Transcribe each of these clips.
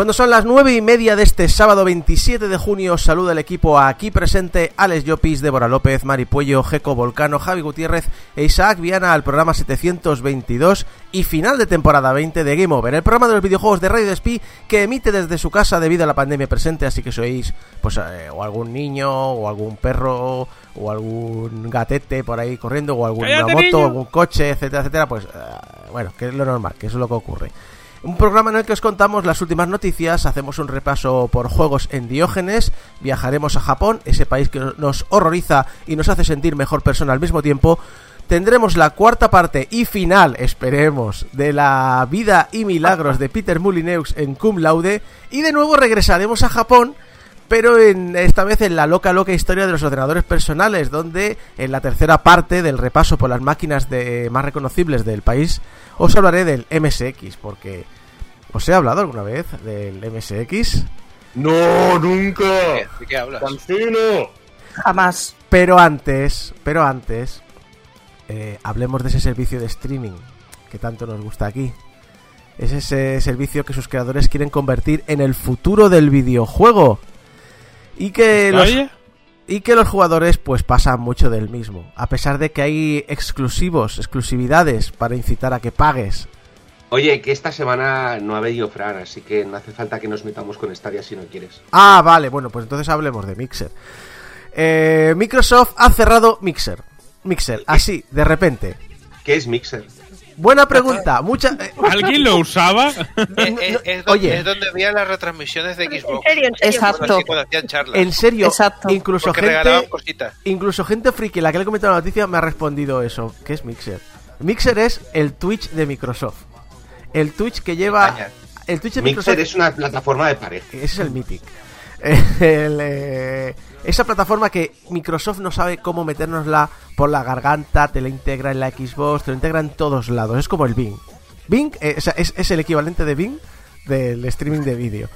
Cuando son las nueve y media de este sábado 27 de junio, os saluda el equipo aquí presente, Alex Llopis, Débora López, Mari Puello, Jeco Volcano, Javi Gutiérrez e Isaac Viana al programa 722 y final de temporada 20 de Game Over, el programa de los videojuegos de Radio Despí que emite desde su casa debido a la pandemia presente, así que sois pues eh, o algún niño o algún perro o algún gatete por ahí corriendo o alguna ¡Cállate, moto, niño! algún coche, etcétera, etcétera, pues eh, bueno, que es lo normal, que eso es lo que ocurre. Un programa en el que os contamos las últimas noticias, hacemos un repaso por juegos en Diógenes, viajaremos a Japón, ese país que nos horroriza y nos hace sentir mejor persona al mismo tiempo. Tendremos la cuarta parte y final, esperemos, de la vida y milagros de Peter Mulineux en Cum Laude. Y de nuevo regresaremos a Japón, pero en, esta vez en la loca loca historia de los ordenadores personales, donde en la tercera parte del repaso por las máquinas de, más reconocibles del país, os hablaré del MSX, porque os he hablado alguna vez del MSX, No, nunca. ¿De qué hablas? Cancino. Jamás. pero antes, pero antes, eh, hablemos de ese servicio de streaming que tanto nos gusta aquí. Es ese servicio que sus creadores quieren convertir en el futuro del videojuego. Y que los, y que los jugadores pues pasan mucho del mismo. A pesar de que hay exclusivos, exclusividades para incitar a que pagues. Oye, que esta semana no ha venido Fran, así que no hace falta que nos metamos con Stadia si no quieres. Ah, vale, bueno, pues entonces hablemos de Mixer. Eh, Microsoft ha cerrado Mixer. Mixer, así, de repente. ¿Qué es Mixer? Buena pregunta, mucha... eh, ¿Alguien lo usaba? Es, es- es Oye. donde, es donde había las retransmisiones de Xbox. En serio, en serio. Exacto. Cuando- cuando hacían charlas. en serio, Exacto. incluso porque gente, cositas. incluso gente friki, la que le he comentado la noticia, me ha respondido eso. ¿Qué es Mixer? Mixer es el Twitch de Microsoft. El Twitch que lleva... El Twitch de Microsoft... Mixer es una plataforma de pareja. Ese es el Mythic. El, eh, esa plataforma que Microsoft no sabe cómo metérnosla por la garganta, te la integra en la Xbox, te lo integra en todos lados. Es como el Bing. Bing eh, o sea, es, es el equivalente de Bing del streaming de vídeo.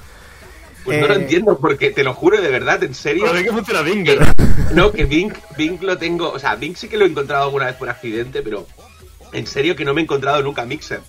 Pues no lo Eh, entiendo, porque te lo juro de verdad, en serio. ¿Para qué funciona Bing? No, que Bing, Bing lo tengo. O sea, Bing sí que lo he encontrado alguna vez por accidente, pero en serio que no me he encontrado nunca Mixer.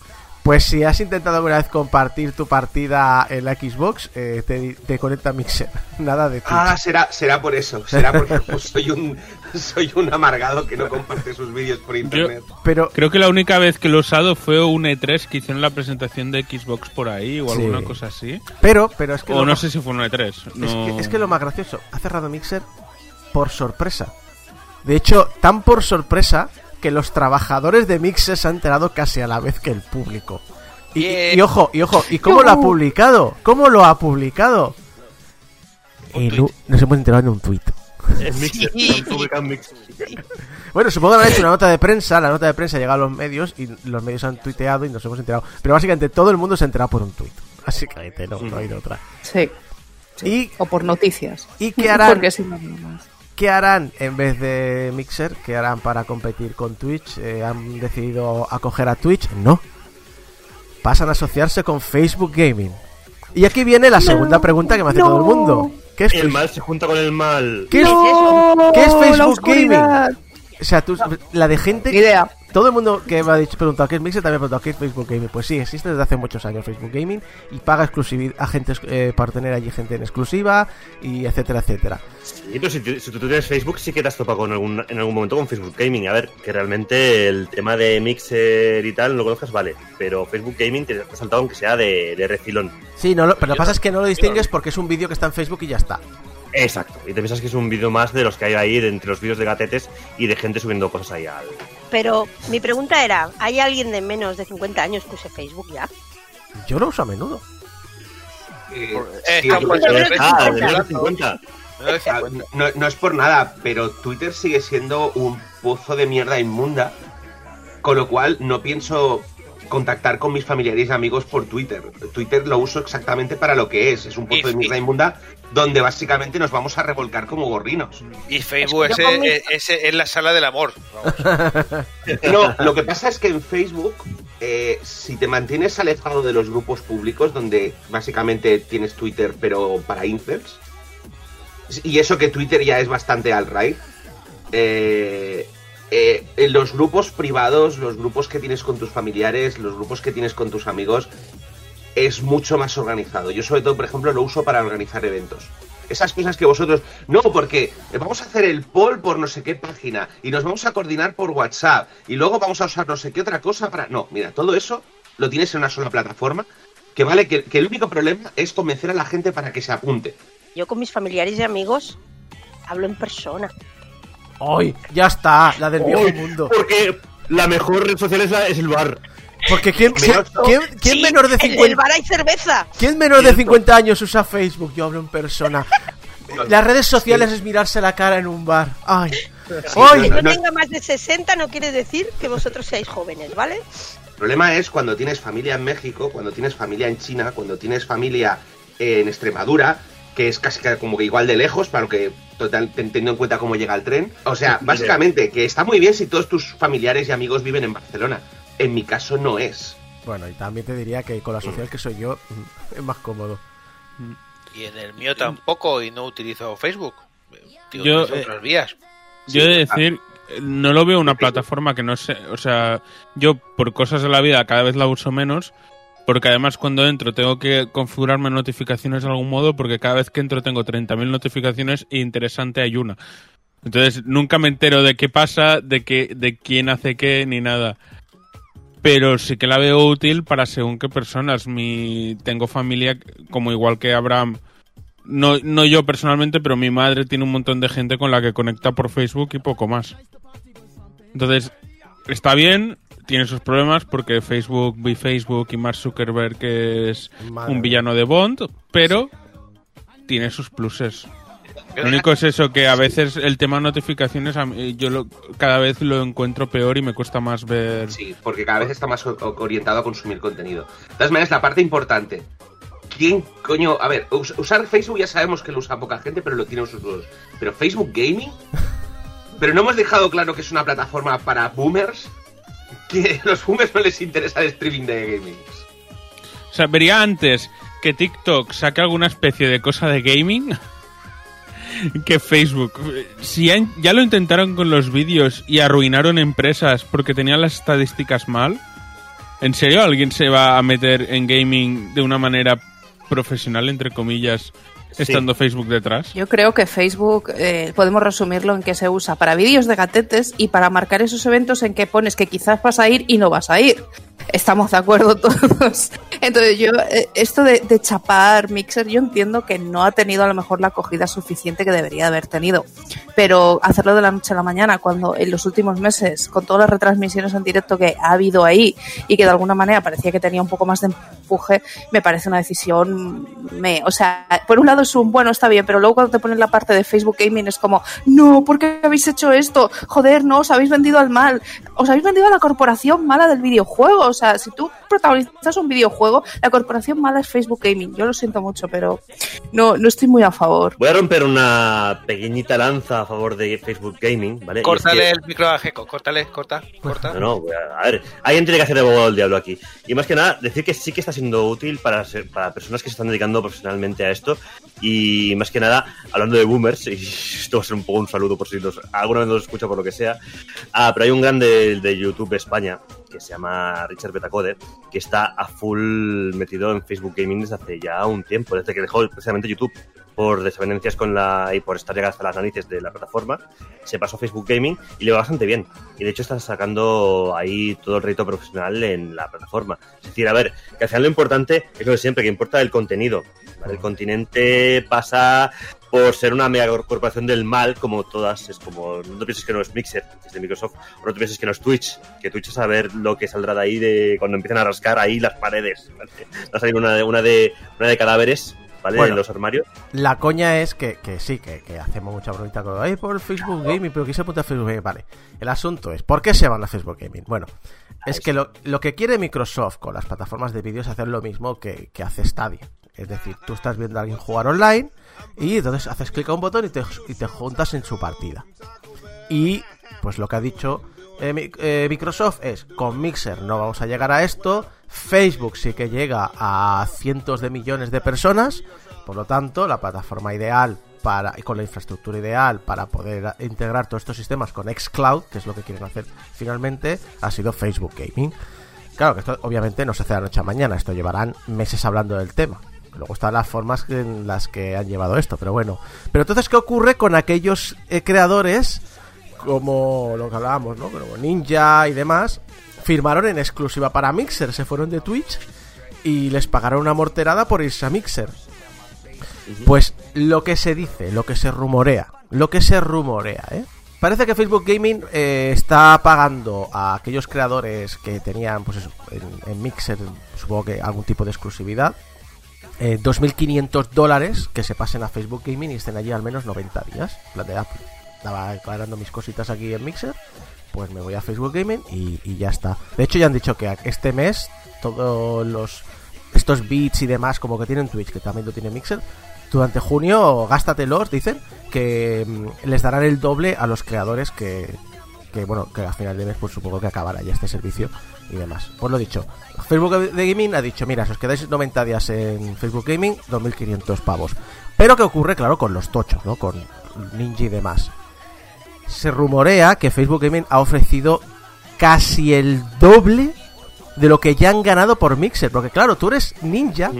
Pues si has intentado alguna vez compartir tu partida en la Xbox, eh, te, te conecta Mixer. Nada de Twitch. Ah, será, será por eso. Será porque pues, soy un soy un amargado que no comparte sus vídeos por internet. Pero Creo que la única vez que lo he usado fue un E3 que hicieron la presentación de Xbox por ahí o Sí. alguna cosa así. pero pero es que O no sé si fue un E3. Es, que, es que lo más gracioso, ha cerrado Mixer por sorpresa. De hecho, tan por sorpresa que los trabajadores de Mixer se han enterado casi a la vez que el público. Y, ojo, y ojo, ¿y cómo lo ha publicado? ¿Cómo lo ha publicado? En un- nos hemos enterado en un tweet. Mixer. Sí. Bueno, supongo que habrán hecho una nota de prensa, la nota de prensa llega a los medios y los medios han tuiteado y nos hemos enterado. Pero básicamente todo el mundo se ha enterado por un tweet. Básicamente, no, no hay de otra. Sí. Y, O por noticias. ¿Y qué harán? Porque si no, no más. ¿Qué harán en vez de Mixer? ¿Qué harán para competir con Twitch? Eh, ¿Han decidido acoger a Twitch? No. Pasan a asociarse con Facebook Gaming. Y aquí viene la segunda pregunta que me hace todo el mundo. ¿Qué es, El mal se junta con el mal. ¿Qué es, ¡No! ¿qué es Facebook. Gaming? O sea, tú, la de gente... Idea. Todo el mundo que me ha dicho, preguntado qué es Mixer también ha preguntado qué es Facebook Gaming. Pues sí, existe desde hace muchos años Facebook Gaming y paga exclusividad a gente eh, para tener allí gente en exclusiva y etcétera, etcétera. Sí, pero si, tú- si tú tienes Facebook, sí que te has topado con algún, en algún momento con Facebook Gaming. A ver, que realmente el tema de Mixer y tal, no lo conozcas, vale. Pero Facebook Gaming te, te ha saltado aunque sea de, de refilón. Sí, no lo- pero lo que pasa es que no lo distingues porque es un vídeo que está en Facebook y ya está. Exacto. Y te piensas que es un vídeo más de los que hay ahí, de entre los vídeos de gatetes y de gente subiendo cosas ahí al. Pero mi pregunta era, ¿hay alguien de menos de 50 años que use Facebook ya? Yo lo uso a menudo. Eh, Eh, sí, está yo- yo de creo que de cincuenta. menos de 50. No de 50. no, no es por nada, pero Twitter sigue siendo un pozo de mierda inmunda, con lo cual no pienso contactar con mis familiares y amigos por Twitter. Twitter lo uso exactamente para lo que es, es un pozo de Y- mierda inmunda donde básicamente nos vamos a revolcar como gorrinos. Y Facebook Es es, que yo con mi- es- es- es la sala del amor. No, lo que pasa es que en Facebook, eh, si te mantienes alejado de los grupos públicos, donde básicamente tienes Twitter, pero para incels, y eso que Twitter ya es bastante alt-right, eh, eh, los grupos privados, los grupos que tienes con tus familiares, los grupos que tienes con tus amigos, es mucho más organizado. Yo sobre todo, por ejemplo, lo uso para organizar eventos. Esas cosas que vosotros... No, porque vamos a hacer el poll por no sé qué página y nos vamos a coordinar por WhatsApp y luego vamos a usar no sé qué otra cosa para... No, mira, todo eso lo tienes en una sola plataforma que vale que el único problema es convencer a la gente para que se apunte. Yo con mis familiares y amigos hablo en persona. ¡Ay! Ya está, la del viejo mundo. Porque la mejor red social es, la- es el bar. Porque ¿quién, Menos- ¿quién, quién Sí, menor de en el 50 bar hay cerveza. ¿Quién menor de 50 años usa Facebook? Yo hablo en persona. Las redes sociales es mirarse la cara en un bar. ¡Ay! Que ¡Ay! yo no- tenga más de 60 no quiere decir que vosotros seáis jóvenes, ¿vale? El problema es cuando tienes familia en México, cuando tienes familia en China, cuando tienes familia en Extremadura, que es casi que como que igual de lejos, para lo que total, ten- teniendo en cuenta cómo llega el tren. O sea, básicamente, que está muy bien si todos tus familiares y amigos viven en Barcelona. En mi caso no es. Bueno, y también te diría que con la social que soy yo es más cómodo. Y en el mío tampoco, y no utilizo Facebook. Tío, Yo, utilizo eh, otras vías. Yo he de decir, no lo veo una plataforma que no sé, o sea, yo por cosas de la vida cada vez la uso menos, porque además cuando entro tengo que configurarme notificaciones de algún modo, porque cada vez que entro tengo 30.000 notificaciones e interesante hay una. Entonces nunca me entero de qué pasa, de qué, de quién hace qué, ni nada. Pero sí que la veo útil para según qué personas. Mi, tengo familia, como igual que Abraham, no, no yo personalmente, pero mi madre tiene un montón de gente con la que conecta por Facebook y poco más. Entonces, está bien, tiene sus problemas porque Facebook, vi Facebook y Mark Zuckerberg es Madre un villano de Bond, pero tiene sus pluses. Lo único es eso, que a veces el tema notificaciones a mí- yo lo- cada vez lo encuentro peor y me cuesta más ver... Sí, porque cada vez está más orientado a consumir contenido. De todas maneras, la parte importante. ¿Quién coño? A ver, us- usar Facebook ya sabemos que lo usa poca gente, pero lo tiene sus. Pero Facebook Gaming. Pero no hemos dejado claro que es una plataforma para boomers. Que los boomers no les interesa el streaming de gaming. O sea, vería antes que TikTok saque alguna especie de cosa de gaming que Facebook. Si ya, ya lo intentaron con los vídeos y arruinaron empresas porque tenían las estadísticas mal, ¿en serio alguien se va a meter en gaming de una manera profesional, entre comillas, estando Facebook detrás? Yo creo que Facebook eh, podemos resumirlo en que se usa para vídeos de gatetes y para marcar esos eventos en que pones que quizás vas a ir y no vas a ir. Estamos de acuerdo todos. Entonces yo, eh, esto de, chapar Mixer, yo entiendo que no ha tenido a lo mejor la acogida suficiente que debería haber tenido. Pero hacerlo de la noche a la mañana, cuando en los últimos meses, con todas las retransmisiones en directo que ha habido ahí y que de alguna manera parecía que tenía un poco más de empuje, me parece una decisión me, o sea, por un lado es un bueno, está bien, pero luego cuando te ponen la parte de Facebook Gaming es como, no, ¿por qué habéis hecho esto? Joder, no, os habéis vendido al mal, os habéis vendido a la corporación mala del videojuego, o sea, si tú protagonizas un videojuego, la corporación mala es Facebook Gaming, yo lo siento mucho, pero no, no estoy muy a favor. Voy a romper una pequeñita lanza a favor de Facebook Gaming, ¿vale? Es Córtale que- el micro a Gecko, córtale, corta, corta. No, no, voy a, a ver, alguien tiene que hacer de abogado del diablo aquí. Y más que nada, decir que sí que está siendo útil para, ser- para personas que se están dedicando profesionalmente a esto. Y más que nada, hablando de boomers, y esto va a ser un poco un saludo por si los, alguna vez nos escucha por lo que sea. Ah, pero hay un grande de YouTube España que se llama Richard Betacode, que está a full metido en Facebook Gaming desde hace ya un tiempo, desde que dejó precisamente YouTube por desavenencias con la y por estar llegado hasta las narices de la plataforma, se pasó a Facebook Gaming y le va bastante bien. Y de hecho está sacando ahí todo el rédito profesional en la plataforma. Es decir, a ver, que al final lo importante es lo de siempre, que importa el contenido. ¿vale? El continente pasa por ser una mega corporación del mal, como todas, es como, no te pienses que no es Mixer, es de Microsoft, o no te pienses que no es Twitch, que Twitch es a ver lo que saldrá de ahí de cuando empiezan a rascar ahí las paredes. ¿vale? Va a salir una una de, una de cadáveres ¿vale? Bueno. En los armarios. La coña es que, que sí, que, que hacemos mucha bromita con ay por Facebook Gaming, pero ¿quién se apunta a Facebook Gaming? Vale. El asunto es, ¿por qué se van a Facebook Gaming? Bueno, es que lo, lo que quiere Microsoft con las plataformas de vídeo es hacer lo mismo que, que hace Stadia. Es decir, tú estás viendo a alguien jugar online y entonces haces clic a un botón y te, y te juntas en su partida. Y pues lo que ha dicho eh, eh, Microsoft es, con Mixer no vamos a llegar a esto, Facebook sí que llega a cientos de millones de personas, por lo tanto la plataforma ideal para, y con la infraestructura ideal para poder integrar todos estos sistemas con Xcloud, que es lo que quieren hacer finalmente, ha sido Facebook Gaming. Claro que esto obviamente no se hace de la noche a mañana, esto llevarán meses hablando del tema. Luego están las formas en las que han llevado esto, pero bueno. Pero entonces, ¿qué ocurre con aquellos eh, creadores como lo que hablábamos, ¿no? Como Ninja y demás, firmaron en exclusiva para Mixer, se fueron de Twitch y les pagaron una morterada por irse a Mixer. Pues lo que se dice, lo que se rumorea, lo que se rumorea, ¿eh? Parece que Facebook Gaming eh, está pagando a aquellos creadores que tenían, pues eso, en, en Mixer, supongo que algún tipo de exclusividad, eh, 2.500 dólares que se pasen a Facebook Gaming y estén allí al menos 90 días. La de Apple. Estaba aclarando mis cositas aquí en Mixer, pues me voy a Facebook Gaming y, ya está. De hecho ya han dicho que este mes todos los estos beats y demás como que tienen Twitch, que también lo tiene Mixer, durante junio gástatelos, dicen, que mm, les darán el doble a los creadores que, que bueno, que a final de mes pues supongo que acabará ya este servicio y demás. Pues lo dicho, Facebook de Gaming ha dicho, mira, si os quedáis 90 días en Facebook Gaming, 2.500 pavos. Pero ¿qué ocurre? Claro, con los tochos, ¿no? Con Ninja y demás. Se rumorea que Facebook Gaming ha ofrecido casi el doble de lo que ya han ganado por Mixer. Porque claro, tú eres ninja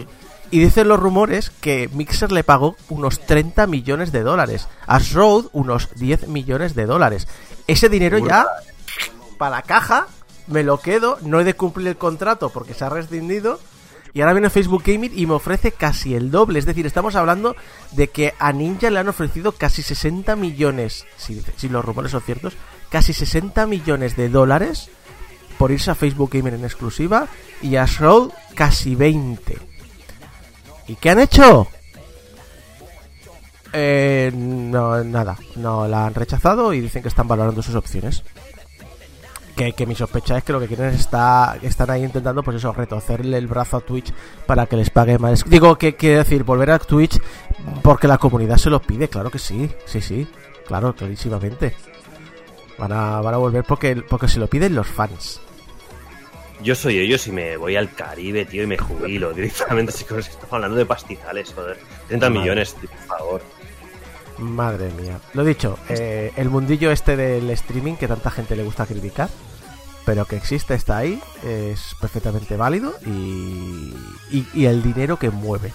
y dicen los rumores que Mixer le pagó unos 30 millones de dólares. A Road unos 10 millones de dólares. Ese dinero ya para la caja me lo quedo, no he de cumplir el contrato porque se ha rescindido. Y ahora viene Facebook Gaming y me ofrece casi el doble. Es decir, estamos hablando de que a Ninja le han ofrecido casi 60 millones, si, si los rumores son ciertos, casi 60 millones de dólares por irse a Facebook Gaming en exclusiva y a Shroud casi 20. ¿Y qué han hecho? Eh, no, nada. No la han rechazado y dicen que están valorando sus opciones. Que, que mi sospecha es que lo que quieren es está, están ahí intentando, pues eso, retorcerle el brazo a Twitch para que les pague más. Digo, que quiere decir, volver a Twitch porque la comunidad se lo pide, claro que sí, sí, sí, claro, clarísimamente. Van a, van a volver porque, porque se lo piden los fans. Yo soy ellos y me voy al Caribe, tío, y me jubilo directamente. Si estamos hablando de pastizales, joder. 30 Madre. millones, tío, por favor. Madre mía. Lo dicho, eh, el mundillo este del streaming que tanta gente le gusta criticar, pero que existe, está ahí, es perfectamente válido y, y, y el dinero que mueve.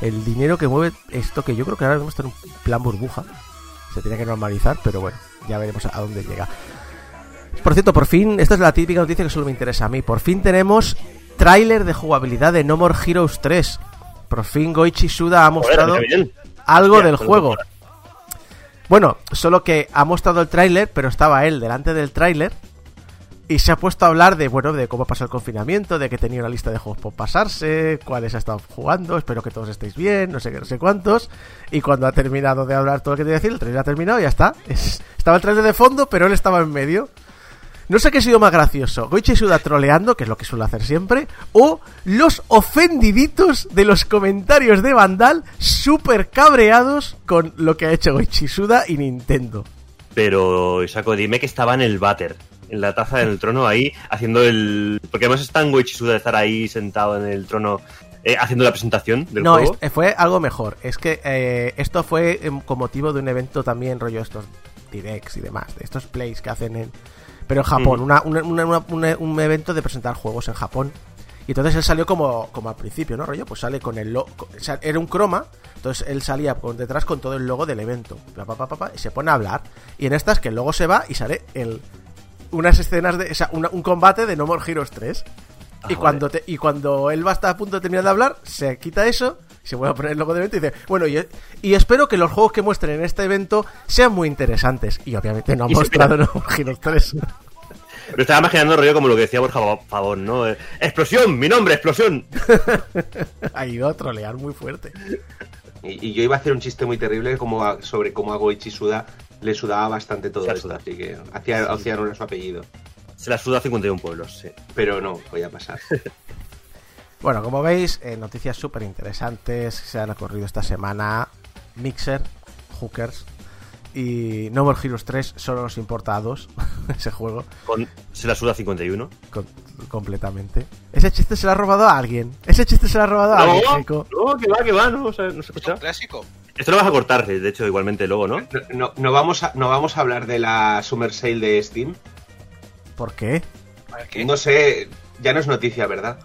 El dinero que mueve esto que yo creo que ahora mismo está en un plan burbuja. Se tiene que normalizar, pero bueno, ya veremos a dónde llega. Por cierto, por fin, esta es la típica noticia que solo me interesa a mí. Por fin tenemos tráiler de jugabilidad de No More Heroes 3. Por fin Goichi Suda ha mostrado Joder. Algo del juego. Bueno, solo que ha mostrado el tráiler, pero estaba él delante del tráiler y se ha puesto a hablar de, bueno, de cómo pasó el confinamiento, de que tenía una lista de juegos por pasarse, cuáles ha estado jugando, espero que todos estéis bien, no sé qué, no sé cuántos. Y cuando ha terminado de hablar todo lo que tenía que decir, el tráiler ha terminado y ya está. Es- estaba el tráiler de fondo, pero él estaba en medio. No sé qué ha sido más gracioso, Goichi Suda troleando, que es lo que suele hacer siempre, o los ofendiditos de los comentarios de Vandal, súper cabreados con lo que ha hecho Goichi Suda y Nintendo. Pero, Isako, dime que estaba en el váter, en la taza del trono ahí, haciendo el. Porque además es tan Goichisuda de estar ahí sentado en el trono eh, haciendo la presentación del No, juego. es- fue algo mejor. Es que eh, esto fue em, con motivo de un evento también, rollo estos directs y demás, de estos plays que hacen en... Pero en Japón, Mm. una- una- una- una- un evento de presentar juegos en Japón. Y entonces él salió como, como al principio, ¿no? Rollo, pues sale con el logo. Era un croma, entonces él salía por detrás con todo el logo del evento. Pa, pa, pa, y se pone a hablar. Y en estas que el logo se va y sale el unas escenas de. O sea, una- un combate de No More Heroes 3. y, Ah, cuando te- y cuando él va a estar a punto de terminar de hablar, se quita eso, se vuelve a poner el logo del evento y dice: Bueno, y, y espero que los juegos que muestren en este evento sean muy interesantes. Y obviamente no ha Y se mostrado No Heroes 3. Me estaba imaginando rollo como lo que decía Borja Pavón, ¿no? Eh, ¡Explosión! ¡Mi nombre, explosión! Ha ido a trolear muy fuerte. Y, y yo iba a hacer un chiste muy terrible como a- sobre cómo a Goichi Suda le sudaba bastante todo Se esto, suda. así que hacía, hacía honor a su apellido. Se la suda a 51 pueblos, sí. Pero no, voy a pasar. Bueno, como veis, eh, noticias súper interesantes se han ocurrido esta semana. Mixer, Hookers y No More Heroes 3 solo nos importa a dos ese juego Con, se la suda a 51. con- completamente. Ese chiste se lo ha robado a alguien. Ese chiste se lo ha robado a alguien, Jaiko. no, que va, que va, no, o sea, no se ¿Es escucha. clásico? Esto lo vas a cortar, de hecho, igualmente luego, ¿no? No, no- no vamos a, no vamos a hablar de la Summer Sale de Steam. ¿Por qué? No sé, ya no es noticia, ¿verdad?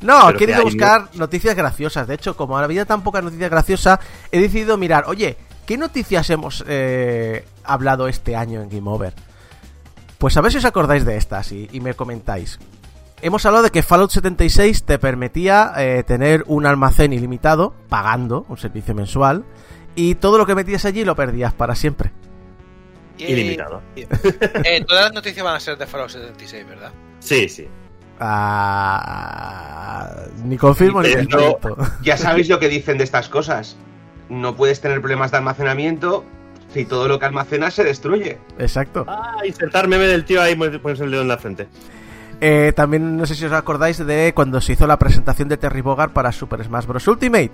No, he querido buscar noticias graciosas. De hecho, como había tan poca noticia graciosa, he decidido mirar, oye, ¿qué noticias hemos eh, hablado este año en Game Over? Pues a ver si os acordáis de estas y, y me comentáis. Hemos hablado de que Fallout 76 te permitía eh, tener un almacén ilimitado, pagando un servicio mensual, y todo lo que metías allí lo perdías para siempre. Y- Ilimitado. Eh, todas las noticias van a ser de Fallout 76, ¿verdad? Sí, sí. Ah, ni confirmo ni desmiento. Ya sabéis lo que dicen de estas cosas. No puedes tener problemas de almacenamiento si todo lo que almacenas se destruye. Exacto. Ah, insertar meme del tío ahí, pones el dedo en la frente. Eh, también no sé si os acordáis de cuando se hizo la presentación de Terry Bogard para Super Smash Bros. Ultimate.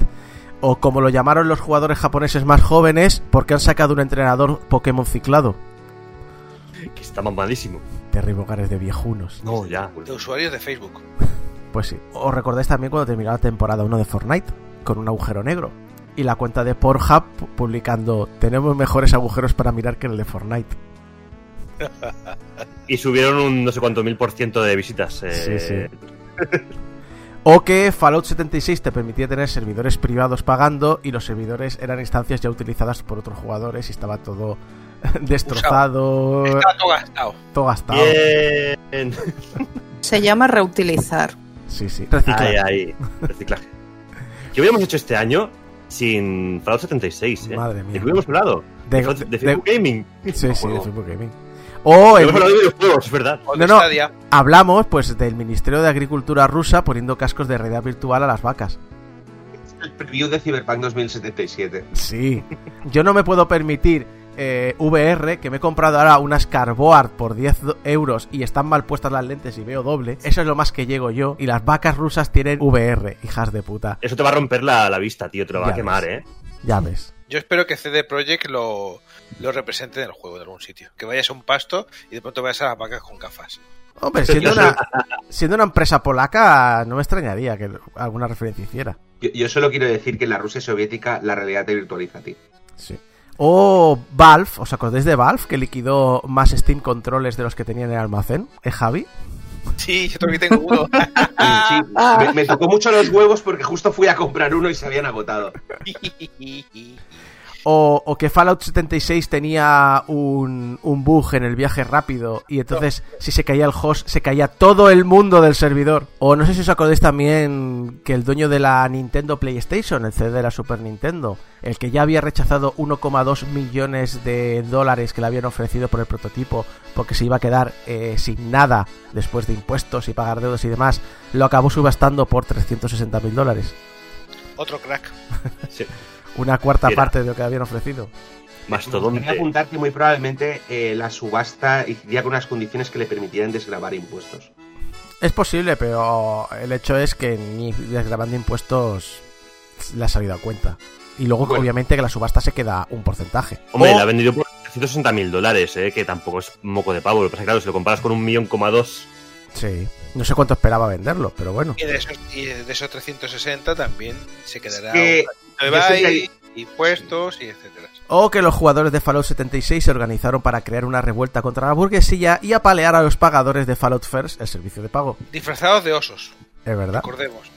O como lo llamaron los jugadores japoneses más jóvenes, porque han sacado un entrenador Pokémon ciclado. Que está mamadísimo. Terry Bogard es de viejunos. No, ya. De usuarios de Facebook. Pues sí. ¿Os recordáis también cuando terminó la temporada 1 de Fortnite? Con un agujero negro. Y la cuenta de Pornhub pu- publicando tenemos mejores agujeros para mirar que el de Fortnite. Y subieron un no sé cuánto mil por ciento de visitas. eh, Sí, sí. O que Fallout 76 te permitía tener servidores privados pagando y los servidores eran instancias ya utilizadas por otros jugadores y estaba todo destrozado, Está todo gastado. todo gastado. Bien. Se llama reutilizar. Sí, sí. Reciclar. Ahí, ahí. Reciclaje. ¿Qué hubiéramos hecho este año sin Fallout 76? ¿eh? Madre mía. ¿De qué hubiéramos hablado? De- De, de- de Facebook Gaming. Sí, sí, de Juego. Facebook Gaming. O el- hablado de videojuegos, es verdad. No, de no. Hablamos pues del Ministerio de Agricultura rusa poniendo cascos de realidad virtual a las vacas. El preview de Cyberpunk 2077. Sí. Yo no me puedo permitir eh, VR, que me he comprado ahora unas Carboard por 10 do- euros y están mal puestas las lentes y veo doble. Eso es lo más que llego yo. Y las vacas rusas tienen VR, hijas de puta. Eso te va a romper la, la vista, tío. Te lo va Ya a quemar, ves. ¿eh? Ya ves. Yo espero que CD Projekt lo, lo represente en el juego de algún sitio. Que vayas a un pasto y de pronto vayas a las vacas con gafas. Hombre, siendo una, siendo una empresa polaca, no me extrañaría que alguna referencia hiciera. Yo, yo solo quiero decir que en la Rusia soviética la realidad te virtualiza a ti. Sí. O Valve, ¿os acordáis de Valve que liquidó más Steam controles de los que tenía en el almacén? ¿Eh, Javi? Sí, yo también tengo uno. Sí, me, me tocó mucho los huevos porque justo fui a comprar uno y se habían agotado. O, o que Fallout 76 tenía un, un bug en el viaje rápido y entonces si se caía el host se caía todo el mundo del servidor. O no sé si os acordáis también que el dueño de la Nintendo PlayStation, el CD de la Super Nintendo, el que ya había rechazado 1,2 millones de dólares que le habían ofrecido por el prototipo porque se iba a quedar eh, sin nada después de impuestos y pagar deudas y demás, lo acabó subastando por 360 mil dólares. Otro crack. Sí. Una cuarta Mira. parte de lo que habían ofrecido. Voy a Mastodonte. apuntar que muy probablemente eh, la subasta iría con unas condiciones que le permitieran desgravar impuestos. Es posible, pero el hecho es que ni desgrabando impuestos le ha salido a cuenta. Y luego, Bueno. obviamente, que la subasta se queda un porcentaje. Hombre, O- la ha vendido por 360 mil dólares, ¿eh? Que tampoco es moco de pavo. Lo que pasa es que, claro, si lo comparas con un millón coma dos... Sí. No sé cuánto esperaba venderlo, pero bueno. Y de esos, y de esos 360 también se quedará que un yo sé que byte, impuestos y etcétera. O que los jugadores de Fallout 76 se organizaron para crear una revuelta contra la burguesía y apalear a los pagadores de Fallout First, el servicio de pago. Disfrazados de osos, Es verdad. recordemos.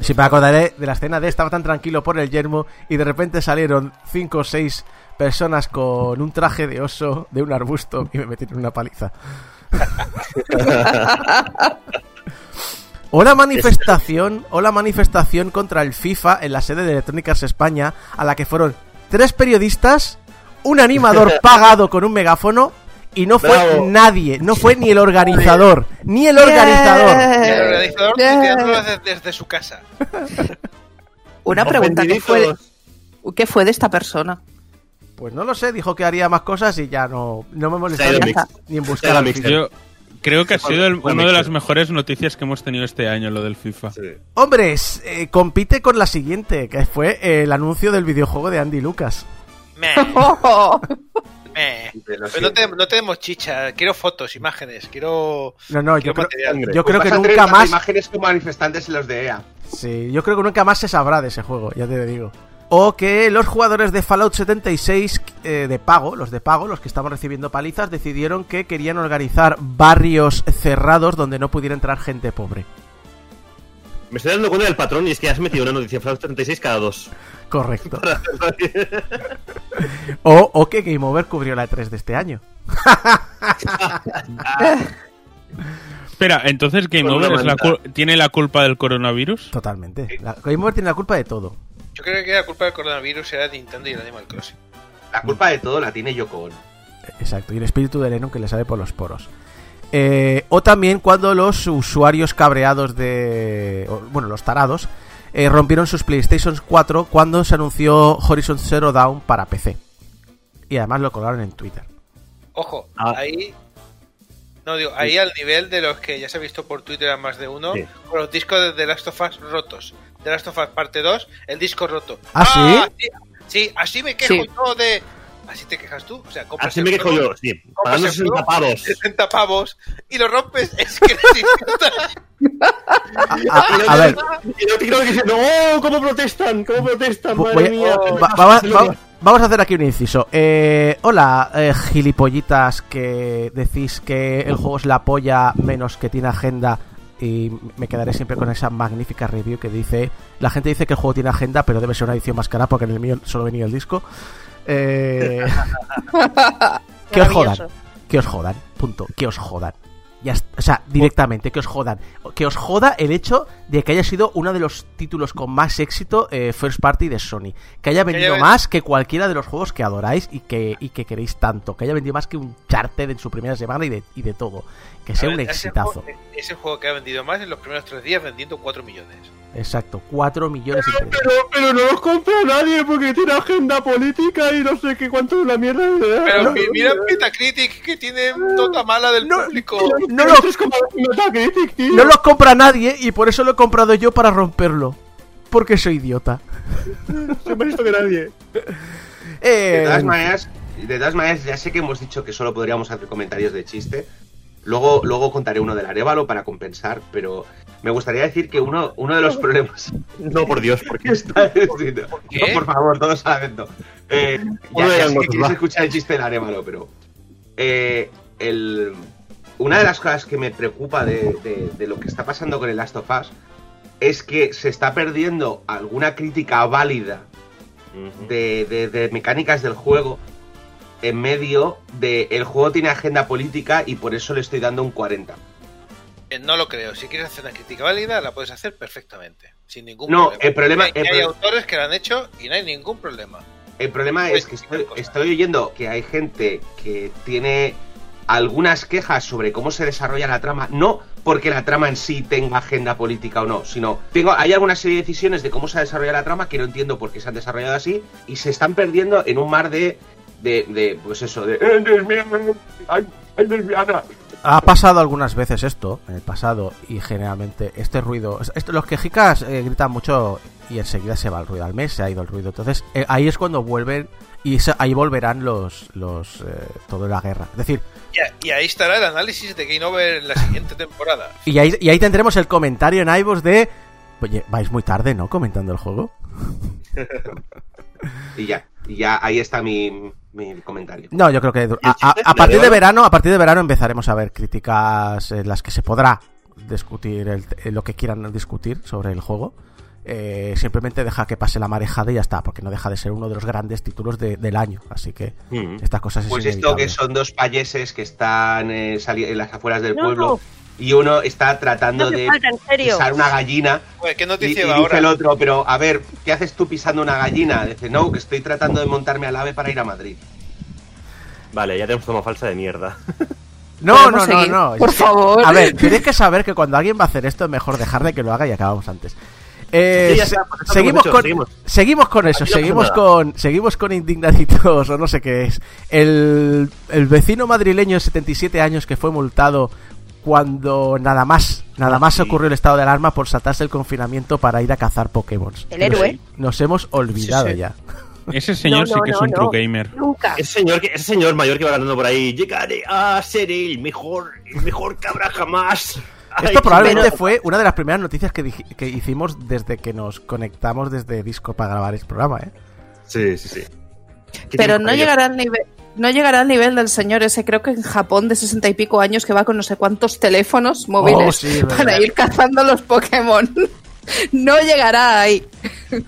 Si me acordaré de la escena de estaba tan tranquilo por el yermo y de repente salieron cinco o seis personas con un traje de oso de un arbusto y me metieron una paliza. O la manifestación, o la manifestación contra el FIFA en la sede de Electrónicas España, a la que fueron tres periodistas, un animador pagado con un megáfono Y no fue Bravo. nadie, no fue ni el organizador, ni el organizador. El organizador Yeah. desde, desde su casa. Una pregunta, ¿qué fue. ¿qué fue de esta persona? Pues no lo sé, dijo que haría más cosas y ya no, no me molesté ni, en buscar. Yo creo que ha sido el- una de las mejores noticias que hemos tenido este año, lo del FIFA. Sí. Hombres, eh, compite con la siguiente, que fue el anuncio del videojuego de Andy Lucas. Meh. Pero no, tenemos, no tenemos chicha. Quiero fotos, imágenes. Quiero. No, no, yo quiero creo, material. yo creo que Vas a tener nunca más. imágenes como manifestantes en los de EA. Sí, yo creo que nunca más se sabrá de ese juego, ya te digo. O que los jugadores de Fallout 76 eh, de pago, los de pago, los que estaban recibiendo palizas, decidieron que querían organizar barrios cerrados donde no pudiera entrar gente pobre. Me estoy dando cuenta del patrón y es que has metido una noticia Fallout 36 cada dos. Correcto. O, o que Game Over cubrió la E3 de este año. Espera, entonces Game Over la tiene la culpa del coronavirus. Totalmente. La- Game Over tiene la culpa de todo. Yo creo que la culpa del coronavirus era Nintendo y el Animal Crossing. La culpa de todo la tiene Yoko Ono. Exacto, y el espíritu de Lennon que le sale por los poros. Eh, o también cuando los usuarios cabreados de... Bueno, los tarados eh, rompieron sus PlayStation 4 cuando se anunció Horizon Zero Dawn para PC. Y además lo colgaron en Twitter. Ojo, Ah. ahí. No, digo, ahí al nivel de los que ya se ha visto por Twitter a más de uno, Sí. con los discos de The Last of Us rotos. The Last of Us parte 2, el disco roto. ¿Ah, sí? sí? Sí, así me quejo Sí. yo de. Así te quejas tú. O sea, compras Así me quejo juego, yo, sí. Pagando el 60 juego, pavos. 60 pavos y lo rompes. Es que idiota. A, a ver, no ¿cómo protestan? ¿Cómo protestan? Madre voy- mía. va- va- va- vamos a hacer aquí un inciso. Eh, hola, eh, gilipollitas que decís que el juego es la polla menos que tiene agenda y me quedaré siempre con esa magnífica review que dice la gente dice que el juego tiene agenda pero debe ser una edición más cara porque en el mío solo venía el disco. Eh, que os jodan que os jodan punto que os jodan. Ya o sea directamente que os jodan. Que os joda el hecho de que haya sido uno de los títulos con más éxito eh, first party de Sony. Que haya vendido ven- más que cualquiera de los juegos que adoráis y que, y que queréis tanto. Que haya vendido más que un charter en su primera semana y de, y de todo que sea un ese exitazo juego- Es el juego que ha vendido más en los primeros tres días, vendiendo 4 millones. Exacto, 4 millones Pero, pero, pero no los compra nadie porque tiene agenda política y no sé qué cuánto es la mierda. Pero no, mi- mira Metacritic que tiene nota mala del No, público. No lo, no lo compra nadie y por eso lo he comprado yo para romperlo. Porque soy idiota. Soy más listo que nadie. Eh, De todas maneras, de todas maneras, ya sé que hemos dicho que solo podríamos hacer comentarios de chiste. Luego, luego contaré uno del Arevalo para compensar, pero me gustaría decir que uno, uno de los problemas No, por Dios, porque que está diciendo. No, por favor, todos a la vez, no. Eh, ya, sé que escuchar el chiste del Arevalo, pero. eh, el, una de las cosas que me preocupa de, de- de lo que está pasando con el Last of Us es que se está perdiendo alguna crítica válida de, de- de mecánicas del juego en medio de el juego tiene agenda política y por eso le estoy dando un 40. Eh, No lo creo. Si quieres hacer una crítica válida, la puedes hacer perfectamente. Sin ningún No, problema. el problema- Hay, el hay pro- autores que lo han hecho y no hay ningún problema. El problema es que estoy, oyendo que hay gente que tiene algunas quejas sobre cómo se desarrolla la trama, no porque la trama en sí tenga agenda política o no, sino tengo, hay alguna serie de decisiones de cómo se desarrolla la trama que no entiendo por qué se han desarrollado así y se están perdiendo en un mar de, de, de, pues eso, de "Eh, lesbiana, ay, ay, lesbiana". Ha pasado algunas veces esto en el pasado y generalmente este ruido, esto, los quejicas eh, gritan mucho y enseguida se va el ruido al mes, se ha ido el ruido. Entonces eh, ahí es cuando vuelven y se- ahí volverán los, los eh, toda la guerra. Es decir, Y, a- y ahí estará el análisis de Game Over en la siguiente temporada. y ahí, y ahí tendremos el comentario en iVoox de, oye, vais muy tarde, ¿no? Comentando el juego. Y ya, y ya ahí está mi, mi comentario. No, yo creo que a, a- chiste? a partir ¿Le de verano, a partir de verano empezaremos a ver críticas en las que se podrá discutir el- eh, lo que quieran discutir sobre el juego. Eh, simplemente deja que pase la marejada y ya está, porque no deja de ser uno de los grandes títulos de- del año. Así que Mm. estas cosas es Pues esto que son dos payeses que están eh, en las afueras del No. pueblo y uno está tratando No de falta, en serio. pisar una gallina ¿qué y, y dice ahora? el otro, pero a ver, ¿qué haces tú pisando una gallina? Dice, no, que estoy tratando de montarme al ave para ir a Madrid. Vale, ya tenemos toma falsa de mierda. No, no, no, seguir, no. por favor. A ver, tenéis que saber que cuando alguien va a hacer esto es mejor dejar de que lo haga y acabamos antes. Eh, Sí, está, pues seguimos, hecho, con, seguimos. seguimos con eso, no seguimos con, seguimos con indignaditos o no sé qué es. El, el vecino madrileño de 77 años que fue multado cuando nada más, nada más sí. ocurrió el estado de alarma por saltarse el confinamiento para ir a cazar Pokémon. El héroe. Nos hemos olvidado Sí, sí. ya. Ese señor No, sí no, que es un no. true gamer. Nunca. Ese señor, ese señor mayor que va andando por ahí, llegaré a ser el mejor, el mejor que habrá jamás. Esto probablemente pero- fue una de las primeras noticias que, que hicimos desde que nos conectamos desde Disco para grabar este programa, ¿eh? Sí, sí, sí. ¿Qué Pero no llegará al nivel. No llegará al nivel del señor ese, creo que en Japón de sesenta y pico años que va con no sé cuántos teléfonos móviles Oh, sí, para ir cazando los Pokémon. no llegará ahí.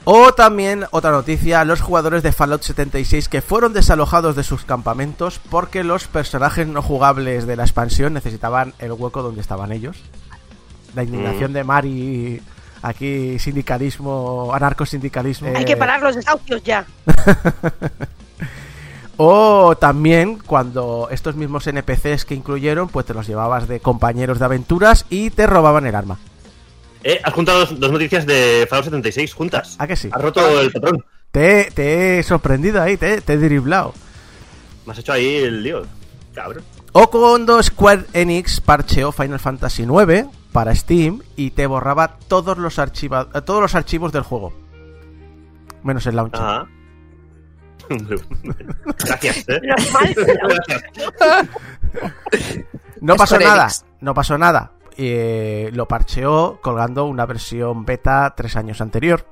O también, otra noticia, los jugadores de Fallout 76 que fueron desalojados de sus campamentos porque los personajes no jugables de la expansión necesitaban el hueco donde estaban ellos. La indignación de Mari, aquí sindicalismo, anarcosindicalismo. Hay que parar los desahucios ya. O también cuando estos mismos NPCs que incluyeron, pues te los llevabas de compañeros de aventuras y te robaban el arma. Eh, has juntado dos, dos noticias de Fallout 76 juntas. ¿A que sí? Has roto el patrón. Te, te he sorprendido ahí, te, te he driblado. Me has hecho ahí el lío. Cabrón. O cuando Square Enix parcheó Final Fantasy IX para Steam y te borraba todos los, archiva- eh, todos los archivos del juego. Menos el launcher. Ajá. Gracias, eh. Gracias. No pasó nada, no pasó nada. Eh, lo parcheó colgando una versión beta tres años anterior.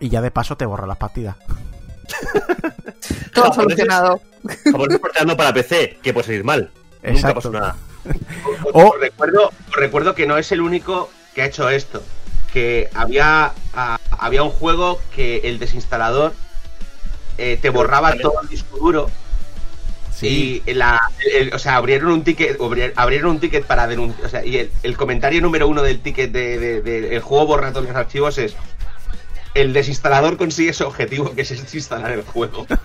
Y ya de paso te borra las partidas. Todo solucionado. Japoneses porteando para PC, que puede salir mal. Nunca Exacto. pasó nada. O- Os recuerdo, os recuerdo que no es el único que ha hecho esto. Que había, había un juego que el desinstalador eh, te borraba todo el disco duro. Sí. Y la, el- o sea, abrieron un ticket, abri- abrieron un ticket para denunciar. O sea, y el, el comentario número uno del ticket de, de- de- el juego borra todos los archivos es el desinstalador consigue su objetivo, que es desinstalar el juego.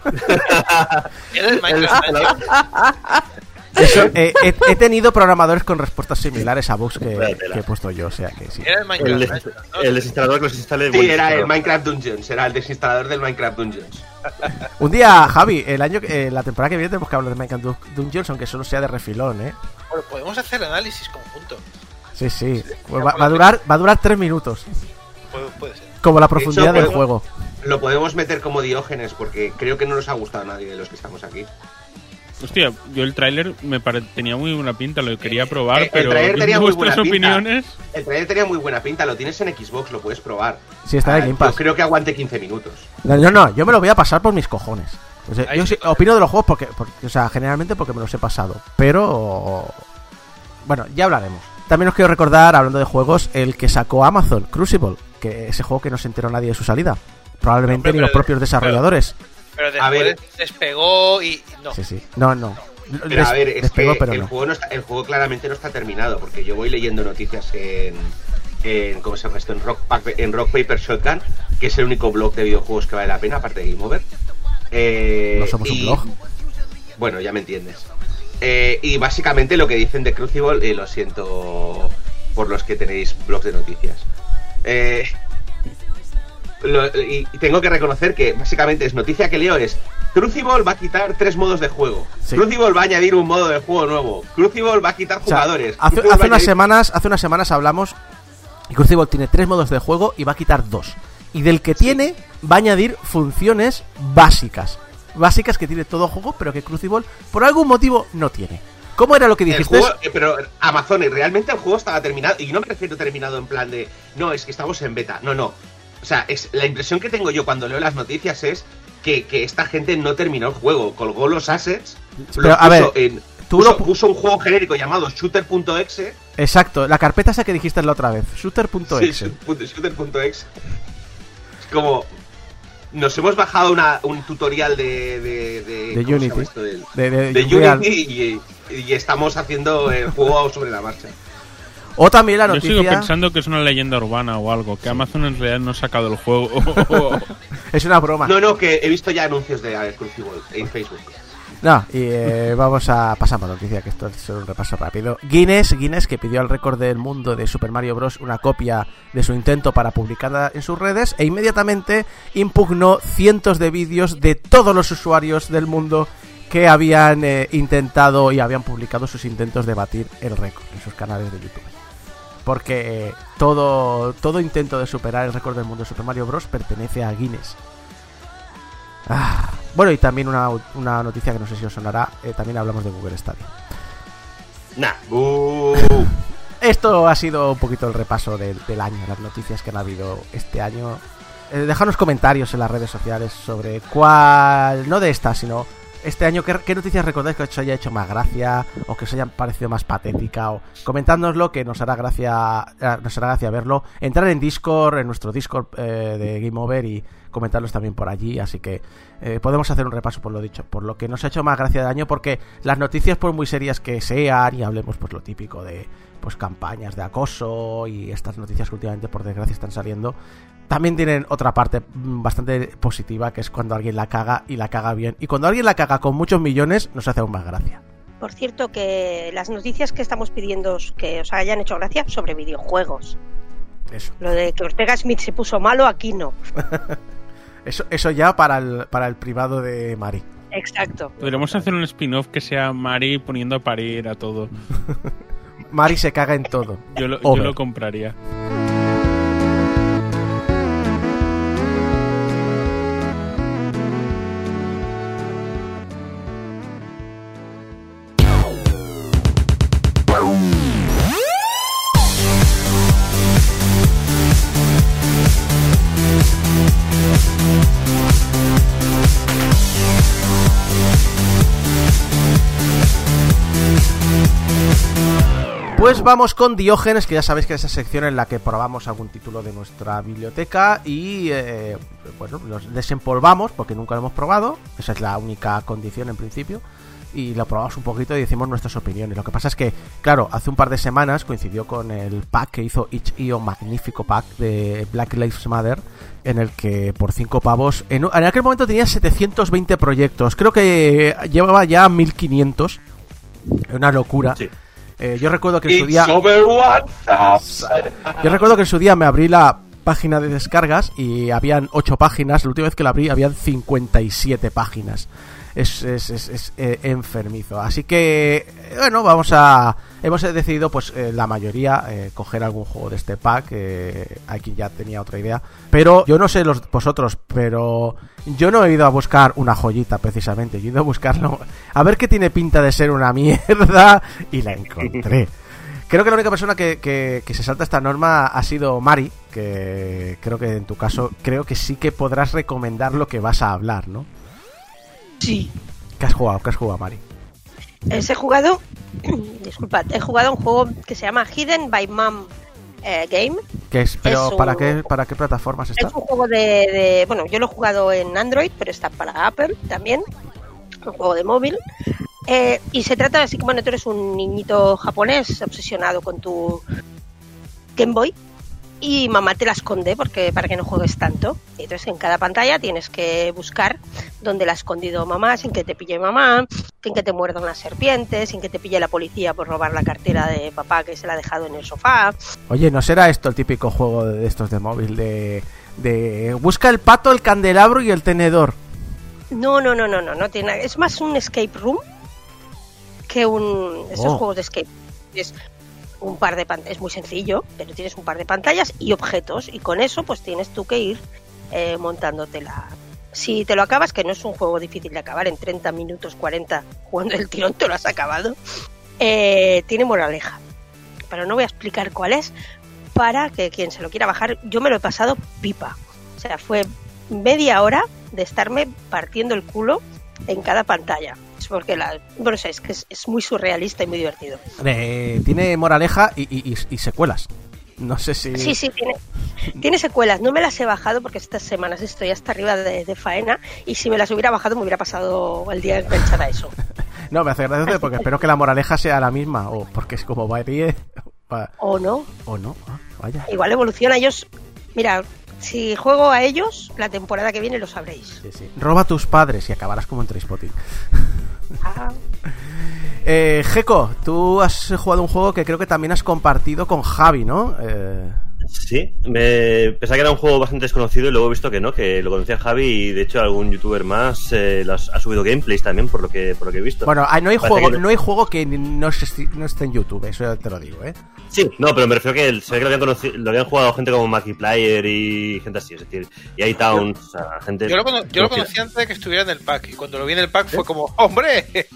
Minecraft. Eso, eh, he, he tenido programadores con respuestas similares a bugs que, he puesto yo, o sea que sí. Era el El, Minecraft. des- ¿no? el desinstalador que los instale Sí, era el. Minecraft Dungeons, era el desinstalador del Minecraft Dungeons. Un día, Javi, el año, que- eh, la temporada que viene tenemos que hablar de Minecraft Dun- Dungeons, aunque solo sea de refilón, ¿eh? Bueno, podemos hacer análisis conjunto. Sí, sí. Pues va, va a durar, va a durar tres minutos, Puede, puede ser. como la profundidad del podemos- juego. Lo podemos meter como Diógenes porque creo que no nos ha gustado a nadie de los que estamos aquí. Hostia, yo el tráiler me pare- tenía muy buena pinta, lo quería Eh, probar, el pero tráiler tenía muy vuestras buena pinta. opiniones... El trailer tenía muy buena pinta, lo tienes en Xbox, lo puedes probar. Sí, está en Ah, Game Pass. Yo creo que aguante 15 minutos. No, no, no, yo me lo voy a pasar por mis cojones. O sea, yo sí. opino de los juegos porque, porque- o sea, generalmente porque me los he pasado. Pero, bueno, ya hablaremos. También os quiero recordar, hablando de juegos, el que sacó Amazon, Crucible, que ese juego que no se enteró nadie de su salida. Probablemente Hombre, ni los propios desarrolladores. Pero A después ver. despegó y. No. Sí, sí. No, no. Pero Des- a ver, es despegó, que pero el, no. juego no está, el juego claramente no está terminado, porque yo voy leyendo noticias en, en ¿cómo se llama esto? En Rock, en Rock Paper Shotgun, que es el único blog de videojuegos que vale la pena, aparte de Game Over. Eh, No somos un blog. Bueno, ya me entiendes. Eh, y básicamente lo que dicen de Crucible, y lo siento por los que tenéis blogs de noticias. Eh, lo- y, tengo que reconocer que básicamente es noticia que leo es Crucible va a quitar tres modos de juego. Sí. Crucible va a añadir un modo de juego nuevo. Crucible va a quitar O sea, jugadores. hace, hace unas añadir- semanas, hace unas semanas hablamos y Crucible tiene tres modos de juego y va a quitar dos. Y del que tiene va a añadir funciones básicas. Básicas que tiene todo juego, pero que Crucible por algún motivo no tiene. ¿Cómo era lo que El dijiste? juego, eh, pero Amazon, realmente el juego estaba terminado. Y no me refiero terminado en plan de. No, es que estamos en beta. No, no. O sea, es, la impresión que tengo yo cuando leo las noticias es que, que esta gente no terminó el juego. Colgó los assets. Pero, los a ver, puso en- tú puso, lo pu- puso un juego genérico llamado shooter.exe. Exacto, la carpeta esa que dijiste la otra vez, Sí, shooter.exe. shoot- shooter.exe. Es como. Nos hemos bajado una- un tutorial de. Unity y, y estamos haciendo el juego sobre la marcha. O también la Yo sigo noticia. pensando que es una leyenda urbana o algo, que Amazon en realidad no ha sacado el juego. Es una broma. No, no, que he visto ya anuncios de Crucible en Facebook. No, y eh, vamos a pasamos a noticia, que esto es solo un repaso rápido. Guinness, Guinness, que pidió al récord del mundo de Super Mario Bros. una copia de su intento para publicarla en sus redes e inmediatamente impugnó cientos de vídeos de todos los usuarios del mundo que habían eh, intentado y habían publicado sus intentos de batir el récord en sus canales de YouTube. Porque eh, todo, todo intento de superar el récord del mundo de Super Mario Bros. pertenece a Guinness. Ah, bueno, y también una, una noticia que no sé si os sonará, eh, también hablamos de Google Stadia. Nah. Uh, Esto ha sido un poquito el repaso del, del año, las noticias que han habido este año. Eh, dejadnos comentarios en las redes sociales sobre cuál, no de esta, sino este año, ¿qué, noticias recordáis que os haya hecho más gracia o que os haya parecido más patética? O comentádnoslo que nos hará gracia, eh, nos hará gracia verlo. Entrar en Discord, en nuestro Discord eh, de Game Over y comentarlos también por allí. Así que eh, podemos hacer un repaso por lo dicho, por lo que nos ha hecho más gracia del año, porque las noticias, por muy serias que sean, y hablemos pues lo típico de pues campañas de acoso y estas noticias que últimamente por desgracia están saliendo, también tienen otra parte mm, bastante positiva, que es cuando alguien la caga y la caga bien. Y cuando alguien la caga con muchos millones, nos hace aún más gracia. Por cierto, que las noticias que estamos pidiendo que os hayan hecho gracia sobre videojuegos. Eso. Lo de que Ortega Smith se puso malo, aquí no. Eso, eso ya para el, para el privado de Mari. Exacto. Podríamos hacer un spin-off que sea Mari poniendo a parir a todo. Mari se caga en todo. Yo lo, yo lo compraría. Pues vamos con Diógenes, que ya sabéis que es esa sección en la que probamos algún título de nuestra biblioteca y eh, bueno, los desempolvamos porque nunca lo hemos probado. Esa es la única condición en principio. Y lo probamos un poquito y decimos nuestras opiniones. Lo que pasa es que, claro, hace un par de semanas coincidió con el pack que hizo itch.io, magnífico pack de Black Lives Matter, en el que por 5 pavos, en, aquel momento tenía 720 proyectos. Creo que llevaba ya 1500. Una locura. Sí. Eh, yo recuerdo que en su día. Yo recuerdo que en su día me abrí la página de descargas y habían 8 páginas. La última vez que la abrí habían 57 páginas. Es, es, es, es, eh, enfermizo. Así que, eh, bueno, vamos a. Hemos decidido, pues, eh, la mayoría, eh, coger algún juego de este pack. eh, aquí ya tenía otra idea. Pero yo no sé los vosotros, pero yo no he ido a buscar una joyita precisamente. Yo he ido a buscarlo. A ver qué tiene pinta de ser una mierda. Y la encontré. Creo que la única persona que, que- que se salta esta norma ha sido Mari, que creo que en tu caso, creo que sí que podrás recomendar lo que vas a hablar, ¿no? Sí. ¿Qué has jugado? ¿Qué has jugado, Mari? He jugado, disculpad, he jugado un juego que se llama Hidden by Mom eh, Game. ¿Qué es? ¿Pero Es para qué para qué plataformas está? Es un juego de, de- Bueno, yo lo he jugado en Android, pero está para Apple también. Un juego de móvil. Eh, y se trata así que, bueno, tú eres un niñito japonés obsesionado con tu Game Boy. Y mamá te la esconde porque para que no juegues tanto. Entonces en cada pantalla tienes que buscar dónde la ha escondido mamá, sin que te pille mamá, sin que te muerda una serpiente, sin que te pille la policía por robar la cartera de papá que se la ha dejado en el sofá. Oye, ¿no será esto el típico juego de estos de móvil de, de busca el pato, el candelabro y el tenedor? No, no, no, no, no, no tiene. Es más un escape room que un esos Oh. juegos de escape. Es un par de pantallas, es muy sencillo, pero tienes un par de pantallas y objetos y con eso pues tienes tú que ir eh, montándote-la. Si te lo acabas, que no es un juego difícil de acabar, en 30 minutos 40 jugando el tirón te lo has acabado, eh, tiene moraleja. Pero no voy a explicar cuál es para que quien se lo quiera bajar, yo me lo he pasado pipa. O sea, fue media hora de estarme partiendo el culo en cada pantalla. Porque la, bueno, sea, es que es, es muy surrealista y muy divertido. Eh, tiene moraleja y, y- y- secuelas. No sé si... Sí, sí, tiene, tiene secuelas. No me las he bajado porque estas semanas estoy hasta arriba de, de faena y si me las hubiera bajado me hubiera pasado el día enganchada a eso. No, me hace gracia porque espero que la moraleja sea la misma. O porque es como varíe. va- O no, O no. Ah, vaya. igual evoluciona. Ellos, mira, si juego a ellos, la temporada que viene lo sabréis. Sí, sí. Roba a tus padres y acabarás como en Trainspotting. Eh, Geko, tú has jugado un juego que creo que también has compartido con Javi, ¿no? Eh, Sí, me pensaba que era un juego bastante desconocido y luego he visto que no, que lo conocía Javi y de hecho algún youtuber más eh, las- ha subido gameplays también por lo que por lo que he visto. bueno, ah, no hay Parece juego, que- no hay juego que no, esté- no esté en YouTube, eso ya te lo digo, ¿eh? Sí, no, pero me refiero que el- se ve que lo habían, conocido, lo habían jugado gente como Markiplier y gente así, es decir, y hay towns, o sea, gente. Yo lo, cono- yo lo conocí antes de que estuviera en el pack. Y cuando lo vi en el pack fue como, ¡hombre!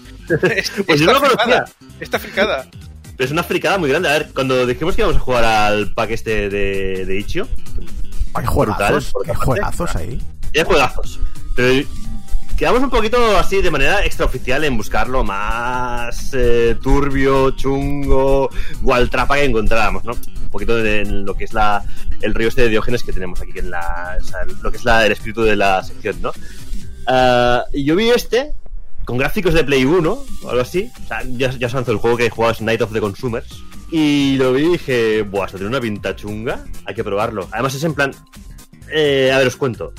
Pues yo no lo conocía. fricada, Está fricada. Pero es una fricada muy grande. A ver, cuando dijimos que íbamos a jugar al pack este de, de Ichio, Hay juegazos, hay juegazos ahí. hay juegazos. Pero quedamos un poquito así de manera extraoficial en buscarlo más eh, turbio, chungo, gualtrapa que encontrábamos, ¿no? Un poquito de lo que es la, el río este de Diógenes que tenemos aquí, en la, o sea, lo que es la, el espíritu de la sección, ¿no? Ah, y yo vi este con gráficos de Play 1 o algo así. O sea, ya, ya os lanzó el juego que he jugado es Night of the Consumers. Y lo vi y dije, buah, esto tiene una pinta chunga, hay que probarlo. Además es en plan... eh, a ver, os cuento.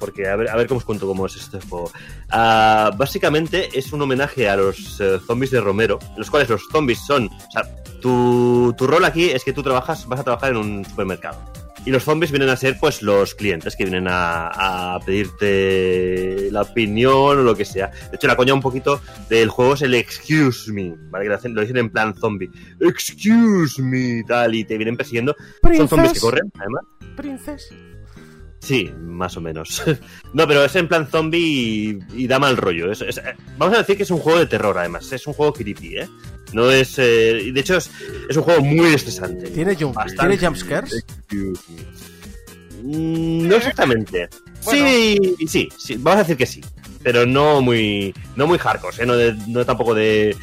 Porque a ver, a ver cómo os cuento cómo es este juego. Ah, básicamente es un homenaje a los eh, zombies de Romero, los cuales los zombies son... O sea, tu, tu rol aquí es que tú trabajas, vas a trabajar en un supermercado. Y los zombies vienen a ser, pues, los clientes que vienen a, a pedirte la opinión o lo que sea. De hecho, la coña un poquito del juego es el excuse me, ¿vale? Que lo, hacen- lo dicen en plan zombie. Excuse me, tal, y te vienen persiguiendo. Son zombies que corren, además. Princes. Sí, más o menos. no, pero es en plan zombie y, y da mal rollo. Es- es- vamos a decir que es un juego de terror, además. Es un juego creepy, ¿eh? No es... eh, de hecho, es, es un juego muy estresante. ¿Tiene, jump. ¿Tiene jumpscares? Mm, No exactamente. Bueno. Sí, sí, sí, vamos a decir que sí. Pero no muy, no muy hardcore, ¿eh? no, de- no tampoco de.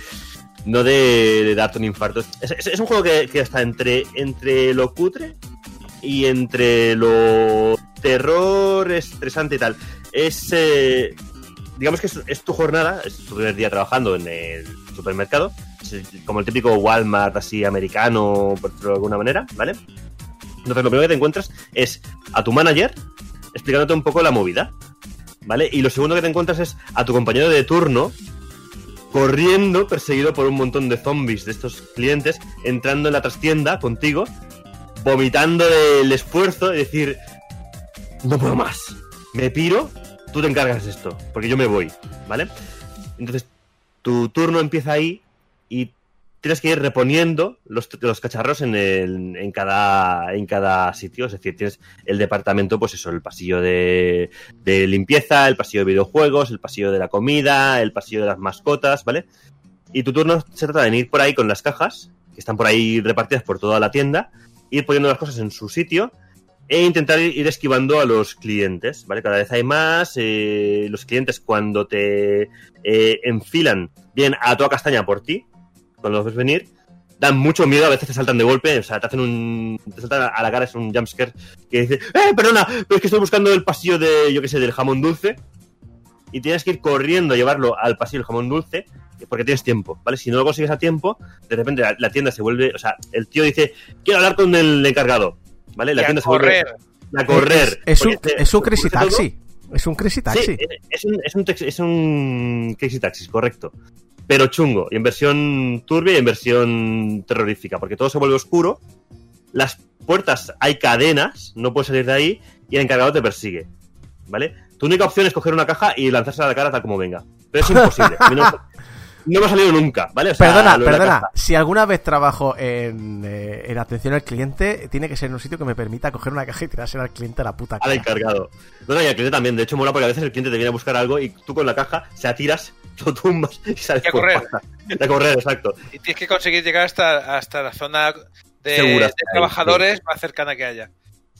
No de, de darte un infarto. Es, es- es un juego que, que está entre, entre lo cutre y entre lo terror estresante y tal. Es. eh, digamos que es, tu jornada, es tu primer día trabajando en el supermercado. El- como el típico Walmart así americano, por de alguna manera, ¿vale? Entonces, lo primero que te encuentras es a tu manager explicándote un poco la movida, ¿vale? Y lo segundo que te encuentras es a tu compañero de turno corriendo, perseguido por un montón de zombies de estos clientes, entrando en la trastienda contigo, vomitando del esfuerzo y decir, no puedo más, me piro, tú te encargas esto, porque yo me voy, ¿vale? Entonces, tu turno empieza ahí y tienes que ir reponiendo los, los cacharros en, el, en, cada, en cada sitio. Es decir, tienes el departamento, pues eso, el pasillo de, de limpieza, el pasillo de videojuegos, el pasillo de la comida, el pasillo de las mascotas, ¿vale? Y tu turno se trata de ir por ahí con las cajas, que están por ahí repartidas por toda la tienda, ir poniendo las cosas en su sitio e intentar ir esquivando a los clientes, ¿vale? Cada vez hay más, eh, los clientes cuando te eh, enfilan bien a toda castaña por ti, cuando los ves venir, dan mucho miedo, a veces te saltan de golpe, o sea, te hacen un. te saltan a la cara, es un jumpscare que dice, ¡eh, perdona! Pero es que estoy buscando el pasillo de, yo qué sé, del jamón dulce. Y tienes que ir corriendo a llevarlo al pasillo del jamón dulce, porque tienes tiempo, ¿vale? Si no lo consigues a tiempo, de repente la, la tienda se vuelve, o sea, el tío dice, quiero hablar con el encargado, ¿vale? La Y a tienda correr. se vuelve a correr. Es, es un, es un crazy todo. taxi. Es un crazy taxi. Sí, es un, es un, es un Crazy Taxis, correcto. Pero chungo, y en versión turbia y en versión terrorífica, porque todo se vuelve oscuro, las puertas hay cadenas, no puedes salir de ahí, y el encargado te persigue. ¿Vale? Tu única opción es coger una caja y lanzársela a la cara tal como venga. Pero es imposible. A mí no, no me ha salido nunca, ¿vale? O sea, perdona, perdona. Si alguna vez trabajo en, eh, en atención al cliente, tiene que ser en un sitio que me permita coger una caja y tirársela al cliente a la puta Al cara. encargado. No, no, y al cliente también. De hecho, mola porque a veces el cliente te viene a buscar algo y tú con la caja se atiras, lo tumbas y sales Y a por correr. a exacto. Y tienes que conseguir llegar hasta, hasta la zona de, Segura, de sí. trabajadores más cercana que haya.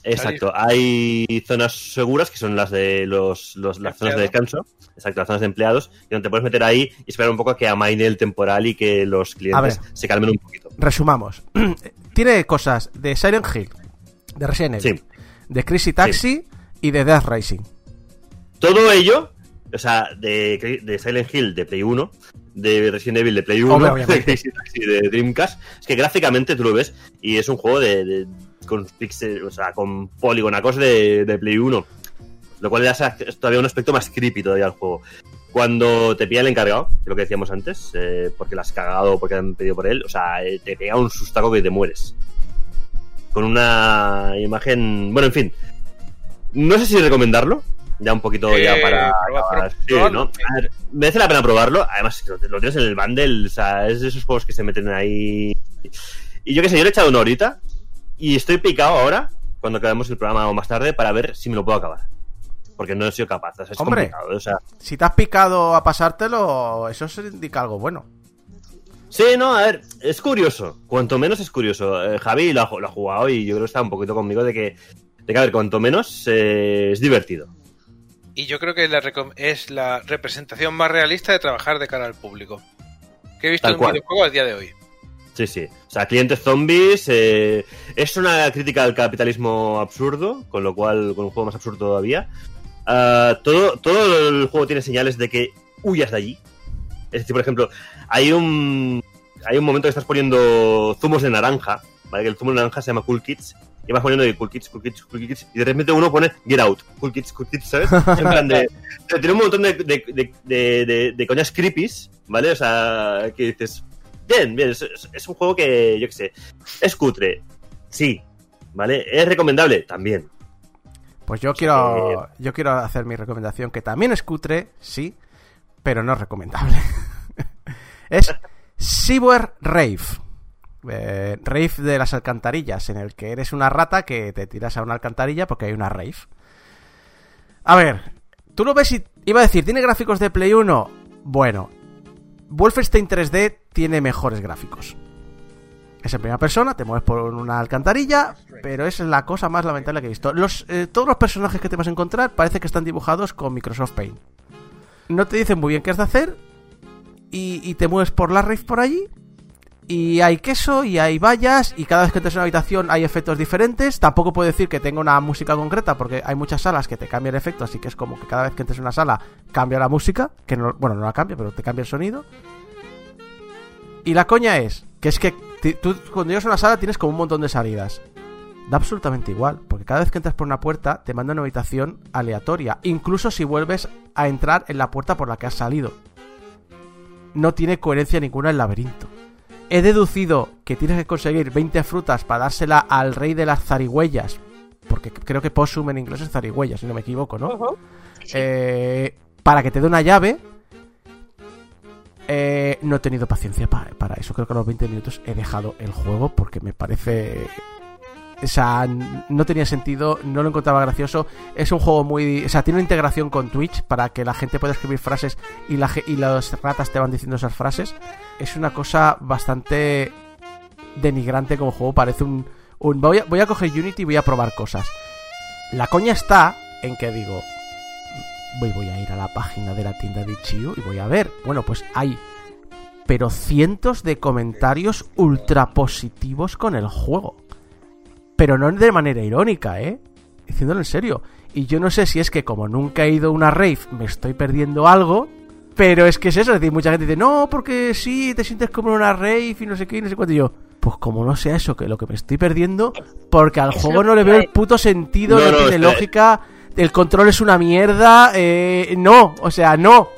Exacto, hay zonas seguras que son las de los, los- las zonas de descanso, exacto, las zonas de empleados, y donde te puedes meter ahí y esperar un poco a que amaine el temporal y que los clientes se calmen un poquito. Resumamos. Tiene cosas de Silent Hill, de Resident Evil, Sí. de Crazy Taxi y de Death Racing. Todo ello, o sea, de, de Silent Hill de Play 1, de Resident Evil de Play 1, Hombre, de. Crazy Taxi de Dreamcast, es que gráficamente tú lo ves y es un juego de, de- con pixel, o sea, con poligonacos de, de Play 1, lo cual le da todavía un aspecto más creepy todavía al juego. cuando te pilla el encargado, lo que decíamos antes, eh, porque la has cagado o porque han pedido por él, o sea, eh, te pega un sustaco que te mueres. Con una imagen. Bueno, en fin. No sé si recomendarlo. Ya un poquito ya Eh, para. pro- Sí. ¿no? A ver, merece la pena probarlo. Además, lo tienes en el bundle. O sea, es de esos juegos que se meten ahí. Y yo qué sé, yo le he echado una horita. Y estoy picado ahora, cuando acabemos el programa o más tarde, para ver si me lo puedo acabar. Porque no he sido capaz. o sea, es Hombre. complicado. O sea, Si te has picado a pasártelo, eso se indica algo bueno. Sí, no, a ver, es curioso. Cuanto menos es curioso. Eh, Javi lo ha, lo ha jugado y yo creo que está un poquito conmigo de que, de que a ver, cuanto menos eh, es divertido. Y yo creo que la es la representación más realista de trabajar de cara al público. Que he visto Tal en un cual. videojuego al día de hoy. Sí, sí. O sea, clientes zombies. eh, es una crítica al capitalismo absurdo, con lo cual, con un juego más absurdo todavía. Ah, todo, todo el juego tiene señales de que huyas de allí. Es decir, por ejemplo, hay un, hay un momento que estás poniendo zumos de naranja, ¿vale? Que el zumo de naranja se llama Cool Kids. Y vas poniendo Cool Kids, Cool Kids, Cool Kids. Y de repente uno pone Get Out, Cool Kids, Cool Kids, ¿sabes? En plan de. Tiene un montón de, de, de- de coñas creepies, ¿vale? O sea, que dices. Bien, bien, es, un juego que, yo qué sé, es cutre, sí, ¿vale? ¿Es recomendable? También. Pues yo quiero, yo quiero hacer mi recomendación, que también es cutre, sí, pero no es recomendable. es Seaware Rave. Eh, rave de las alcantarillas, en el que eres una rata que te tiras a una alcantarilla porque hay una rave. A ver, tú lo ves y iba a decir, ¿tiene gráficos de Play 1? Bueno, Wolfenstein 3D tiene mejores gráficos. Es en primera persona, te mueves por una alcantarilla, pero es la cosa más lamentable que he visto. Los, eh, todos los personajes que te vas a encontrar parece que están dibujados con Microsoft Paint. No te dicen muy bien qué has de hacer y, te mueves por la rave por allí y hay queso y hay vallas y cada vez que entres en una habitación hay efectos diferentes. Tampoco puedo decir que tenga una música concreta porque hay muchas salas que te cambian el efecto, así que es como que cada vez que entres en una sala cambia la música, que no, bueno, no la cambia, pero te cambia el sonido. Y la coña es que es que tú cuando llegas a una sala tienes como un montón de salidas. Da absolutamente igual, porque cada vez que entras por una puerta te manda una habitación aleatoria, incluso si vuelves a entrar en la puerta por la que has salido. No tiene coherencia ninguna el laberinto. He deducido que tienes que conseguir 20 frutas para dársela al rey de las zarigüeyas, porque creo que possum en inglés es zarigüeya, si no me equivoco, ¿no? Sí. Eh, para que te dé una llave. Eh, no he tenido paciencia pa- para eso. Creo que a los 20 minutos he dejado el juego porque me parece. O sea, no tenía sentido, no lo encontraba gracioso. Es un juego muy. O sea, tiene una integración con Twitch para que la gente pueda escribir frases y, la, y las ratas te van diciendo esas frases. Es una cosa bastante denigrante como juego. Parece un. un voy, a, voy a coger Unity y voy a probar cosas. La coña está en que digo, voy, voy a ir a la página de la tienda de Chio y voy a ver. Bueno, pues hay pero cientos de comentarios ultra positivos con el juego. Pero no de manera irónica, ¿eh? Diciéndolo en serio. Y yo no sé si es que como nunca he ido a una rave me estoy perdiendo algo. Pero es que es eso, es decir, mucha gente dice, no, porque sí, te sientes como en una rave y no sé qué, y no sé cuánto. Y yo, pues como no sea eso, que lo que me estoy perdiendo, porque al juego no le veo el puto sentido, No, no, no, tiene lógica, el control es una mierda, eh, no, o sea, no.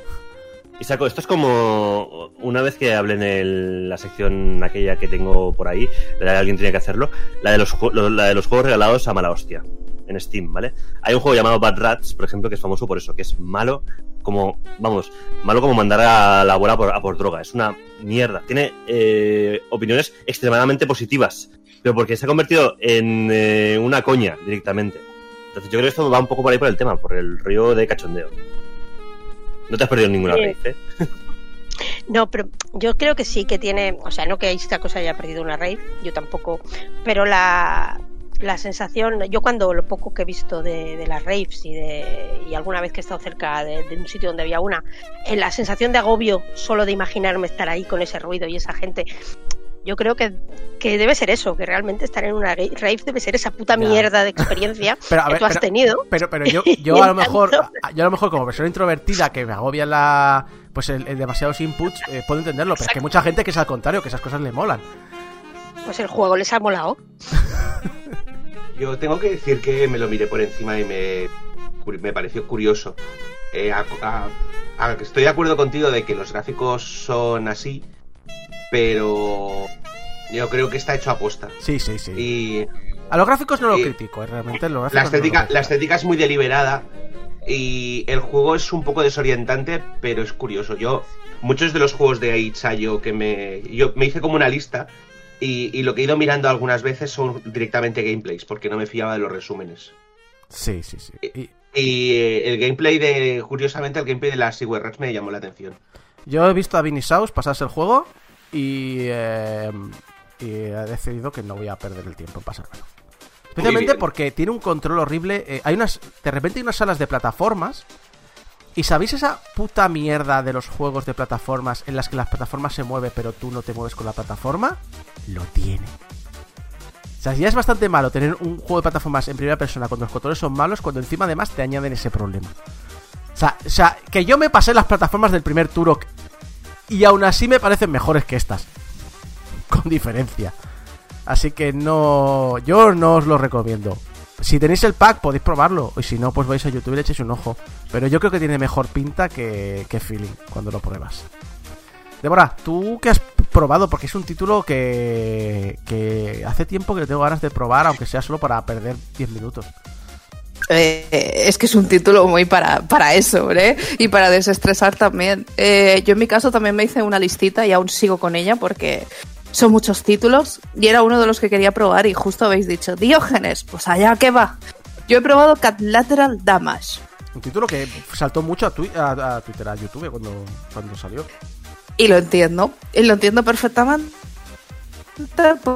Y saco, esto es como una vez que hablé en el- la sección aquella que tengo por ahí, la de alguien tenía que hacerlo, la de, los, la de los juegos regalados a mala hostia en Steam, ¿vale? Hay un juego llamado Bad Rats, por ejemplo, que es famoso por eso, que es malo como, vamos, malo como mandar a la abuela por, a por droga. Es una mierda. Tiene eh, opiniones extremadamente positivas, pero porque se ha convertido en eh, una coña directamente. Entonces yo creo que esto va un poco por ahí por el tema, por el río de cachondeo. No te has perdido ninguna rave, ¿eh? No, pero yo creo que sí que tiene, o sea, no que esta cosa haya perdido una rave, yo tampoco, pero la, la sensación, yo cuando lo poco que he visto de, de las raves y, de, y alguna vez que he estado cerca de, de un sitio donde había una, eh, la sensación de agobio solo de imaginarme estar ahí con ese ruido y esa gente, yo creo que, que debe ser eso, que realmente estar en una rave debe ser esa puta mierda de experiencia Pero, a que tú has pero- tenido. Pero, pero yo, yo a lo mejor, yo a lo mejor como persona introvertida que me agobia la, pues el, el demasiados inputs, eh, puedo entenderlo, pero es que hay mucha gente que es al contrario, que esas cosas le molan. Pues el juego les ha molado. Yo tengo que decir que me lo miré por encima y me, me pareció curioso. eh, a- a- a- estoy de acuerdo contigo de que los gráficos son así, pero yo creo que está hecho a posta. Sí, sí, sí. Y A los gráficos no lo y- critico, eh, realmente los la gráficos no lo estética, la estética es muy deliberada y el juego es un poco desorientante, pero es curioso. Yo, muchos de los juegos de Aichayo que me. Yo me hice como una lista y, y lo que he ido mirando algunas veces son directamente gameplays, porque no me fiaba de los resúmenes. Sí, sí, sí. Y Y eh, el gameplay de. Curiosamente, el gameplay de las Seaway Rats me llamó la atención. yo he visto a Vinny Saus pasarse el juego y, eh, y he decidido que no voy a perder el tiempo en pasármelo. Especialmente porque tiene un control horrible. eh, hay unas. De repente hay unas salas de plataformas. ¿Y sabéis esa puta mierda de los juegos de plataformas en las que la plataforma se mueve pero tú no te mueves con la plataforma? Lo tiene. O sea, ya es bastante malo tener un juego de plataformas en primera persona cuando los controles son malos, cuando encima además te añaden ese problema. O sea, o sea, que yo me pasé las plataformas del primer Turok y aún así me parecen mejores que estas. Con diferencia. Así que no. Yo no os lo recomiendo. Si tenéis el pack, podéis probarlo. Y si no, pues vais a YouTube y le echéis un ojo. Pero yo creo que tiene mejor pinta que, que feeling cuando lo pruebas. Débora, ¿tú qué has probado? Porque es un título que, que hace tiempo que tengo ganas de probar, aunque sea solo para perder 10 minutos. Eh, es que es un título muy para, para eso, ¿eh? Y para desestresar también. Eh, yo en mi caso también me hice una listita y aún sigo con ella porque son muchos títulos y era uno de los que quería probar y justo habéis dicho, Diógenes, pues allá que va. Yo he probado Cat Lateral Damage Un título que saltó mucho a, a Twitter, a YouTube cuando, cuando salió. y lo entiendo, y lo entiendo perfectamente.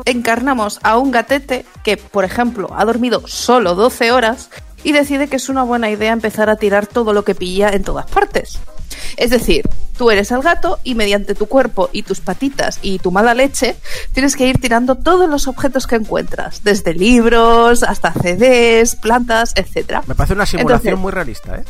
Encarnamos a un gatete que, por ejemplo, ha dormido solo 12 horas y decide que es una buena idea empezar a tirar todo lo que pilla en todas partes. Es decir, tú eres el gato y mediante tu cuerpo y tus patitas y tu mala leche tienes que ir tirando todos los objetos que encuentras, desde libros hasta CDs, plantas, etcétera. Me parece una simulación Entonces- muy realista, ¿eh?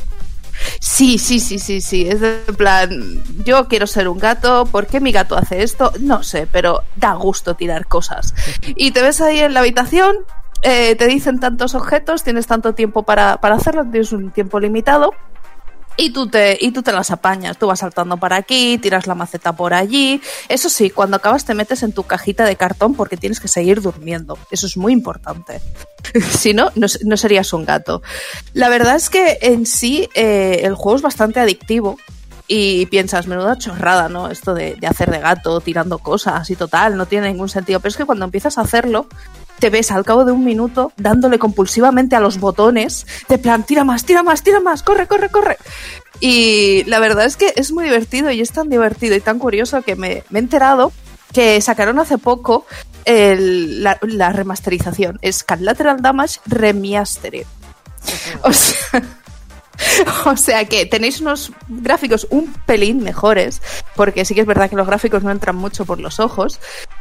Sí, sí, sí, sí, sí. Es de plan, yo quiero ser un gato, ¿por qué mi gato hace esto? No sé, pero da gusto tirar cosas. Y te ves ahí en la habitación, eh, te dicen tantos objetos, tienes tanto tiempo para, para hacerlo, tienes un tiempo limitado. Y tú, te, y tú te las apañas, tú vas saltando para aquí, tiras la maceta por allí. Eso sí, cuando acabas te metes en tu cajita de cartón porque tienes que seguir durmiendo. Eso es muy importante. si no, no, serías un gato. La verdad es que en sí eh, el juego es bastante adictivo y piensas, menuda chorrada, ¿no? Esto de, de hacer de gato, tirando cosas y total, no tiene ningún sentido. Pero es que cuando empiezas a hacerlo, te ves al cabo de un minuto dándole compulsivamente a los botones, de plan, tira más, tira más, tira más, corre, corre, corre. Y la verdad es que es muy divertido y es tan divertido y tan curioso que me, me he enterado que sacaron hace poco el- la, la remasterización. Es Cat Lateral Damage Remastered. O sea, o sea que tenéis unos gráficos un pelín mejores, porque sí que es verdad que los gráficos no entran mucho por los ojos,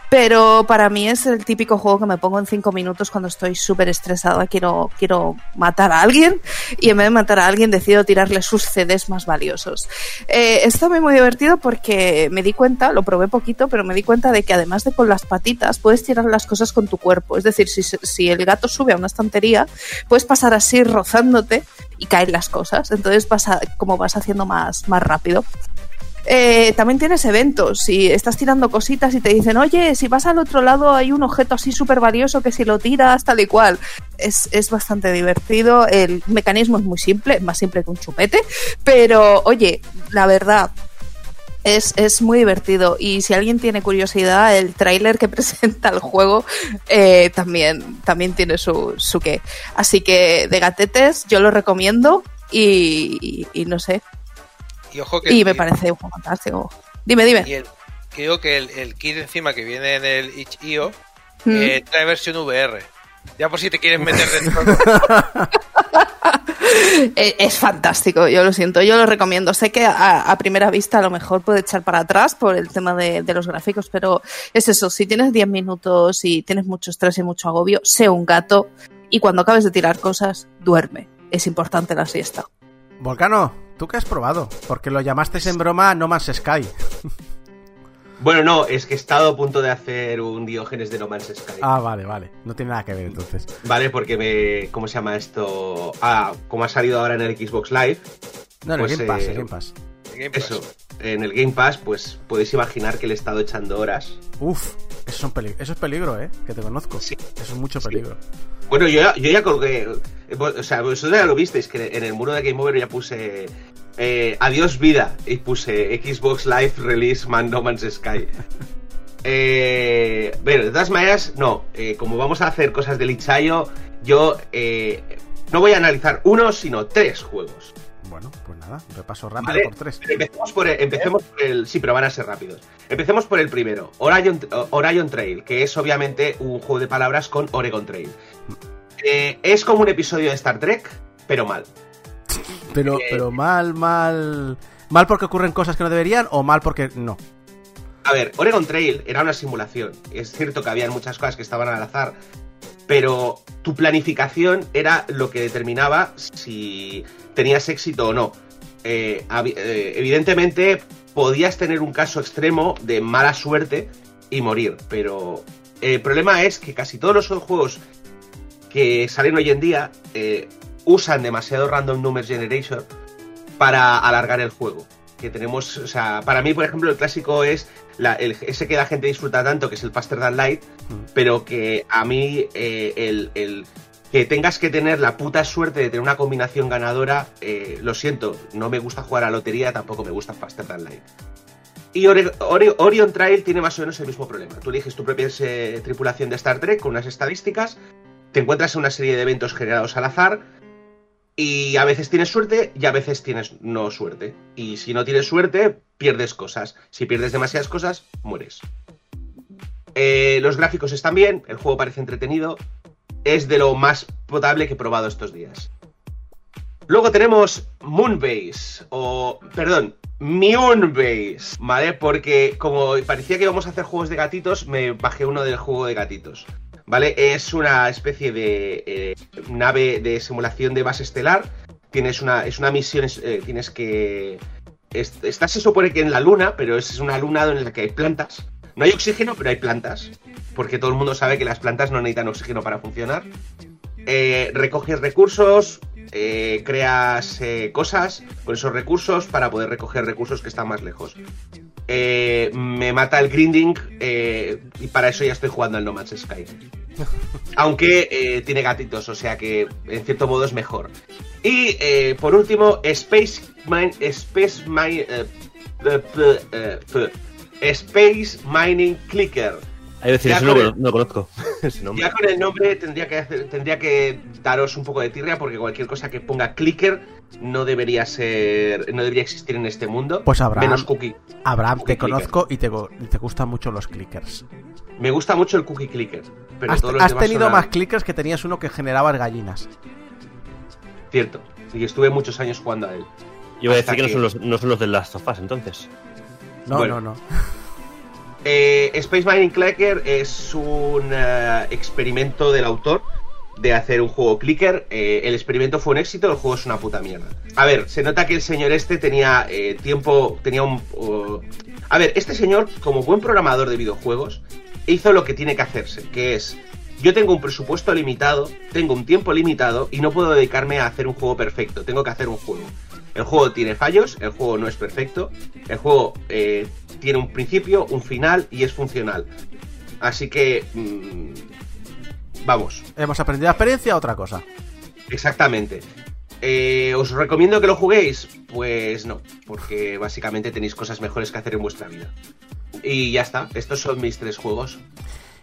pero para mí es el típico juego que me pongo en cinco minutos cuando estoy súper estresada, quiero, quiero matar a alguien y en vez de matar a alguien decido tirarle sus CDs más valiosos. Eh, está muy, muy divertido porque me di cuenta, lo probé poquito, pero me di cuenta de que además de con las patitas puedes tirar las cosas con tu cuerpo. Es decir, si, si el gato sube a una estantería, puedes pasar así rozándote y caen las cosas. Entonces vas a- como vas haciendo más, más rápido. Eh, también tienes eventos, si estás tirando cositas y te dicen, oye, si vas al otro lado hay un objeto así súper valioso que si lo tiras tal y cual. Es, es bastante divertido, el mecanismo es muy simple, más simple que un chupete, pero oye, la verdad, es, es muy divertido y si alguien tiene curiosidad, el tráiler que presenta el juego eh, también, también tiene su, su qué. Así que de gatetes yo lo recomiendo y, y- y no sé, Y ojo que. y me parece un juego fantástico. Dime, dime. Y el, que el, el kit encima que viene en el itch.io Mm. eh, trae versión VR. Ya por si te quieres meter dentro. Eh, Es fantástico, yo lo siento, yo lo recomiendo. Sé que a, a primera vista a lo mejor puede echar para atrás por el tema de, de los gráficos, pero es eso, si tienes 10 minutos y tienes mucho estrés y mucho agobio, sé un gato y cuando acabes de tirar cosas, duerme. Es importante la siesta. Volcano, ¿tú qué has probado? Porque lo llamaste en broma No Man's Sky. Bueno, no, es que he estado a punto de hacer un Diógenes de No Man's Sky. Ah, vale, vale. No tiene nada que ver entonces. Vale, porque me. ¿Cómo se llama esto? Ah, como ha salido ahora en el Xbox Live, No, el Pues, Game Pass, eh, el Game Pass. Game Pass. Eso, en el Game Pass, pues podéis imaginar que le he estado echando horas. Uf, eso es, un peli- eso es peligro, ¿eh? Que te conozco. Sí. Eso es mucho peligro. Bueno, yo ya, yo ya colgué. eh, O sea, vosotros ya lo visteis, que en el muro de Game Over ya puse. eh, adiós vida. Y puse Xbox Live Release Man No Man's Sky. Eh, bueno, de todas maneras, no. eh, como vamos a hacer cosas del Itch.io, yo eh, no voy a analizar uno, sino tres juegos. Bueno, pues nada, repaso rápido ¿vale? por tres. Empecemos por, el, empecemos por el. Sí, pero van a ser rápidos. Empecemos por el primero: Orion, Orion Trail, que es obviamente un juego de palabras con Oregon Trail. Eh, es como un episodio de Star Trek, pero mal. Pero, pero mal, mal. ¿Mal porque ocurren cosas que no deberían o mal porque no? A ver, Oregon Trail era una simulación. Es cierto que había muchas cosas que estaban al azar, pero tu planificación era lo que determinaba si tenías éxito o no. Eh, eh, evidentemente, podías tener un caso extremo de mala suerte y morir, pero el problema es que casi todos los juegos que salen hoy en día eh, usan demasiado Random Numbers Generation para alargar el juego. Que tenemos, o sea, para mí, por ejemplo, el clásico es la- el- ese que la gente disfruta tanto, que es el Faster Than Light, pero que a mí eh, el, el que tengas que tener la puta suerte de tener una combinación ganadora, eh, lo siento, no me gusta jugar a lotería, tampoco me gusta Faster Than Light. Y Orion Trail tiene más o menos el mismo problema. Tú eliges tu propia eh, tripulación de Star Trek con unas estadísticas, te encuentras en una serie de eventos generados al azar, y a veces tienes suerte y a veces tienes no suerte. Y si no tienes suerte, pierdes cosas. Si pierdes demasiadas cosas, mueres. Eh, los gráficos están bien, el juego parece entretenido. Es de lo más potable que he probado estos días. Luego tenemos Moonbase, o perdón, Moonbase, ¿vale? Porque como parecía que íbamos a hacer juegos de gatitos, me bajé uno del juego de gatitos. ¿Vale? Es una especie de eh, nave de simulación de base estelar. Tienes una, es una misión, eh, tienes que... es- estás se supone que en la luna, pero es una luna en la que hay plantas. No hay oxígeno, pero hay plantas. Porque todo el mundo sabe que las plantas no necesitan oxígeno para funcionar. Eh, recoges recursos, eh, creas eh, cosas con esos recursos para poder recoger recursos que están más lejos. Eh, me mata el grinding eh, y para eso ya estoy jugando al No Man's Sky. Aunque eh, tiene gatitos, o sea que en cierto modo es mejor. Y por último, Space Mine, Space Mine, Space Mining Clicker. Hay que decir, eso no, con lo- el- no lo conozco. Ya con el nombre tendría que, hacer- tendría que daros un poco de tirria porque cualquier cosa que ponga clicker no debería ser, no debería existir en este mundo. Pues Abraham. Menos cookie. Abraham, Cookie te conozco y te, te gustan mucho los clickers. Me gusta mucho el cookie clicker. Pero Has, todos los has demás tenido más clickers que tenías uno que generaba gallinas. Cierto. Y estuve muchos años jugando a él. Yo voy a decir que, que- no, son los, no son los de Last of Us, entonces. No, Bueno. no, no. Eh, Space Mining Clicker es un eh, experimento del autor de hacer un juego clicker. Eh, el experimento fue un éxito, el juego es una puta mierda. A ver, se nota que el señor este tenía eh, tiempo, tenía un... A ver, este señor, como buen programador de videojuegos, hizo lo que tiene que hacerse, que es... Yo tengo un presupuesto limitado, tengo un tiempo limitado y no puedo dedicarme a hacer un juego perfecto, tengo que hacer un juego. El juego tiene fallos, el juego no es perfecto, el juego eh, tiene un principio, un final y es funcional. Así que... mm, vamos, Hemos aprendido la experiencia, otra cosa. exactamente. Eh, ¿Os recomiendo que lo juguéis? Pues no, porque básicamente tenéis cosas mejores que hacer en vuestra vida. Y ya está, estos son mis tres juegos.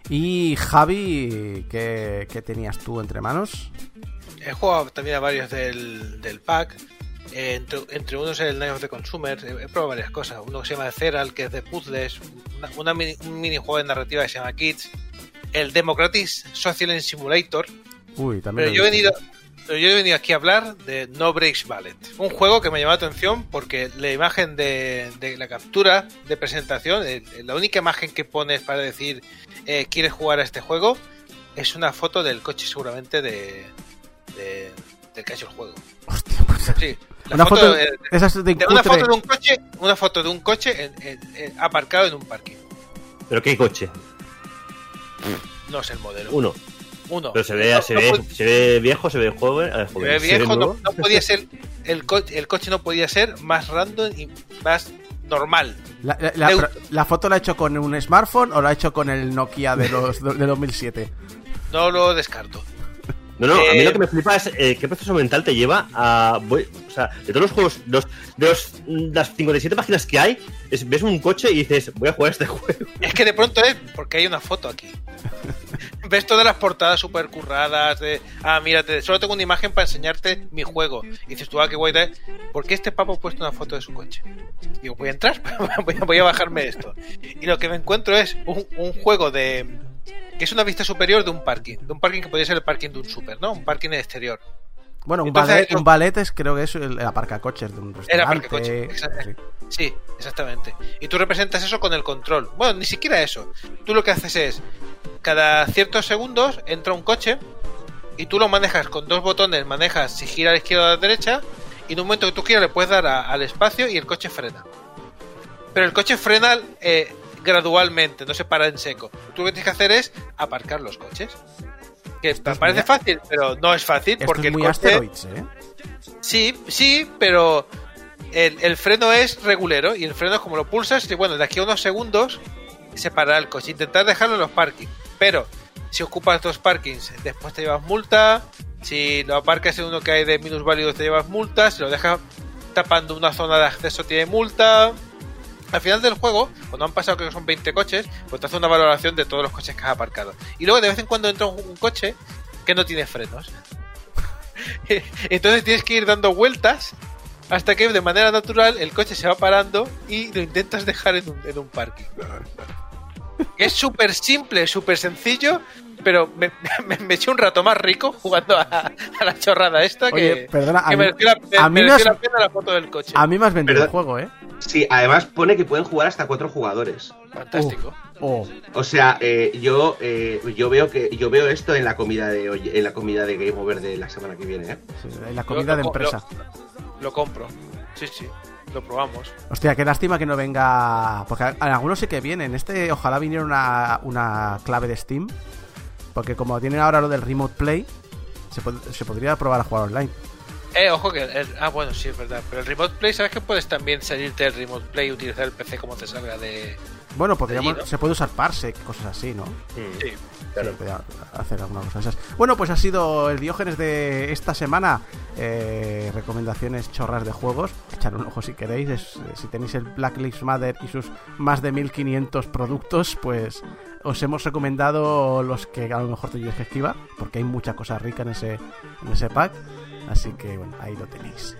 Y Javi, ¿qué, qué tenías tú entre manos? He jugado también a varios del, del pack. Eh, entre, entre unos el Night of the Consumer. He, he probado varias cosas. Uno que se llama Feral, que es de puzzles. Una, una mini- un minijuego de narrativa que se llama Kids. El Democratic Social and Simulator. Uy, también. Pero yo he venido. Pero yo he venido aquí a hablar de No Breaks Ballet. Un juego que me llamó la atención porque la imagen de, de la captura de presentación, eh, la única imagen que pones para decir eh, quieres jugar a este juego, es una foto del coche seguramente de, de- del que ha hecho el juego. Hostia, pues, Sí, una foto, esas de de una foto de un coche, una foto de un coche en- en- en- aparcado en un parque. ¿Pero qué coche? No es el modelo. Uno. Uno. Pero se ve, No- se no ve, pod- se ve viejo, se ve joven. eh, se ve viejo, no, podía ser, el, co- el coche no podía ser más random y más normal. La, la- la- Neutro. pero, ¿la foto la ha hecho con un smartphone o la ha hecho con el Nokia de los de 2007? No lo descarto. No, no, a mí Eh, lo que me flipa es eh, qué proceso mental te lleva a. voy- o sea, de todos los juegos, los, de los, las 57 páginas que hay, es- ves un coche y dices, voy a jugar a este juego. Es que de pronto es porque hay una foto aquí. Ves todas las portadas super curradas de, ah, mírate, solo tengo una imagen para enseñarte mi juego. Y dices tú, ah, qué guay. ¿por qué este papo ha puesto una foto de su coche? Digo, voy a entrar, voy a, voy a bajarme esto. Y lo que me encuentro es un, un juego de... que es una vista superior de un parking. De un parking que podría ser el parking de un super, ¿no? Un parking exterior. Bueno, un, Entonces, ballet, un ballet es creo que es el, el aparcacoches de un El restaurante. aparcacoche, exacto. sí. Sí, exactamente. Y tú representas eso con el control. Bueno, ni siquiera eso. Tú lo que haces es, cada ciertos segundos entra un coche y tú lo manejas con dos botones, manejas si gira a la izquierda o a la derecha y en un momento que tú quieras le puedes dar a- al espacio y el coche frena. Pero el coche frena eh, gradualmente, no se para en seco. Tú lo que tienes que hacer es aparcar los coches. Que Esto parece muy- fácil, pero no es fácil Esto porque es muy el coche... ¿eh? Sí, sí, pero el, el freno es regulero y el freno es como lo pulsas y bueno, de aquí a unos segundos se parará el coche. Intentar dejarlo en los parkings, pero si ocupas dos parkings después te llevas multa, si lo aparcas en uno que hay de minusválidos te llevas multa, si lo dejas tapando una zona de acceso tiene multa. Al final del juego, cuando han pasado creo que son 20 coches, pues te hace una valoración de todos los coches que has aparcado. Y luego de vez en cuando entra un, un coche que no tiene frenos. Entonces tienes que ir dando vueltas hasta que de manera natural el coche se va parando y lo intentas dejar en un, en un parking. Es súper simple, súper sencillo, pero me, me, me eché un rato más rico jugando a, a la chorrada esta que, perdona, a que mí- mereció, la, a mí me has- la pena la foto del coche. A mí me has vendido el juego, ¿eh? Sí, además pone que pueden jugar hasta cuatro jugadores. Fantástico. Oh, O sea, eh, yo eh, yo veo que yo veo esto en la comida de hoy, en la comida de Game Over de la semana que viene, ¿eh? sí, la comida Lo- de lo- empresa. Lo, lo compro. Sí, sí. Lo probamos. Hostia, qué lástima que no venga. Porque algunos sí que vienen. Este, ojalá viniera una, una clave de Steam. Porque como tienen ahora lo del Remote Play, se, pod- se podría probar a jugar online. Eh, ojo que. el- ah, bueno, sí, es verdad. Pero el Remote Play, ¿sabes que puedes también salirte del Remote Play y utilizar el PC como te salga de. Bueno, podríamos, Allí, ¿no? se puede usar Parsec, cosas así, ¿no? Sí. Claro. Sí, hacer alguna cosa de esas. Bueno, pues ha sido el Diógenes de esta semana. Eh, recomendaciones chorras de juegos. Echar un ojo si queréis. Es- eh, si tenéis el Black Lives Matter y sus más de 1500 productos, pues os hemos recomendado los que a lo mejor tenéis que esquivar. Porque hay mucha cosa rica en ese, en ese pack. Así que bueno, ahí lo tenéis.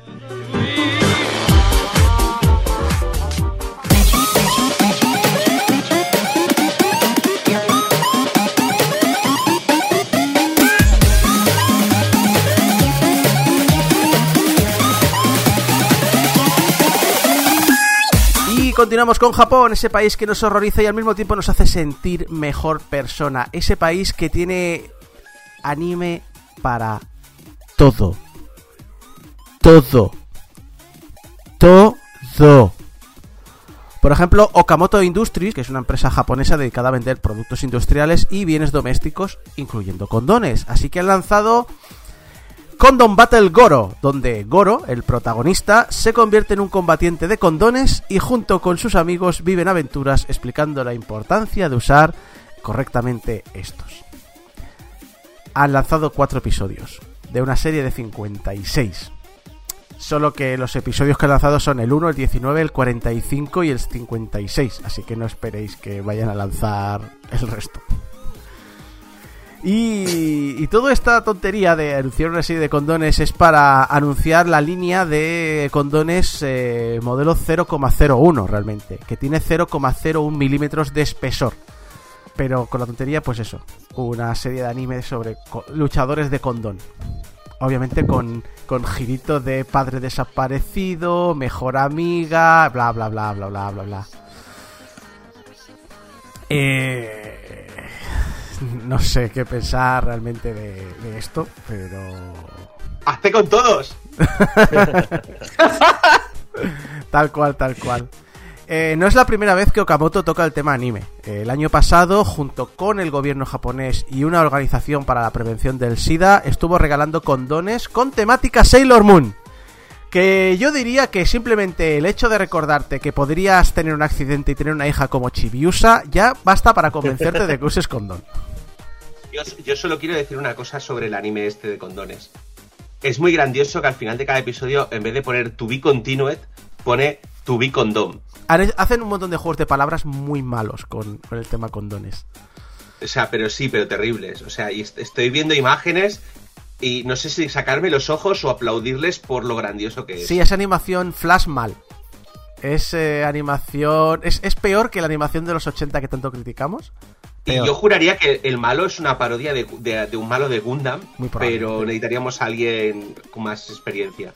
Continuamos con Japón, ese país que nos horroriza y al mismo tiempo nos hace sentir mejor persona. Ese país que tiene anime para todo. Todo. Todo. Por ejemplo, Okamoto Industries, que es una empresa japonesa dedicada a vender productos industriales y bienes domésticos, incluyendo condones. Así que han lanzado Condom Battle Goro, donde Goro, el protagonista, se convierte en un combatiente de condones y junto con sus amigos viven aventuras explicando la importancia de usar correctamente estos. Han lanzado cuatro episodios de una serie de 56. Solo que los episodios que han lanzado son el 1, el 19, el 45 y el 56. Así que no esperéis que vayan a lanzar el resto. Y, y toda esta tontería de anunciar una serie de condones es para anunciar la línea de condones eh, modelo 0,01 realmente, que tiene 0,01 milímetros de espesor. Pero con la tontería, pues eso, una serie de anime sobre luchadores de condón. Obviamente con, con girito de padre desaparecido, mejor amiga, bla bla bla bla bla bla bla. Eh, no sé qué pensar realmente de, de esto, pero... ¡Hazte con todos! Tal cual, tal cual. Eh, no es la primera vez que Okamoto toca el tema anime. Eh, el año pasado, junto con el gobierno japonés y una organización para la prevención del SIDA, estuvo regalando condones con temática Sailor Moon. Que yo diría que simplemente el hecho de recordarte que podrías tener un accidente y tener una hija como Chibiusa ya basta para convencerte de que uses condón. Yo, yo solo quiero decir una cosa sobre el anime este de condones. Es muy grandioso que al final de cada episodio, en vez de poner to be continued, pone to be condom. Hacen un montón de juegos de palabras muy malos con, con el tema condones. O sea, pero sí, pero terribles. O sea, y est- estoy viendo imágenes y no sé si sacarme los ojos o aplaudirles por lo grandioso que es. Sí, es animación flash mal. Es eh, animación... Es, es peor que la animación de los 80 que tanto criticamos. y yo juraría que el malo es una parodia de, de- de un malo de Gundam, Muy pero necesitaríamos a alguien con más experiencia.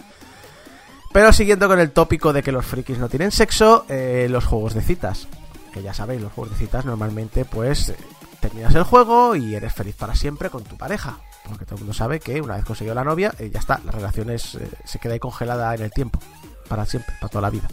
Pero siguiendo con el tópico de que los frikis no tienen sexo, eh, los juegos de citas. Que ya sabéis, los juegos de citas normalmente pues eh, terminas el juego y eres feliz para siempre con tu pareja. Porque todo el mundo sabe que una vez conseguido la novia, eh, ya está, la relación es, eh, se queda ahí congelada en el tiempo. Para siempre, para toda la vida.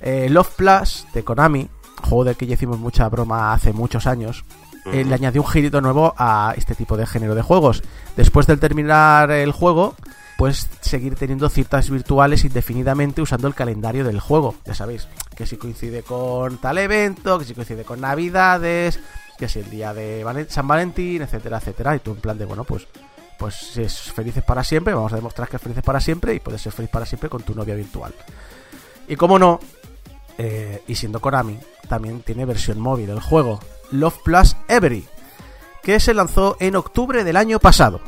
Eh, Love Plus de Konami, juego del que ya hicimos mucha broma hace muchos años, eh, le añadió un girito nuevo a este tipo de género de juegos. Después de terminar el juego, puedes seguir teniendo citas virtuales indefinidamente usando el calendario del juego. Ya sabéis, que si coincide con tal evento, que si coincide con navidades, que si el día de San Valentín, etcétera, etcétera. Y tú en plan de, bueno, pues, pues si es felices para siempre, vamos a demostrar que es felices para siempre y puedes ser feliz para siempre con tu novia virtual. Y como no, eh, y siendo Konami, también tiene versión móvil el juego Love Plus Every, que se lanzó en octubre del año pasado.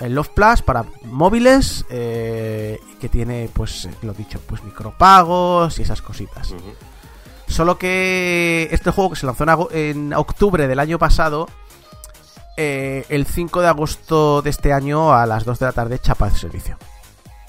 El Love Plus para móviles, eh, que tiene, pues, lo dicho, pues micropagos y esas cositas. Solo que este juego que se lanzó en, octubre del año pasado, eh, el 5 de agosto de este año a las 2 de la tarde chapa de servicio.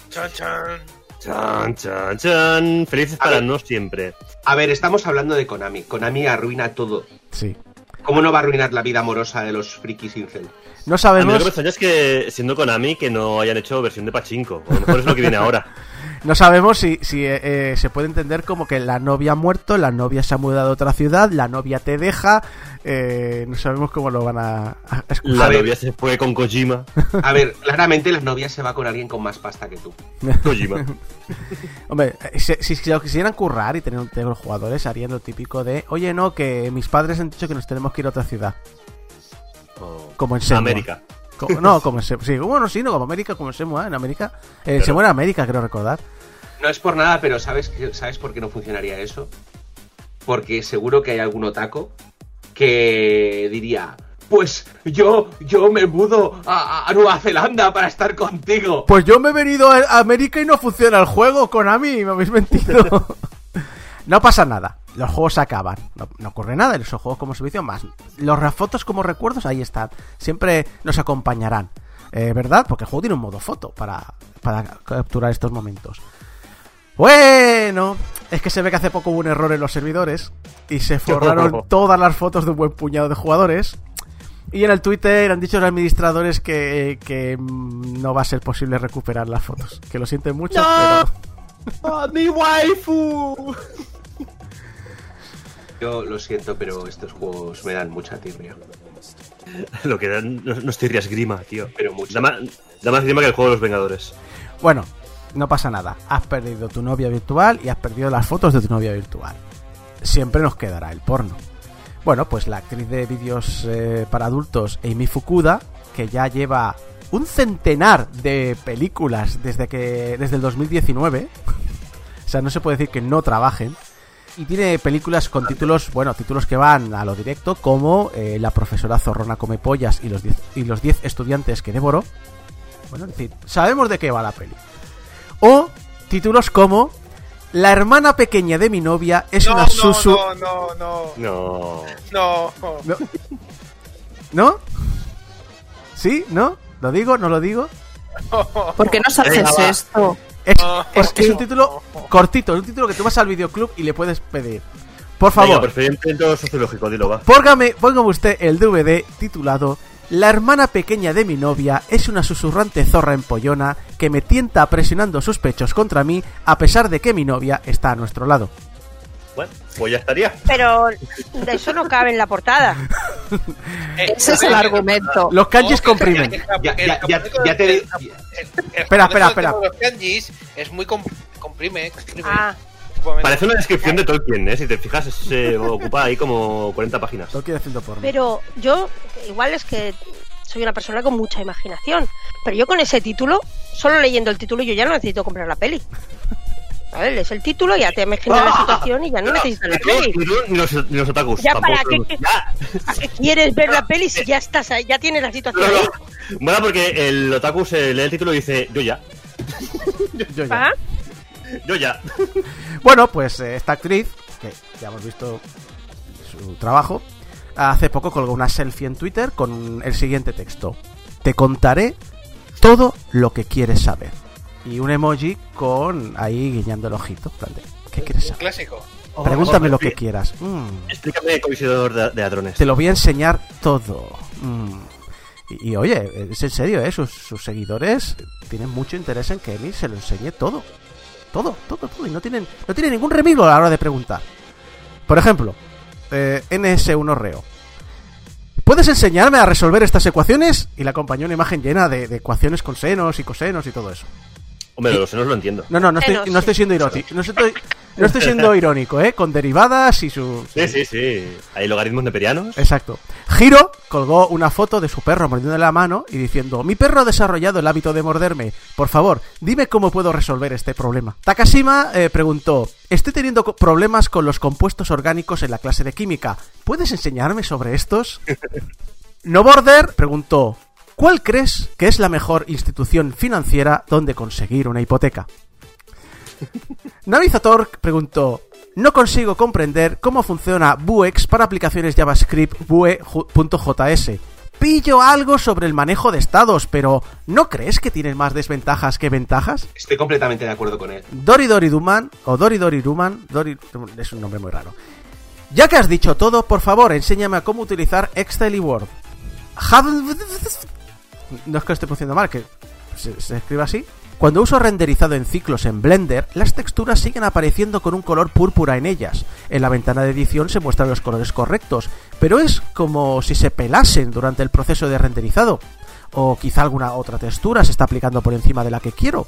Chan, chan. Chan, chan, chan. Felices A para ver. no siempre. A ver, estamos hablando de Konami. Konami arruina todo. Sí. ¿Cómo no va a arruinar la vida amorosa de los frikis incel? No A mí sabemos, lo que me extraña es que, siendo Konami, que no hayan hecho versión de Pachinko. A lo mejor es lo que viene ahora. no sabemos si, si eh, eh, se puede entender como que la novia ha muerto, la novia se ha mudado a otra ciudad, la novia te deja. eh, no sabemos cómo lo van a, a excusar. La novia se fue con Kojima. A ver, claramente la novia se va con alguien con más pasta que tú. Kojima. Hombre, eh, si, si, si lo quisieran currar y tener un tener los jugadores, harían lo típico de, oye, no, que mis padres han dicho que nos tenemos que ir a otra ciudad. Oh. Como en Semua. América. Como- no, como en Semua. Sí, bueno, sí, no, como América, como en Semua, ¿eh? en América. Eh, Pero- Semua era América, creo recordar. No es por nada, pero ¿sabes, ¿sabes por qué no funcionaría eso? Porque seguro que hay algún otaco que diría, pues yo, yo me mudo a, a Nueva Zelanda para estar contigo. Pues yo me he venido a América y no funciona el juego, Konami, me habéis mentido. no pasa nada, los juegos se acaban, no, no ocurre nada, esos juegos como servicio más. Los refotos como recuerdos ahí están, siempre nos acompañarán, eh, ¿verdad? Porque el juego tiene un modo foto para, para capturar estos momentos. Bueno, es que se ve que hace poco hubo un error en los servidores y se forraron todas las fotos de un buen puñado de jugadores. Y en el Twitter han dicho los administradores que, que mm, no va a ser posible recuperar las fotos. Que lo sienten mucho, pero... ¡Mi waifu! Yo lo siento, pero estos juegos me dan mucha tirria. Lo que dan no, no tirrias grima, tío. Pero mucho. Da más, da más grima que el juego de los Vengadores. Bueno, no pasa nada. Has perdido tu novia virtual y has perdido las fotos de tu novia virtual. Siempre nos quedará el porno. Bueno, pues la actriz de vídeos eh, para adultos, Amy Fukuda, que ya lleva un centenar de películas desde que desde el 2019. o sea, no se puede decir que no trabajen. Y tiene películas con títulos, bueno, títulos que van a lo directo, como eh, La profesora zorrona come pollas y los 10 y los 10 estudiantes que devoró. Bueno, es decir, sabemos de qué va la peli. O títulos como La hermana pequeña de mi novia es No, una no, susu. no, no, no, No. no. No. ¿No? ¿Sí? ¿No? ¿Lo digo? ¿No lo digo? ¿Por qué nos haces esto? Es, No. es- es un título cortito, es un título que tú vas al videoclub y le puedes pedir. Por Venga, favor, preferente sociológico, dilo, va. póngame, póngame usted el DVD titulado La hermana pequeña de mi novia es una susurrante zorra empollona que me tienta presionando sus pechos contra mí a pesar de que mi novia está a nuestro lado. Bueno, pues ya estaría. Pero de eso no cabe en la portada. Ese es el argumento. Los kanjis comprimen. Ya- ya- ya- ya te- Espera, espera, espera. Los kanjis es muy comprime, comprime. Ah, Parece una descripción de Tolkien, ¿eh? Si te fijas, se ocupa ahí como 40 páginas. Tolkien haciendo porno. pero yo, igual es que soy una persona con mucha imaginación, pero yo con ese título, solo leyendo el título, yo ya no necesito comprar la peli. ¿Vale? Lees el título, ya te imaginas la situación y ya no necesitas la peli. los, ni los otakus. Ya, ¿para tampoco. qué- Ya. ¿A qué quieres ver la peli si ya estás ahí, ya tienes la situación No, ahí? no. Mola porque el otaku se lee el título y dice, yo ya, Yo ya. ¿Ah? yo ya. Bueno, pues eh, esta actriz, que ya hemos visto su trabajo, hace poco colgó una selfie en Twitter con el siguiente texto. Te contaré todo lo que quieres saber. Y un emoji con ahí guiñando el ojito. ¿Qué quieres Un saber? clásico. Pregúntame lo que quieras. Mm, Explícame Coisidor de, de Hadrones. te lo voy a enseñar todo. Mm. Y, y, oye, es en serio, ¿eh? Sus, sus seguidores tienen mucho interés en que Emi se lo enseñe todo. Todo, todo, todo. Y no tienen, no tienen ningún remilgo a la hora de preguntar. Por ejemplo, eh, NS1 Reo. ¿Puedes enseñarme a resolver estas ecuaciones? Y le acompañó una imagen llena de, de ecuaciones con senos y cosenos y todo eso. Hombre, los senos lo entiendo. No, no, no estoy, no estoy siendo irónico. No estoy, no estoy siendo irónico, ¿eh? Con derivadas y su... Sí, sí, sí. Hay logaritmos neperianos. Exacto. Giro colgó una foto de su perro mordiendo la mano y diciendo: Mi perro ha desarrollado el hábito de morderme. Por favor, dime cómo puedo resolver este problema. Takashima eh, preguntó: Estoy teniendo co- problemas con los compuestos orgánicos en la clase de química. ¿Puedes enseñarme sobre estos? No Border preguntó: ¿Cuál crees que es la mejor institución financiera donde conseguir una hipoteca? Navizator preguntó: No consigo comprender cómo funciona Vuex para aplicaciones JavaScript Vue.js. Pillo algo sobre el manejo de estados, pero ¿no crees que tienen más desventajas que ventajas? Estoy completamente de acuerdo con él. Dori Dori Duman, o Dori Dori Duman, Dori, es un nombre muy raro. Ya que has dicho todo, por favor, enséñame a cómo utilizar Excel y Word. No es que lo esté pronunciando mal, que se, se escribe así. Cuando uso renderizado en ciclos en Blender, las texturas siguen apareciendo con un color púrpura en ellas. En la ventana de edición se muestran los colores correctos, pero es como si se pelasen durante el proceso de renderizado. O quizá alguna otra textura se está aplicando por encima de la que quiero.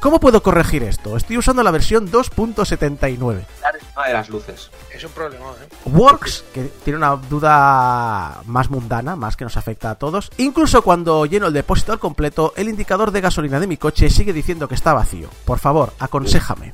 ¿Cómo puedo corregir esto? Estoy usando la versión 2.79. Dar encima de las luces. Es un problema, ¿eh? Works, que tiene una duda más mundana, más que nos afecta a todos. Incluso cuando lleno el depósito al completo, el indicador de gasolina de mi coche sigue diciendo que está vacío. Por favor, aconséjame.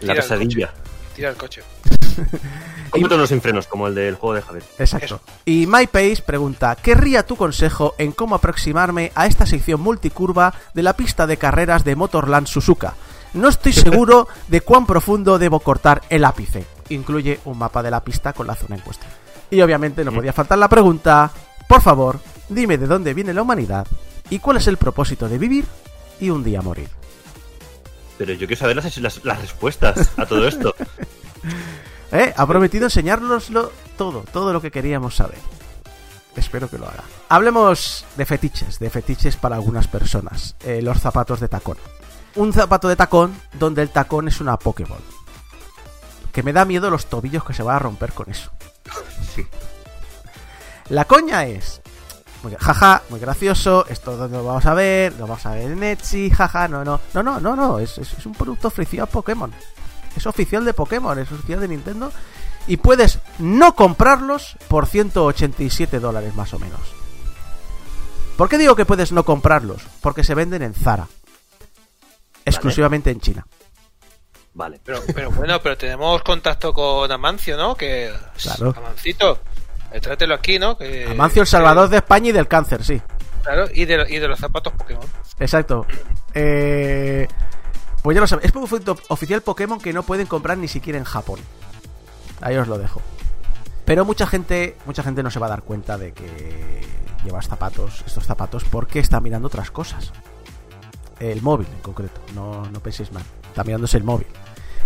La pesadilla. Tira el coche. Cómprate sin frenos, como el del juego de Javier. Exacto. Eso. Y MyPace pregunta, ¿querría tu consejo en cómo aproximarme a esta sección multicurva de la pista de carreras de Motorland Suzuka? No estoy seguro de cuán profundo debo cortar el ápice. Incluye un mapa de la pista con la zona en cuestión. Y obviamente no podía faltar la pregunta, por favor, dime de dónde viene la humanidad y cuál es el propósito de vivir y un día morir. Pero yo quiero saber las, las, las respuestas a todo esto. ¿Eh? Ha prometido enseñárnoslo todo, todo lo que queríamos saber. Espero que lo haga. Hablemos de fetiches, de fetiches para algunas personas. Eh, los zapatos de tacón. Un zapato de tacón donde el tacón es una Pokéball. Que me da miedo los tobillos que se van a romper con eso. La coña es. Muy- jaja, muy gracioso. Esto donde lo vamos a ver. Lo vamos a ver en Etsy. Jaja, no, no. No, no, no, no. Es, es- es un producto oficial Pokémon. Es oficial de Pokémon, es oficial de Nintendo. Y puedes no comprarlos por 187 dólares más o menos. ¿Por qué digo que puedes no comprarlos? Porque se venden en Zara. Exclusivamente en China. Vale. Pero, pero bueno, pero tenemos contacto con Amancio, ¿no? Que. Claro. Amancito, trátelo aquí, ¿no? Que- Amancio, el salvador de España y del cáncer, sí. Claro, y de, y de los zapatos Pokémon. Exacto. Eh, pues ya lo sabéis. Es producto oficial Pokémon que no pueden comprar ni siquiera en Japón. Ahí os lo dejo. Pero mucha gente, mucha gente no se va a dar cuenta de que llevas zapatos, estos zapatos, porque está mirando otras cosas. El móvil, en concreto. No, no penséis mal. Está mirándose el móvil.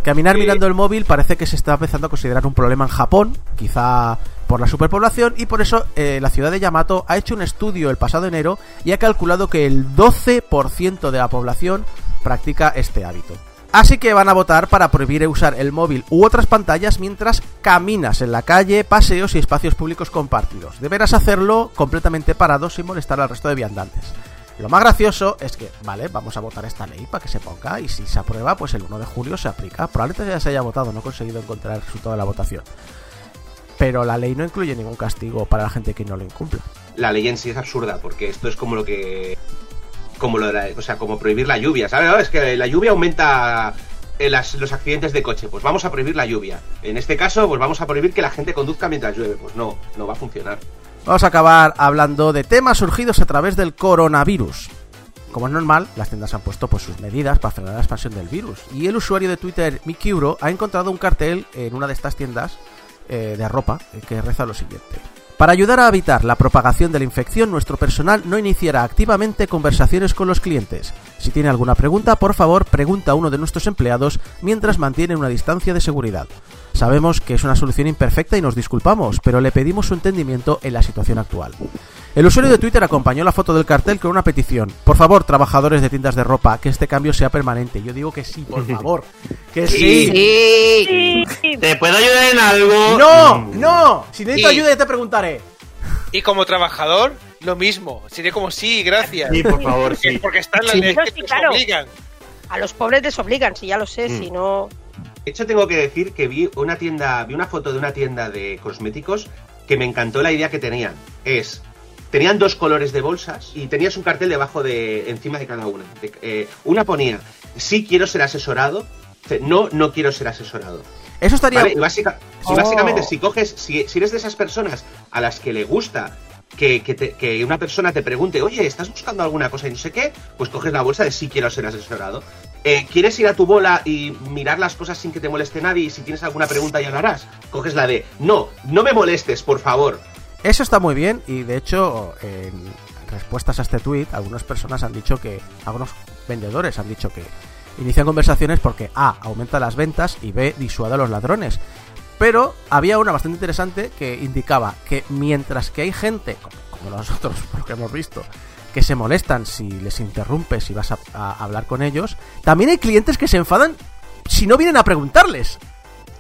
Caminar Sí. mirando el móvil parece que se está empezando a considerar un problema en Japón, quizá por la superpoblación, y por eso eh, la ciudad de Yamato ha hecho un estudio el pasado enero y ha calculado que el 12% de la población practica este hábito. Así que van a votar para prohibir usar el móvil u otras pantallas mientras caminas en la calle, paseos y espacios públicos compartidos. Deberás hacerlo completamente parado sin molestar al resto de viandantes. Lo más gracioso es que, vale, vamos a votar esta ley para que se ponga y si se aprueba, pues el 1 de julio se aplica. Probablemente ya se haya votado, no he conseguido encontrar el resultado de la votación. Pero la ley no incluye ningún castigo para la gente que no lo incumpla. La ley en sí es absurda, porque esto es como lo que. Como lo de la- o sea, como prohibir la lluvia, ¿sabes? Es que la lluvia aumenta eh, los accidentes de coche. Pues vamos a prohibir la lluvia. En este caso, pues vamos a prohibir que la gente conduzca mientras llueve. Pues no, no va a funcionar. Vamos a acabar hablando de temas surgidos a través del coronavirus. Como es normal, las tiendas han puesto pues, sus medidas para frenar la expansión del virus. Y el usuario de Twitter, Mikiuro, ha encontrado un cartel en una de estas tiendas eh, de ropa eh, que reza lo siguiente. Para ayudar a evitar la propagación de la infección, nuestro personal no iniciará activamente conversaciones con los clientes. Si tiene alguna pregunta, por favor, pregunta a uno de nuestros empleados mientras mantienen una distancia de seguridad. Sabemos que es una solución imperfecta y nos disculpamos, pero le pedimos su entendimiento en la situación actual. El usuario de Twitter acompañó la foto del cartel con una petición. Por favor, trabajadores de tiendas de ropa, que este cambio sea permanente. Yo digo que sí, por favor. Que sí. Sí. ¿Te puedo ayudar en algo? No, Mm. no. Si necesito Y- ayuda ya te preguntaré. Y como trabajador, lo mismo. Sería como sí, gracias. Sí, por favor, Porque, sí. porque están las Sí. leyes que sí, claro. obligan. A los pobres les obligan, si ya lo sé, Mm. si no. De hecho, tengo que decir que vi una tienda, vi una foto de una tienda de cosméticos que me encantó la idea que tenían. Es, tenían dos colores de bolsas y tenías un cartel debajo de, encima de cada una. De- eh, una ponía, sí quiero ser asesorado, no, no quiero ser asesorado. Eso estaría. ¿Vale? Y, básica- y Oh. básicamente, si coges, si, si eres de esas personas a las que le gusta que, que, te- que una persona te pregunte, oye, ¿estás buscando alguna cosa y no sé qué? Pues coges la bolsa de sí quiero ser asesorado. Eh, ¿Quieres ir a tu bola y mirar las cosas sin que te moleste nadie? Y si tienes alguna pregunta ya lo harás. Coges la de, no, no me molestes, por favor. Eso está muy bien y de hecho en respuestas a este tweet algunas personas han dicho que algunos vendedores han dicho que inician conversaciones porque A aumenta las ventas y B disuade a los ladrones. Pero había una bastante interesante que indicaba que mientras que hay gente como, nosotros, por lo que hemos visto, que se molestan si les interrumpes y vas a, hablar con ellos, también hay clientes que se enfadan si no vienen a preguntarles.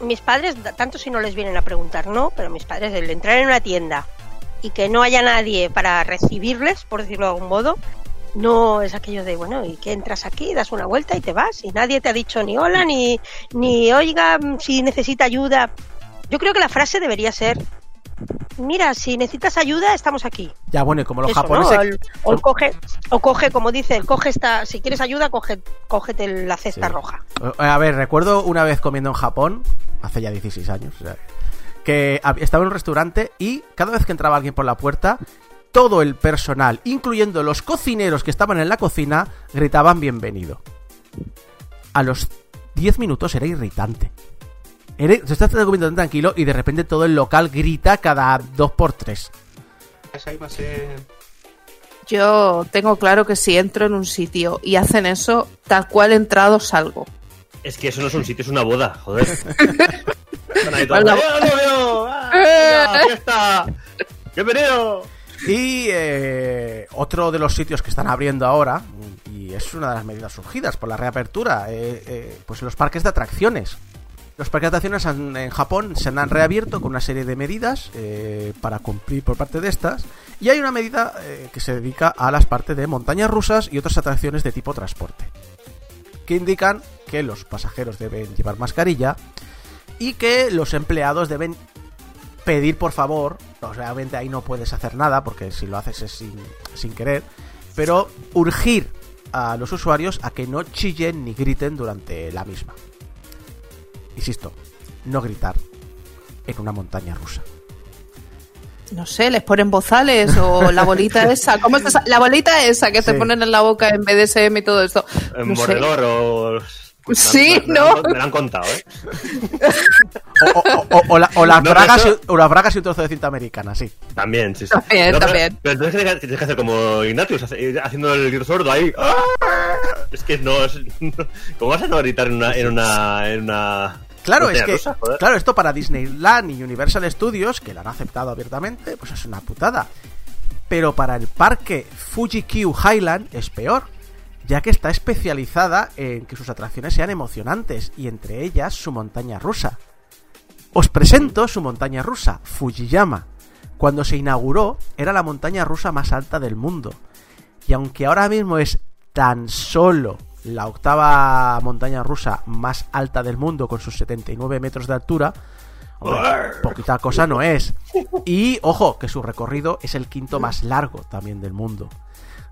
Mis padres, tanto si no les vienen a preguntar, no, pero mis padres, el entrar en una tienda y que no haya nadie para recibirles, por decirlo de algún modo, no es aquello de, bueno, y que entras aquí, das una vuelta y te vas, y nadie te ha dicho ni hola, ni, ni oiga, si necesita ayuda. Yo creo que la frase debería ser, mira, si necesitas ayuda, estamos aquí. Ya bueno, y como los Eso, japoneses... ¿no? El- o, el coge, o coge, como dice, el coge esta, si quieres ayuda, coge, cógete la cesta Sí. roja. Eh, A ver, recuerdo una vez comiendo en Japón, hace ya 16 años, o sea, que estaba en un restaurante y cada vez que entraba alguien por la puerta, todo el personal, incluyendo los cocineros que estaban en la cocina, gritaban bienvenido. A los 10 minutos era irritante. Era, se está comiendo tan tranquilo y de repente todo el local grita cada 2 por 3 Esa iba a ser- Yo tengo claro que si entro en un sitio y hacen eso, tal cual he entrado, salgo. Es que eso no es un sitio, es una boda, joder. ¡Ah! ¡Bienvenido! Y eh, otro de los sitios que están abriendo ahora, y es una de las medidas surgidas por la reapertura, eh, eh, pues los parques de atracciones. Los parques de atracciones en Japón se han reabierto con una serie de medidas eh, para cumplir por parte de estas. Y hay una medida eh, que se dedica a las partes de montañas rusas y otras atracciones de tipo transporte. Que indican que los pasajeros deben llevar mascarilla y que los empleados deben pedir por favor, o sea, obviamente ahí no puedes hacer nada porque si lo haces es sin querer, pero urgir a los usuarios a que no chillen ni griten durante la misma. Insisto, no gritar en una montaña rusa. No sé, les ponen bozales o la bolita esa. ¿Cómo es esa? La bolita esa que te Sí. ponen en la boca en BDSM y todo esto. En No mordedor o... pues Sí, me, ¿no? Me, lo han- me lo han contado, ¿eh? O, o- o- o la- o las No, bragas eso- y, o las bragas y un trozo de cinta americana, sí. También, sí, sí. También, pero, también. Pero entonces tienes que, tienes que hacer como Ignatius, hace- haciendo el grito sordo ahí. ¡Ah! Es que no, es, ¿Cómo vas a no gritar en una... En una, en una Claro, es que, rusa, claro, esto para Disneyland y Universal Studios, que lo han aceptado abiertamente, pues es una putada. Pero para el parque Fuji Q Highland es peor, ya que está especializada en que sus atracciones sean emocionantes y entre ellas su montaña rusa. Os presento su montaña rusa, Fujiyama. Cuando se inauguró, era la montaña rusa más alta del mundo. Y aunque ahora mismo es tan solo la octava montaña rusa más alta del mundo con sus 79 metros de altura, hombre, poquita cosa no es. Y ojo, que su recorrido es el quinto más largo también del mundo.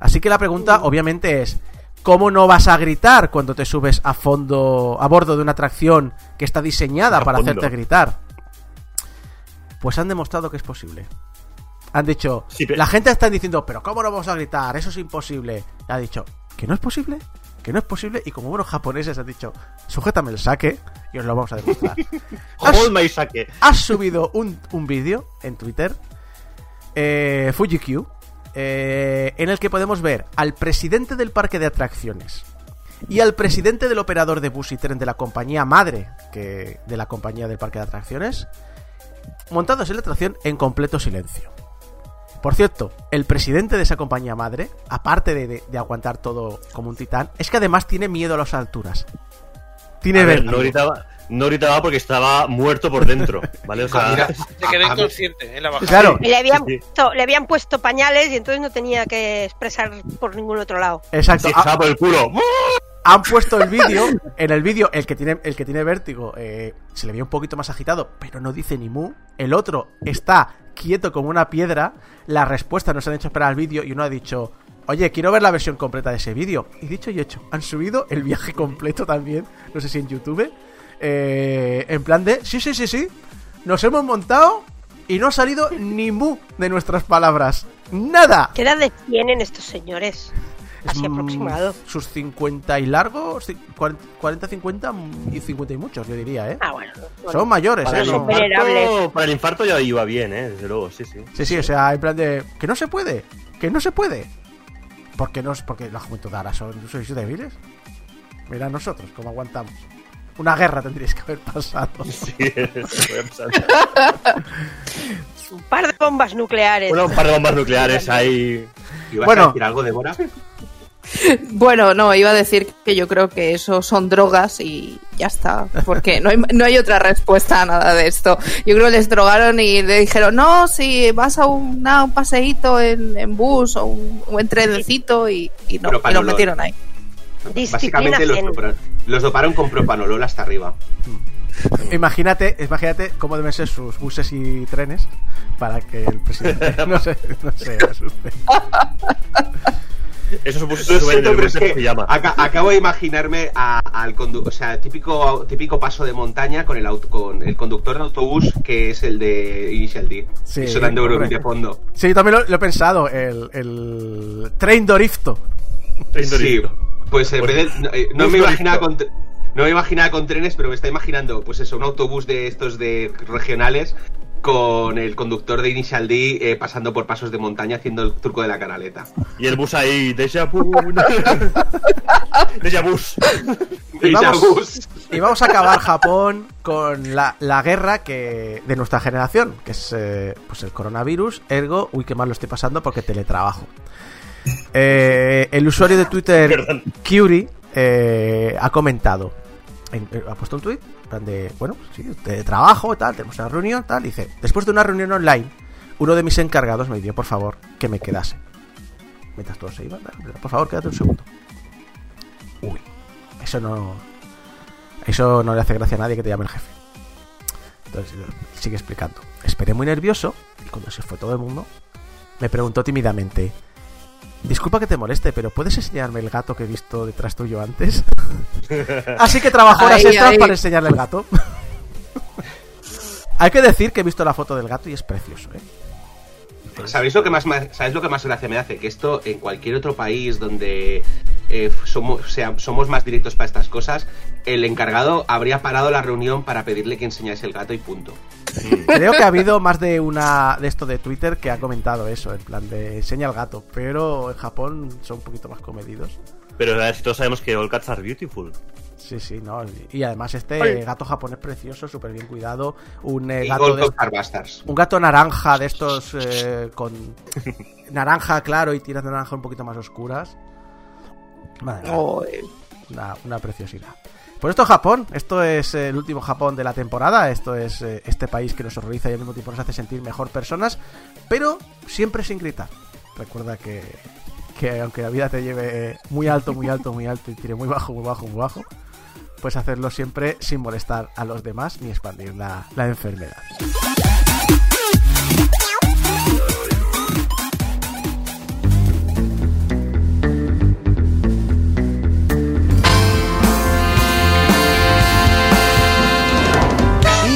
Así que la pregunta obviamente es, ¿cómo no vas a gritar cuando te subes a fondo, a bordo de una atracción que está diseñada A para fondo. hacerte gritar? Pues han demostrado que es posible. Han dicho, Sí, pero- la gente está diciendo, pero ¿cómo no vamos a gritar? Eso es imposible. Y ha dicho, ¿que no es posible? Que no es posible. Y como buenos japoneses han dicho, sujétame el saque y os lo vamos a demostrar. Has- Hold my sake. has subido un, un vídeo en Twitter, eh, FujiQ, eh, en el que podemos ver al presidente del parque de atracciones y al presidente del operador de bus y tren de la compañía madre que, de la compañía del parque de atracciones, montados en la atracción en completo silencio. Por cierto, el presidente de esa compañía madre, aparte de, de- de aguantar todo como un titán, es que además tiene miedo a las alturas. Tiene A ver, no gritaba, no gritaba porque estaba muerto por dentro, ¿vale? O sea, Mira, Se quedó inconsciente en la bajada. Claro, Y le habían, puesto, le habían puesto pañales y entonces no tenía que expresar por ningún otro lado. exacto. sí, Ah, estaba por el culo. Han puesto el vídeo. En el vídeo, el que tiene, el que tiene vértigo eh, se le ve un poquito más agitado, pero no dice ni mu. El otro está quieto como una piedra. La respuesta nos han hecho esperar al vídeo y uno ha dicho. Oye, quiero ver la versión completa de ese vídeo. Y dicho y hecho, han subido el viaje completo también. No sé si en YouTube. eh, en plan de. Sí, sí, sí, sí. Nos hemos montado y no ha salido ni mu de nuestras palabras. Nada. ¿Qué edad tienen estos señores? Así Mm, aproximado. Sus 50 y largos, ci- 40, 50 y 50 y muchos, yo diría, ¿eh? Ah, bueno. bueno. Son mayores, Para ¿eh? el, No- infarto, para el infarto ya iba bien, ¿eh? Desde luego, sí, sí. Sí, sí, o sea, en plan de. Que no se puede, que no se puede. ¿Por qué no? es- Porque la juventud ahora son, sois débiles. Mira nosotros, cómo aguantamos. Una guerra tendríais que haber pasado. Sí, eso voy a pensar. Un par de bombas nucleares. Bueno, un par de bombas nucleares ahí. ¿Ibas Bueno. a decir algo, Débora? Bueno, no, iba a decir que yo creo que eso son drogas y ya está, porque no hay, no hay otra respuesta a nada de esto. Yo creo que les drogaron y le dijeron, no, si vas a un, a un paseíto en, en bus o un, en trencito y, y no, y lo metieron ahí. Básicamente los, doparon- los doparon con propanolol hasta arriba. Imagínate, imagínate cómo deben ser sus buses y trenes para que el presidente no se, no se asuste. Eso supuso suben siento, el pero es que aca- acabo de imaginarme a- al conductor, o sea, típico, típico paso de montaña con el auto, con el conductor de autobús que es el de Initial D. Sí, sonando de fondo. Sí, yo también lo, lo he pensado, el, el Train Dorifto. Train Sí, pues en vez de- no, eh, no me imaginaba con, tre- no me imaginaba con trenes, pero me está imaginando, pues eso, un autobús de estos de regionales con el conductor de Initial D eh, pasando por pasos de montaña haciendo el truco de la canaleta. Y el bus ahí, déjà vu. déjà bus. Y vamos, bus. y vamos a acabar Japón con la, la guerra que de nuestra generación, que es eh, pues el coronavirus, ergo, uy, qué mal lo estoy pasando porque teletrabajo. Eh, el usuario de Twitter. Curie, eh, ha comentado, en- eh, ha puesto un tweet, plan de, bueno, sí, de trabajo, tal, tenemos una reunión, tal, dice, después de una reunión online, uno de mis encargados me pidió, por favor, que me quedase. Mientras todos se iban, por favor, quédate un segundo. Uy, eso no. Eso no le hace gracia a nadie que te llame el jefe. Entonces sigue explicando. Esperé muy nervioso y cuando se fue todo el mundo, me preguntó tímidamente: Disculpa que te moleste, pero ¿puedes enseñarme el gato que he visto detrás tuyo antes? Así que trabajó horas extras ay. para enseñarle el gato. Hay que decir que he visto la foto del gato y es precioso, ¿eh? ¿Sabéis lo que más ¿sabéis lo que más gracia me hace? Que esto en cualquier otro país donde eh, somos, sea- somos más directos para estas cosas, el encargado habría parado la reunión para pedirle que enseñase el gato y punto. Creo que ha habido más de una de esto de Twitter que ha comentado eso, en plan de enseña el gato, pero en Japón son un poquito más comedidos. Pero a ver, si todos sabemos que all cats are beautiful. Sí, sí, no. Y además este gato japonés precioso, súper bien cuidado, un eh, gato de, un gato naranja de estos eh, con naranja claro y tiras de naranja un poquito más oscuras. Madre mía, una, una preciosidad. Pues esto es Japón, esto es el último Japón de la temporada, esto es eh, este país que nos horroriza y al mismo tiempo nos hace sentir mejor personas, pero siempre sin gritar. Recuerda que que aunque la vida te lleve muy alto, muy alto, muy alto y tire muy bajo, muy bajo, muy bajo, pues hacerlo siempre sin molestar a los demás ni expandir la, la enfermedad.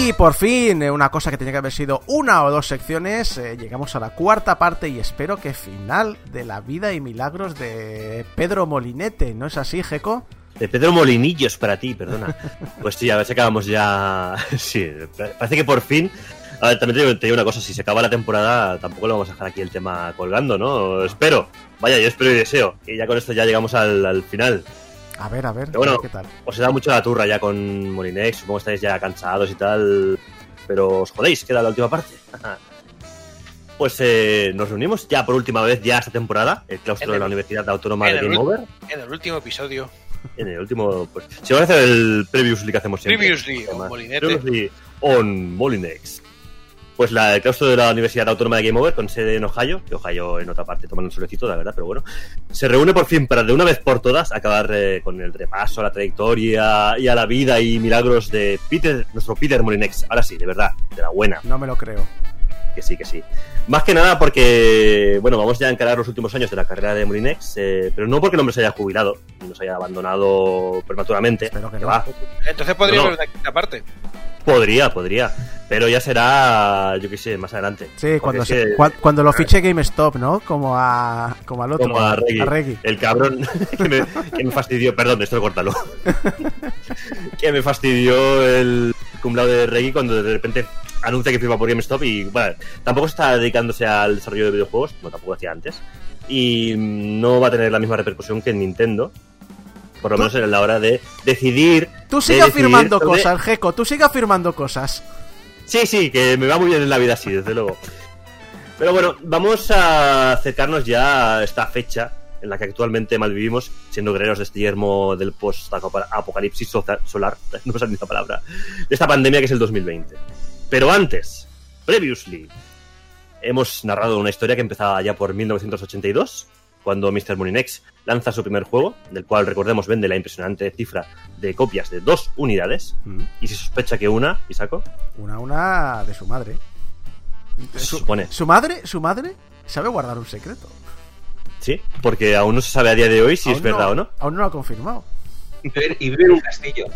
Y por fin, eh, una cosa que tenía que haber sido una o dos secciones, eh, llegamos a la cuarta parte y espero que final de la vida y milagros de Pedro Molinete, ¿no es así, Jeco? De Pedro Molinillos para ti, perdona. Pues sí, a ver si acabamos ya. Sí, parece que por fin. A ver, también te digo, una cosa: si se acaba la temporada, tampoco lo vamos a dejar aquí el tema colgando, ¿no? Espero. Vaya, yo espero y deseo. Y ya con esto ya llegamos al final. A ver, a ver, Pero bueno, a ver qué tal. os he dado mucho la turra ya con Molinex. Supongo que estáis ya cansados y tal. Pero os jodéis, queda la última parte. Pues eh, nos reunimos ya por última vez ya esta temporada, el claustro de la Universidad Autónoma de Game Over. En el último episodio. En el último, pues. Si van a hacer el previously que hacemos siempre. Previously, on Molinete. Previously on Molinex. Pues la, el claustro de la Universidad Autónoma de Game Over, con sede en Ohio, que Ohio en otra parte toman un solecito, la verdad, pero bueno, se reúne por fin para de una vez por todas acabar eh, con el repaso a la trayectoria y a la vida y milagros de Peter, nuestro Peter Molinex. Ahora sí, de verdad, de la buena, No me lo creo. que sí, que sí. Más que nada porque, bueno, vamos ya a encarar los últimos años de la carrera de Molinex, eh, pero no porque el hombre se haya jubilado y nos haya abandonado prematuramente. Espero que que no. va, Entonces podría No, una quinta parte. Podría, podría. Pero ya será, yo qué sé, más adelante. Sí, cuando, es se- que- cua- cuando lo fiche GameStop, ¿no? Como, a, como al otro. Como a Reggie. Reggie. El cabrón que me, que me fastidió. Perdón, esto córtalo. que me fastidió el cumplado de Reggie cuando de repente anuncia que firma por GameStop y, bueno, tampoco está dedicándose al desarrollo de videojuegos, como tampoco hacía antes. Y no va a tener la misma repercusión que en Nintendo. Por lo menos en la hora de decidir. Tú de sigas decidir firmando sobre- cosas, Geco. Tú sigas firmando cosas. Sí, sí, que me va muy bien en la vida así, desde luego. Pero bueno, vamos a acercarnos ya a esta fecha en la que actualmente malvivimos, siendo guerreros de este yermo del post-apocalipsis solar, no me sale ni la palabra, de esta pandemia que es el 2020. Pero antes, previously, hemos narrado una historia que empezaba ya por 1982, cuando Mr. Molinex lanza su primer juego, del cual recordemos vende la impresionante cifra de copias de dos unidades, Mm. y se sospecha que una, Isaco, Una a una de su madre. se Su, supone. su madre, su madre sabe guardar un secreto. Sí, porque aún no se sabe a día de hoy si es verdad o no. Aún no lo ha confirmado. Y vive, y vive en un castillo.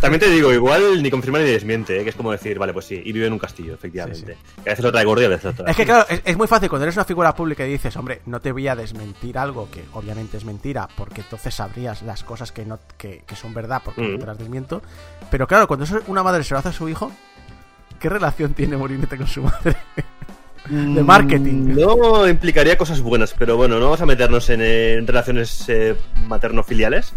También te digo, igual ni confirma ni desmiente, ¿eh? que es como decir, vale, pues sí, y vive en un castillo, efectivamente. Que a veces lo trae gordo y a veces lo trae. Es que claro, es, es muy fácil cuando eres una figura pública y dices, hombre, no te voy a desmentir algo que obviamente es mentira, porque entonces sabrías las cosas que no que, que son verdad porque Mm. no te las desmiento. Pero claro, cuando una madre se lo hace a su hijo, ¿qué relación tiene Morinete con su madre? de marketing. Mm, No implicaría cosas buenas, pero bueno, no vamos a meternos en, eh, en relaciones eh, materno-filiales.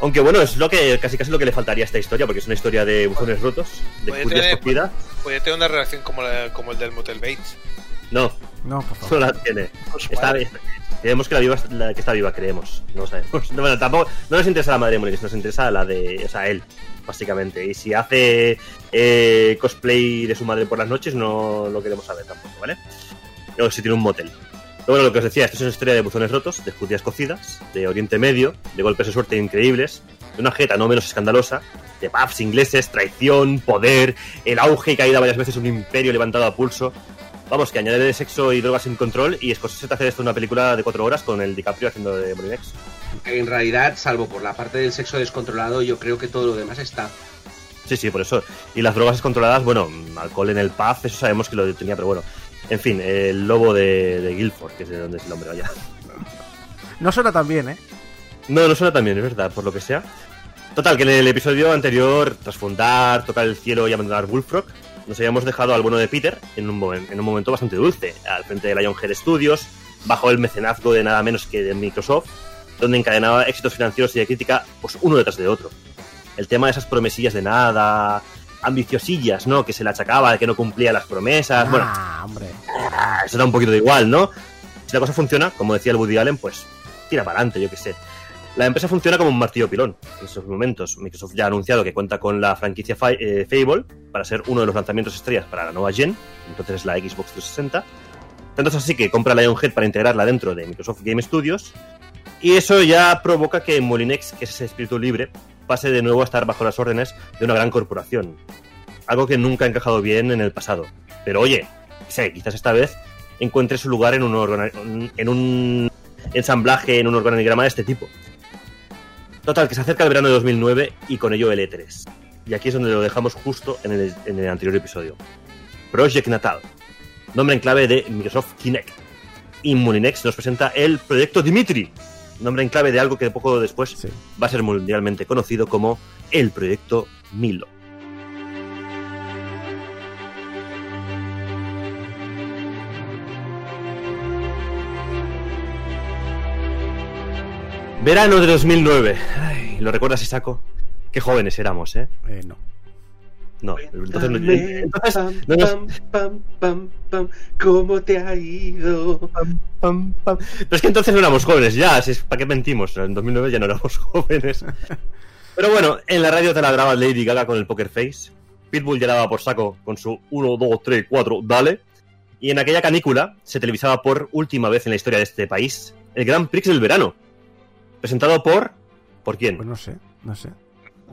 Aunque bueno, es lo que casi casi lo que le faltaría a esta historia, porque es una historia de buzones rotos, de tener- cogidas. Podría tener una relación como, la- como el del Motel Bates. No, No, por favor. no la tiene. Está, creemos que la viva la que está viva, creemos. No sabemos. No, bueno, tampoco no nos interesa la madre de Molinex, nos interesa la de. O sea, él, básicamente. Y si hace eh, cosplay de su madre por las noches, no lo queremos saber tampoco, ¿vale? O si tiene un motel. Bueno, lo que os decía, esto es una historia de buzones rotos, de judías cocidas, de Oriente Medio, de golpes de suerte increíbles, de una jeta no menos escandalosa, de pubs ingleses, traición, poder, el auge y caída varias veces un imperio levantado a pulso. Vamos, que añadirle sexo y drogas sin control y Scorsese te hace esto una película de cuatro horas con el DiCaprio haciendo de Molinex. En realidad, salvo por la parte del sexo descontrolado, yo creo que todo lo demás está. Sí, sí, por eso. Y las drogas controladas, bueno, alcohol en el pub, eso sabemos que lo tenía, pero bueno. En fin, el lobo de, de Guilford, que es de donde es el hombre, vaya. No suena tan bien, ¿eh? No, no suena tan bien, es verdad, por lo que sea. Total, que en el episodio anterior, tras fundar, tocar el cielo y abandonar Bullfrog, nos habíamos dejado al bueno de Peter en un, en un momento bastante dulce, al frente de Lionhead Studios, bajo el mecenazgo de nada menos que de Microsoft, donde encadenaba éxitos financieros y de crítica, pues uno detrás de otro. El tema de esas promesillas de nada, ambiciosillas, ¿no? Que se le achacaba de que no cumplía las promesas, bueno, Ah, hombre. Ah, eso da un poquito de igual, ¿no? Si la cosa funciona, como decía el Woody Allen, pues tira para adelante, yo qué sé. La empresa funciona como un martillo pilón en estos momentos. Microsoft ya ha anunciado que cuenta con la franquicia eh, Fable para ser uno de los lanzamientos estrellas para la nueva Gen, entonces es la Xbox 360. Tanto es así que compra Lionhead para integrarla dentro de Microsoft Game Studios. Y eso ya provoca que Molinex, que es ese espíritu libre, pase de nuevo a estar bajo las órdenes de una gran corporación. Algo que nunca ha encajado bien en el pasado. Pero oye, sé, quizás esta vez encuentre su lugar en un, en un ensamblaje, en un organigrama de este tipo. Total, que se acerca el verano de 2009 y con ello el E3. Y aquí es donde lo dejamos justo en el, en el anterior episodio. Project Natal, nombre en clave de Microsoft Kinect. Y Molinex nos presenta el proyecto Dimitri, nombre en clave de algo que poco después Sí. va a ser mundialmente conocido como el proyecto Milo. Verano de 2009. Ay, ¿Lo recuerdas, Isaco? Qué jóvenes éramos, ¿eh? Eh, no. No, entonces, no- entonces no nos- pam, pam, pam, pam, ¿Cómo te ha ido? pam, pam. Pero es que entonces no éramos jóvenes ya, si es, ¿para qué mentimos? En 2009 ya no éramos jóvenes. Pero bueno, en la radio te la graba Lady Gaga con el Poker Face. Pitbull ya daba por saco con su 1, 2, 3, 4, dale. Y en aquella canícula se televisaba por última vez en la historia de este país el Grand Prix del verano. Presentado por... ¿Por quién? Pues no sé, no sé.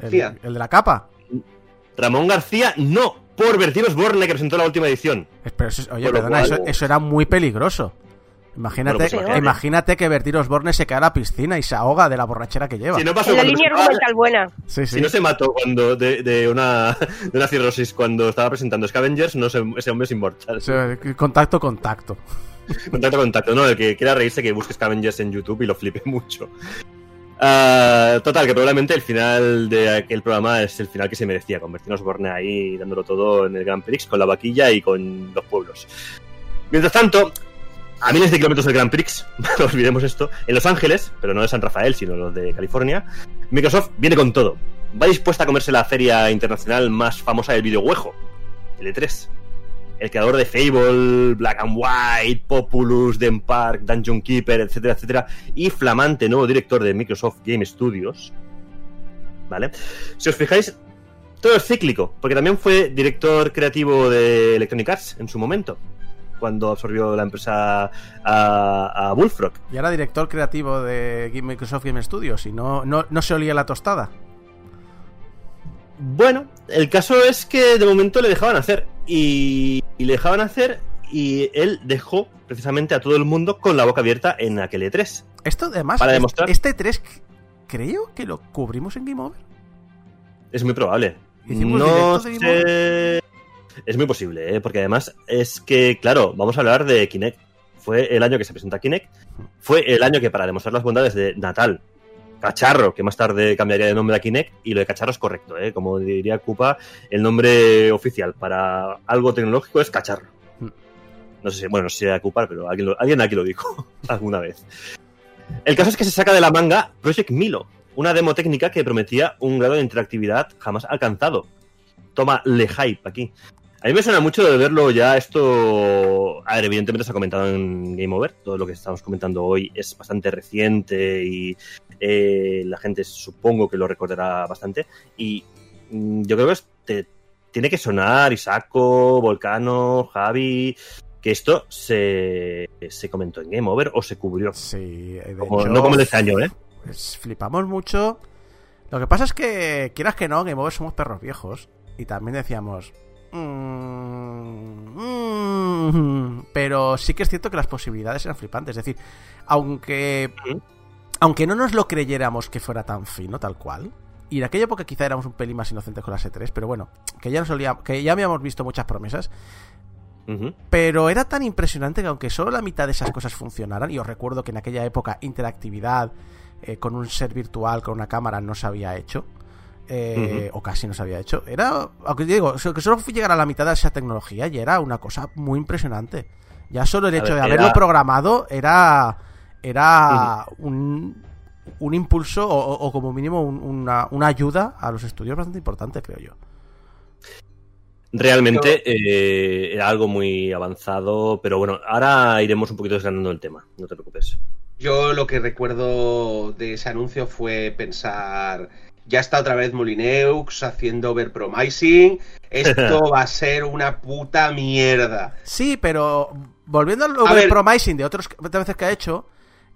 El de la capa. Ramón García, no, por Bertín Osborne que presentó la última edición. Pero eso- oye, perdona, cual- eso, eso era muy peligroso. Imagínate, Bueno, pues imagínate. que Bertín Osborne se cae a la piscina y se ahoga de la borrachera que lleva. Si no pasó En la línea argumental buena. sí, sí. Si no se mató cuando de, de una, de una cirrosis cuando estaba presentando Scavengers, no se- ese hombre es inmortal. Contacto, contacto. Contacto, contacto. No, el que quiera reírse que busque Scavengers en YouTube y lo flipe mucho. Ah, total, que probablemente el final de aquel programa es el final que se merecía, convertirnos Borne ahí dándolo todo en el Grand Prix con la vaquilla y con los pueblos. Mientras tanto, a miles de kilómetros del Grand Prix, no olvidemos esto, en Los Ángeles, pero no de San Rafael, sino los de California, Microsoft viene con todo. Va dispuesta a comerse la feria internacional más famosa del videojuego, el E3. El creador de Fable, Black and White, Populous, Den Park, Dungeon Keeper, etcétera, etcétera, y flamante nuevo director de Microsoft Game Studios. ¿Vale? Si os fijáis, todo es cíclico, porque también fue director creativo de Electronic Arts en su momento, cuando absorbió la empresa a, Bullfrog. Y era director creativo de Microsoft Game Studios y no, no, no se olía la tostada. Bueno, el caso es que de momento le dejaban hacer. Y, y le dejaban hacer y él dejó precisamente a todo el mundo con la boca abierta en aquel E E3. Esto además, Para demostrar. este 3 creo que lo cubrimos en Game Over. Es muy probable. ¿Hicimos No sé... Es muy posible, ¿eh? porque además es que, claro, vamos a hablar de Kinect. Fue el año que se presenta Kinect. Fue el año que, para demostrar las bondades de Natal, Cacharro, que más tarde cambiaría de nombre a Kinect, y lo de Cacharro es correcto, ¿eh? como diría Cupa, el nombre oficial para algo tecnológico es Cacharro. Mm. No sé si, bueno, no sé si era Cupa, pero alguien, lo- alguien aquí lo dijo alguna vez. El caso es que se saca de la manga Project Milo, una demo técnica que prometía un grado de interactividad jamás alcanzado. Toma le hype aquí. A mí me suena mucho de verlo ya esto... A ver, evidentemente se ha comentado en Game Over. Todo lo que estamos comentando hoy es bastante reciente y eh, la gente supongo que lo recordará bastante. Y mm, yo creo que te- tiene que sonar Isaco, Volcano, Javi... Que esto se, se comentó en Game Over o se cubrió. Sí, de Como- hecho, no como el de este año, ¿eh? pues, flipamos mucho. Lo que pasa es que, quieras que no, Game Over somos perros viejos. Y también decíamos. "Mm, mm", pero sí que es cierto que las posibilidades eran flipantes. Es decir, aunque. Aunque no nos lo creyéramos que fuera tan fino, tal cual. Y en aquella época quizá éramos un pelín más inocentes con la S3, pero bueno, que ya nos olía- que ya habíamos visto muchas promesas. Pero era tan impresionante que aunque solo la mitad de esas cosas funcionaran, y os recuerdo que en aquella época interactividad eh, con un ser virtual, con una cámara, no se había hecho, eh, o casi no se había hecho, era, aunque digo, que solo llegara a la mitad de esa tecnología y era una cosa muy impresionante. Ya solo el A hecho ver, de haberlo era- programado era, era un, un impulso o como mínimo un- una, una ayuda a los estudios bastante importante, creo yo. Realmente eh, era algo muy avanzado, pero bueno, ahora iremos un poquito desgranando el tema, no te preocupes. Yo lo que recuerdo de ese anuncio fue pensar, ya está otra vez Molineux haciendo overpromising, esto va a ser una puta mierda. Sí, pero volviendo al ver. overpromising de otras veces que ha hecho,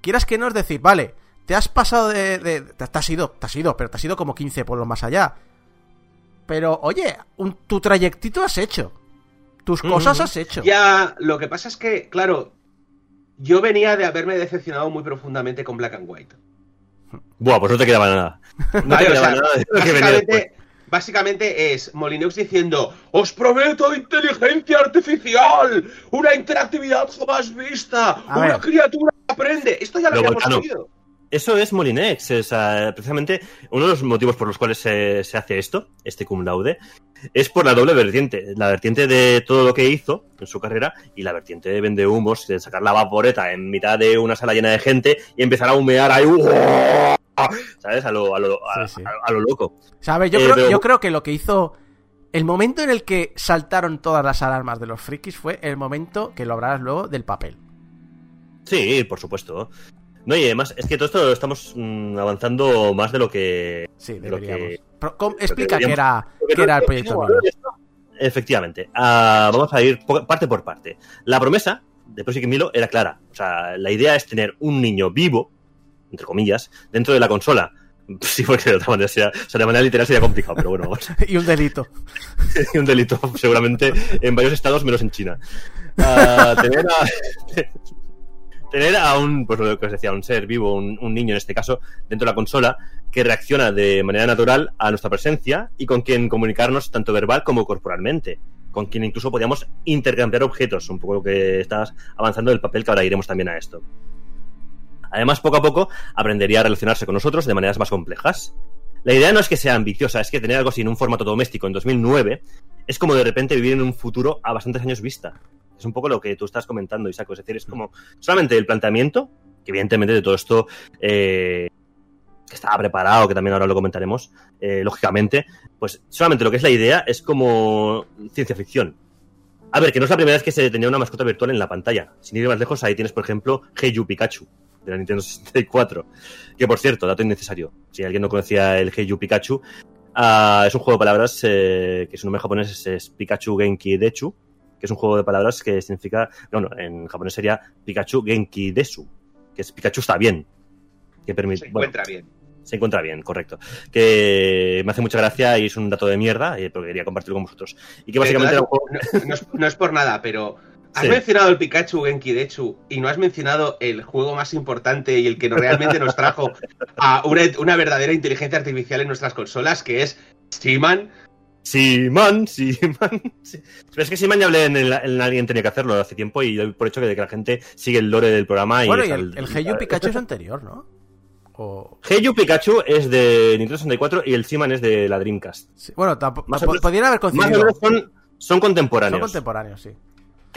quieras que no es decir, vale, te has pasado de, de- te, te has ido, te has ido, pero te has ido como 15 pueblos más allá. Pero, oye, un- tu trayectito has hecho. Tus cosas has hecho. Ya, lo que pasa es que, claro, yo venía de haberme decepcionado muy profundamente con Black and White. Buah, pues no te quedaba nada. No o sea, básicamente, básicamente es Molineux diciendo os prometo inteligencia artificial, una interactividad jamás vista, A una ver. criatura que aprende. Esto ya lo Lo habíamos oído. Eso es Molinex, o sea, precisamente uno de los motivos por los cuales se, se hace esto, este cum laude, es por la doble vertiente, la vertiente de todo lo que hizo en su carrera y la vertiente de vende humos, de sacar la vaporeta en mitad de una sala llena de gente y empezar a humear ahí, ¿sabes? A lo, a lo, a, Sí, sí. a- a lo loco. ¿Sabes? Yo, Eh, creo, pero- yo creo que lo que hizo. El momento en el que saltaron todas las alarmas de los frikis fue el momento que lo hablarás luego del papel. Sí, por supuesto. No, y además, es que todo esto lo estamos mm, avanzando más de lo que... Sí, de lo que- explica deberíamos- era, no- era el proyecto no. Efectivamente. Ah, vamos a ir parte por parte. La promesa de Project Milo era clara. O sea, la idea es tener un niño vivo, entre comillas, dentro de la consola. Sí, porque de otra manera sería, o sea, de manera literal sería complicado, pero bueno, vamos. y un delito. un delito seguramente en varios estados menos en China. Ah, tener a tener a un pues lo que os decía un ser vivo un, un niño en este caso dentro de la consola que reacciona de manera natural a nuestra presencia y con quien comunicarnos tanto verbal como corporalmente con quien incluso podíamos intercambiar objetos un poco lo que estás avanzando del papel que ahora iremos también a esto además poco a poco aprendería a relacionarse con nosotros de maneras más complejas la idea no es que sea ambiciosa, es que tener algo así en un formato doméstico en 2009 es como de repente vivir en un futuro a bastantes años vista. Es un poco lo que tú estás comentando, Isaac. Es decir, es como solamente el planteamiento, que evidentemente de todo esto eh, que estaba preparado, que también ahora lo comentaremos, eh, lógicamente, pues solamente lo que es la idea es como ciencia ficción. A ver, que no es la primera vez que se tenía una mascota virtual en la pantalla. Sin ir más lejos, ahí tienes, por ejemplo, Hey You Pikachu, de la Nintendo 64. Que por cierto, dato innecesario, si alguien no conocía el Hey You Pikachu, ah, es un juego de palabras eh, que su nombre japonés es, es Pikachu Genki Dechu, que es un juego de palabras que significa, no, no, en japonés sería Pikachu Genki Desu, que es Pikachu está bien. Que permite, Se bueno, encuentra bien. se encuentra bien, correcto. Que me hace mucha gracia y es un dato de mierda, eh, pero quería compartirlo con vosotros. Y que básicamente era un juego. no, no es, no es por nada, pero has Sí. mencionado el Pikachu Genki Dechu y no has mencionado el juego más importante y el que realmente nos trajo a una, una verdadera inteligencia artificial en nuestras consolas, que es Seaman. Simon, Simon. Sí. Pero es que Simon ya hablé en, el, en Alguien tenía que hacerlo hace tiempo y doy por hecho que, de que la gente sigue el lore del programa. Y Bueno, y el, el Hey You Pikachu es anterior, ¿no? O... Hey You Pikachu es de Nintendo 64 y el Simon es de la Dreamcast. sí, Bueno, tampoco. Podrían haber Más o coincidido. menos son, son Son contemporáneos. contemporáneos, sí.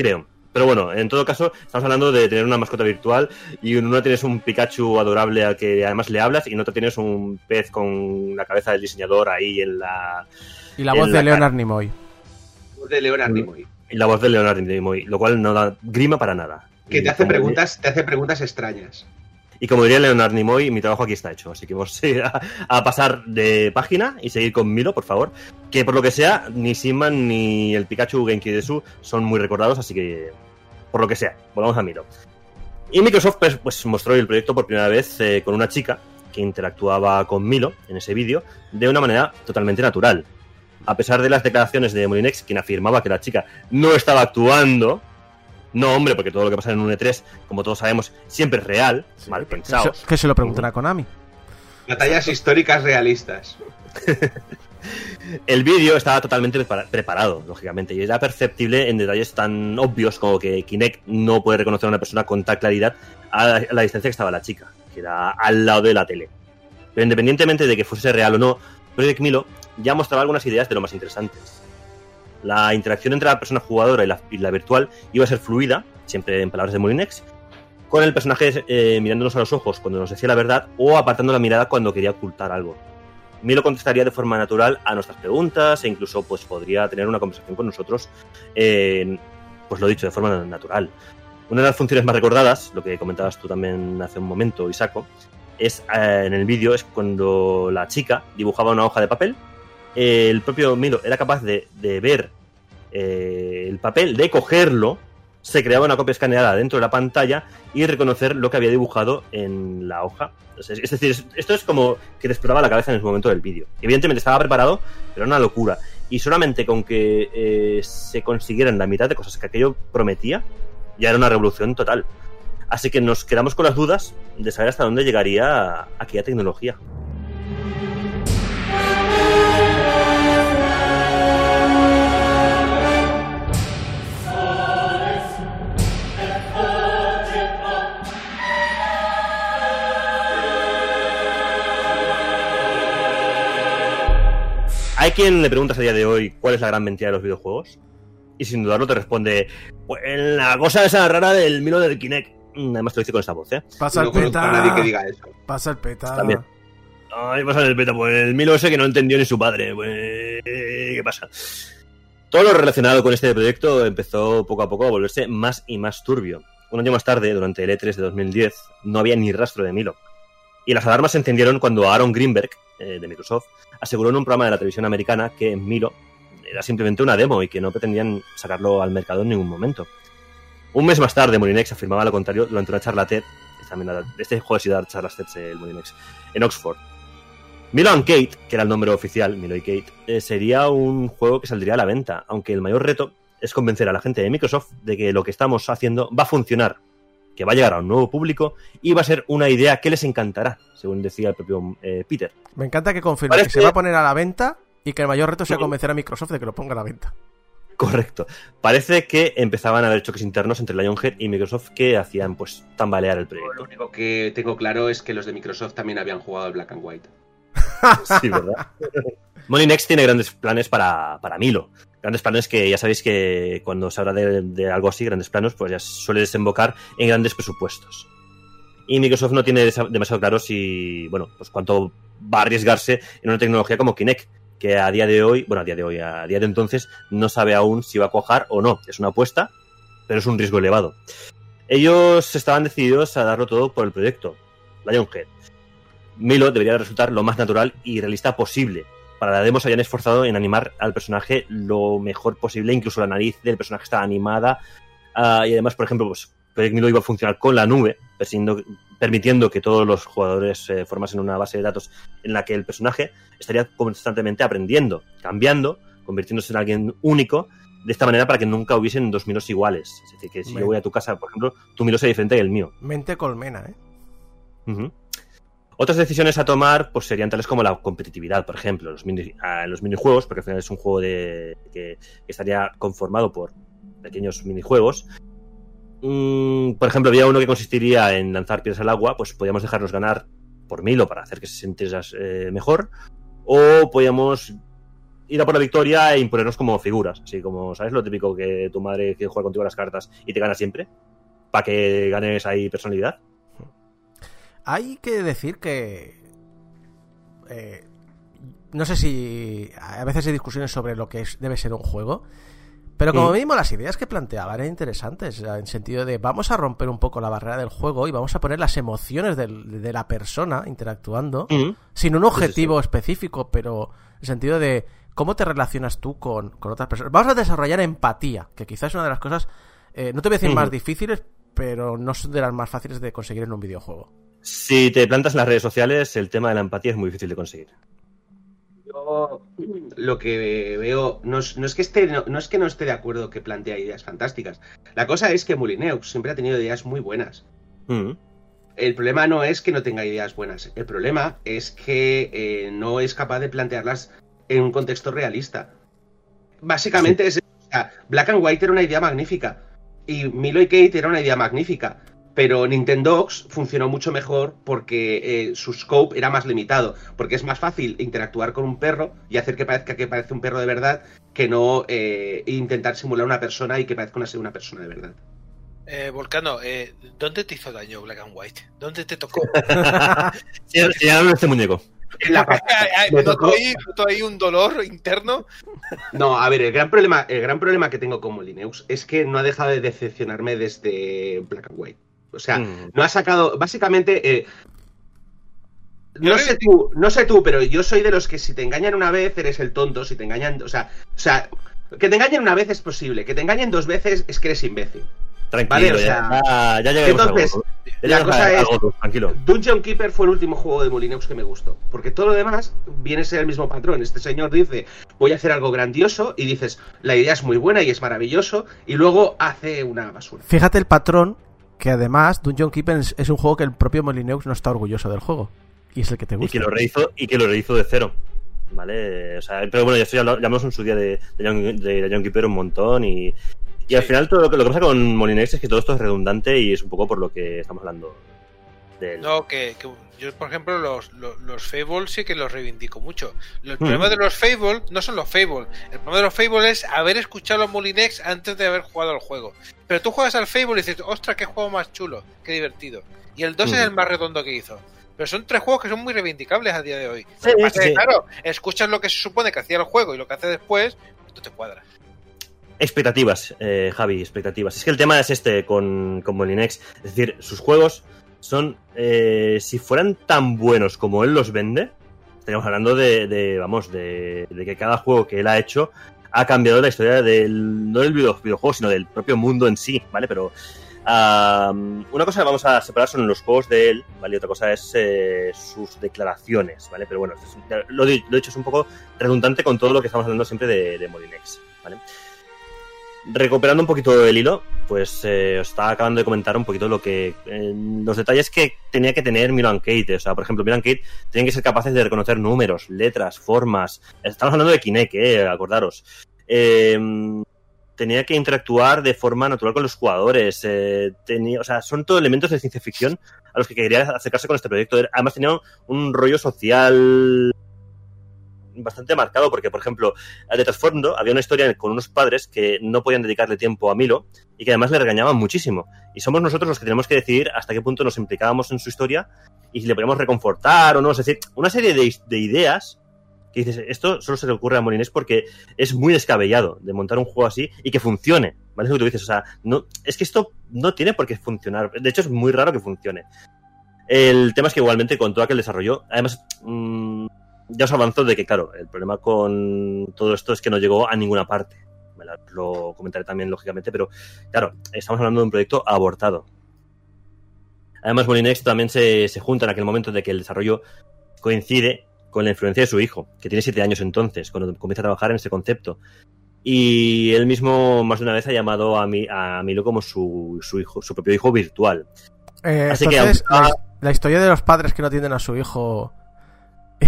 Creo. Pero bueno, en todo caso, estamos hablando de tener una mascota virtual y en una tienes un Pikachu adorable al que además le hablas y en otra tienes un pez con la cabeza del diseñador ahí en la... Y la voz la de Leonard Nimoy. de Leonard. Nimoy. y la voz de Leonardo Nimoy, lo cual no da grima para nada. Que te hace preguntas, te hace preguntas extrañas. Y como diría Leonard Nimoy, mi trabajo aquí está hecho. Así que vamos a, a pasar de página y seguir con Milo, por favor. Que por lo que sea, ni Simman ni el Pikachu Genki Desu son muy recordados, así que por lo que sea, volvamos a Milo. Y Microsoft pues, pues, mostró el proyecto por primera vez eh, con una chica que interactuaba con Milo en ese vídeo de una manera totalmente natural. A pesar de las declaraciones de Molinex, quien afirmaba que la chica no estaba actuando, no, hombre, porque todo lo que pasa en un E3, como todos sabemos, siempre es real, Sí, mal pensado. se, que se lo pregunten a Konami. Batallas históricas realistas. El vídeo estaba totalmente prepara- preparado, lógicamente, y era perceptible en detalles tan obvios como que Kinect no puede reconocer a una persona con tal claridad a la, a la distancia que estaba la chica, que era al lado de la tele. Pero independientemente de que fuese real o no, Project Milo ya mostraba algunas ideas de lo más interesantes. La interacción entre la persona jugadora y la, virtual iba a ser fluida, siempre en palabras de Molinex, con el personaje eh, mirándonos a los ojos cuando nos decía la verdad o apartando la mirada cuando quería ocultar algo. Milo contestaría de forma natural a nuestras preguntas e incluso pues podría tener una conversación con nosotros, eh, pues lo dicho, de forma natural. Una de las funciones más recordadas, lo que comentabas tú también hace un momento, Isaco, es eh, en el vídeo es cuando la chica dibujaba una hoja de papel. Eh, el propio Milo era capaz de, ver eh, el papel, de cogerlo, se creaba una copia escaneada dentro de la pantalla y reconocer lo que había dibujado en la hoja. Es decir, es- esto es como que te la cabeza en el momento del vídeo. Evidentemente estaba preparado, pero era una locura. Y solamente con que eh, se consiguieran la mitad de cosas que aquello prometía, ya era una revolución total. Así que nos quedamos con las dudas de saber hasta dónde llegaría aquella tecnología. Hay quien le preguntas a día de hoy cuál es la gran mentira de los videojuegos. Y sin dudarlo te responde, pues la cosa esa rara del Milo del Kinect. Mm, Además te lo dice con esa voz, ¿eh? Pasa el peta. nadie que diga eso. Pasa el peta. También. Ay, pasa el beta, pues el Milo ese que no entendió ni su padre. Pues, ¿qué pasa? Todo lo relacionado con este proyecto empezó poco a poco a volverse más y más turbio. Un año más tarde, durante el E3 de 2010, no había ni rastro de Milo. Y las alarmas se encendieron cuando Aaron Greenberg, eh, de Microsoft, aseguró en un programa de la televisión americana que Milo era simplemente una demo y que no pretendían sacarlo al mercado en ningún momento. Un mes más tarde, Molinex afirmaba lo contrario durante una charla TED. Este juego sí da charlas TED, el Molinex, en Oxford. Milo and Kate, que era el nombre oficial, Milo y Kate, eh, sería un juego que saldría a la venta, aunque el mayor reto es convencer a la gente de Microsoft de que lo que estamos haciendo va a funcionar, que va a llegar a un nuevo público y va a ser una idea que les encantará, según decía el propio eh, Peter. Me encanta que confirme Parece- que se va a poner a la venta y que el mayor reto sea convencer a Microsoft de que lo ponga a la venta. Correcto. Parece que empezaban a haber choques internos entre Lionhead y Microsoft que hacían pues tambalear el Lo proyecto. único que tengo claro es que los de Microsoft también habían jugado al Black and White. Sí, ¿verdad? Molinex tiene grandes planes para, para Milo. Grandes planes que ya sabéis que cuando se habla de, de algo así, grandes planos, pues ya suele desembocar en grandes presupuestos. Y Microsoft no tiene demasiado claro si, bueno, pues cuánto va a arriesgarse en una tecnología como Kinect, que a día de hoy, bueno, a día de hoy, a día de entonces, no sabe aún si va a cuajar o no. Es una apuesta, pero es un riesgo elevado. Ellos estaban decididos a darlo todo por el proyecto, Lionhead. Milo debería resultar lo más natural y realista posible. Para la demo se habían esforzado en animar al personaje lo mejor posible, incluso la nariz del personaje estaba animada. ah, y además, por ejemplo, pues, Project iba a funcionar con la nube, permitiendo, que todos los jugadores eh, formasen una base de datos en la que el personaje estaría constantemente aprendiendo, cambiando, convirtiéndose en alguien único, de esta manera para que nunca hubiesen dos Milos iguales. Es decir, que si yo voy a tu casa, por ejemplo, tu Milo sea diferente del mío. Mente colmena, ¿eh? Otras decisiones a tomar pues, serían tales como la competitividad, por ejemplo, los, mini- ah, los minijuegos, porque al final es un juego de, que, estaría conformado por pequeños minijuegos. Mm, por ejemplo, había uno que consistiría en lanzar piedras al agua, pues podíamos dejarnos ganar por Milo para hacer que se sintiera eh, mejor, o podíamos ir a por la victoria e imponernos como figuras, así como, ¿sabes? Lo típico que tu madre quiere jugar contigo las cartas y te gana siempre, para que ganes ahí personalidad. Hay que decir que. eh, no sé si. A veces hay discusiones sobre lo que es- debe ser un juego. Pero como mínimo las ideas que planteaban eran interesantes, en sentido de vamos a romper un poco la barrera del juego y vamos a poner las emociones del- de la persona interactuando, sin un sí, objetivo específico, pero en el sentido de cómo te relacionas tú con, con otras personas. Vamos a desarrollar empatía, que quizás es una de las cosas, eh, no te voy a decir más difíciles, pero no son de las más fáciles de conseguir en un videojuego. Si te plantas en las redes sociales, el tema de la empatía es muy difícil de conseguir. Yo lo que veo, no es, no es que esté, no, no es que no esté de acuerdo que plantea ideas fantásticas. La cosa es que Mulineux siempre ha tenido ideas muy buenas. Mm. El problema no es que no tenga ideas buenas. El problema es que eh, no es capaz de plantearlas en un contexto realista. Básicamente es o sea, Black and White era una idea magnífica. Y Milo y Kate era una idea magnífica. Pero Nintendox funcionó mucho mejor porque eh, su scope era más limitado. Porque es más fácil interactuar con un perro y hacer que parezca que parece un perro de verdad que no eh, intentar simular una persona y que parezca una, ser una persona de verdad. Eh, Volcano, eh, ¿dónde te hizo daño Black and White? ¿Dónde te tocó? Se se llama este muñeco. la Me tocó- ahí, un dolor interno. No, a ver, el gran problema, el gran problema que tengo con Molineux es que no ha dejado de decepcionarme desde Black and White. O sea, Mm. no ha sacado, básicamente, eh, no sé tú, no sé tú, pero yo soy de los que si te engañan una vez eres el tonto, si te engañan, o sea, o sea, que te engañen una vez es posible, que te engañen dos veces es que eres imbécil. Tranquilo, Vale, o ya, sea, ya, entonces, a algo. Ya la cosa a es- algo, tranquilo. Dungeon Keeper fue el último juego de Molineux que me gustó, porque todo lo demás viene a ser el mismo patrón. Este señor dice, voy a hacer algo grandioso, y dices, la idea es muy buena y es maravilloso, y luego hace una basura. Fíjate el patrón que además Dungeon Keeper es, es un juego que el propio Molineux no está orgulloso del juego. Y es el que te Y gusta. que lo rehizo, y que lo rehizo de cero. ¿Vale? O sea, pero bueno, ya esto ya lo- ya hablamos en su día de, de, Keeper un montón y, y al final todo lo que, lo que pasa con Molinex es que todo esto es redundante y es un poco por lo que estamos hablando del... No, que, que yo, por ejemplo, los, los, los Fable sí que los reivindico mucho. El problema de los Fable no son los Fable. El problema de los Fable es haber escuchado los Molinex antes de haber jugado al juego. Pero tú juegas al Fable y dices, ostras, qué juego más chulo, qué divertido. Y el 2 es el más redondo que hizo. Pero son tres juegos que son muy reivindicables a día de hoy. Sí, que es. Claro, escuchas lo que se supone que hacía el juego y lo que hace después, tú te cuadras. Expectativas, eh, Javi, expectativas. Es que el tema es este con, con Molinex. Es decir, sus juegos son, eh, si fueran tan buenos como él los vende, estaríamos hablando de, de, vamos, de, de que cada juego que él ha hecho ha cambiado la historia del, no del video- videojuego, sino del propio mundo en sí, ¿vale? Pero ah, una cosa que vamos a separar son los juegos de él, ¿vale? Y otra cosa es eh, sus declaraciones, ¿vale? Pero bueno, lo, he- dicho, es un poco redundante con todo lo que estamos hablando siempre de, de ¿vale? Recuperando un poquito el hilo, pues eh, os estaba acabando de comentar un poquito lo que. eh, los detalles que tenía que tener Milan Kate. O sea, por ejemplo, Milan Kate tienen que ser capaces de reconocer números, letras, formas. Estamos hablando de Kinect, eh, acordaros. Eh, tenía que interactuar de forma natural con los jugadores. eh, tenía, o sea, son todos elementos de ciencia ficción a los que quería acercarse con este proyecto. Además, tenía un rollo social bastante marcado porque, por ejemplo, de trasfondo había una historia con unos padres que no podían dedicarle tiempo a Milo y que además le regañaban muchísimo. Y somos nosotros los que tenemos que decidir hasta qué punto nos implicábamos en su historia y si le podemos reconfortar o no. Es decir, una serie de, de ideas que dices, esto solo se le ocurre a Molinés porque es muy descabellado de montar un juego así y que funcione. ¿Vale? Es lo que tú dices. O sea, no, es que esto no tiene por qué funcionar. De hecho, es muy raro que funcione. El tema es que igualmente con todo aquel desarrollo, además, mmm, ya os avanzo de que, claro, el problema con todo esto es que no llegó a ninguna parte. Me la- lo comentaré también, lógicamente, pero claro, estamos hablando de un proyecto abortado. Además, Molinex también se, se junta en aquel momento de que el desarrollo coincide con la influencia de su hijo, que tiene siete años entonces, cuando comienza a trabajar en este concepto. Y él mismo más de una vez ha llamado a, mi, a Milo como su, su hijo, su propio hijo virtual. Eh, Así que entonces, aunque- la, la historia de los padres que no atienden a su hijo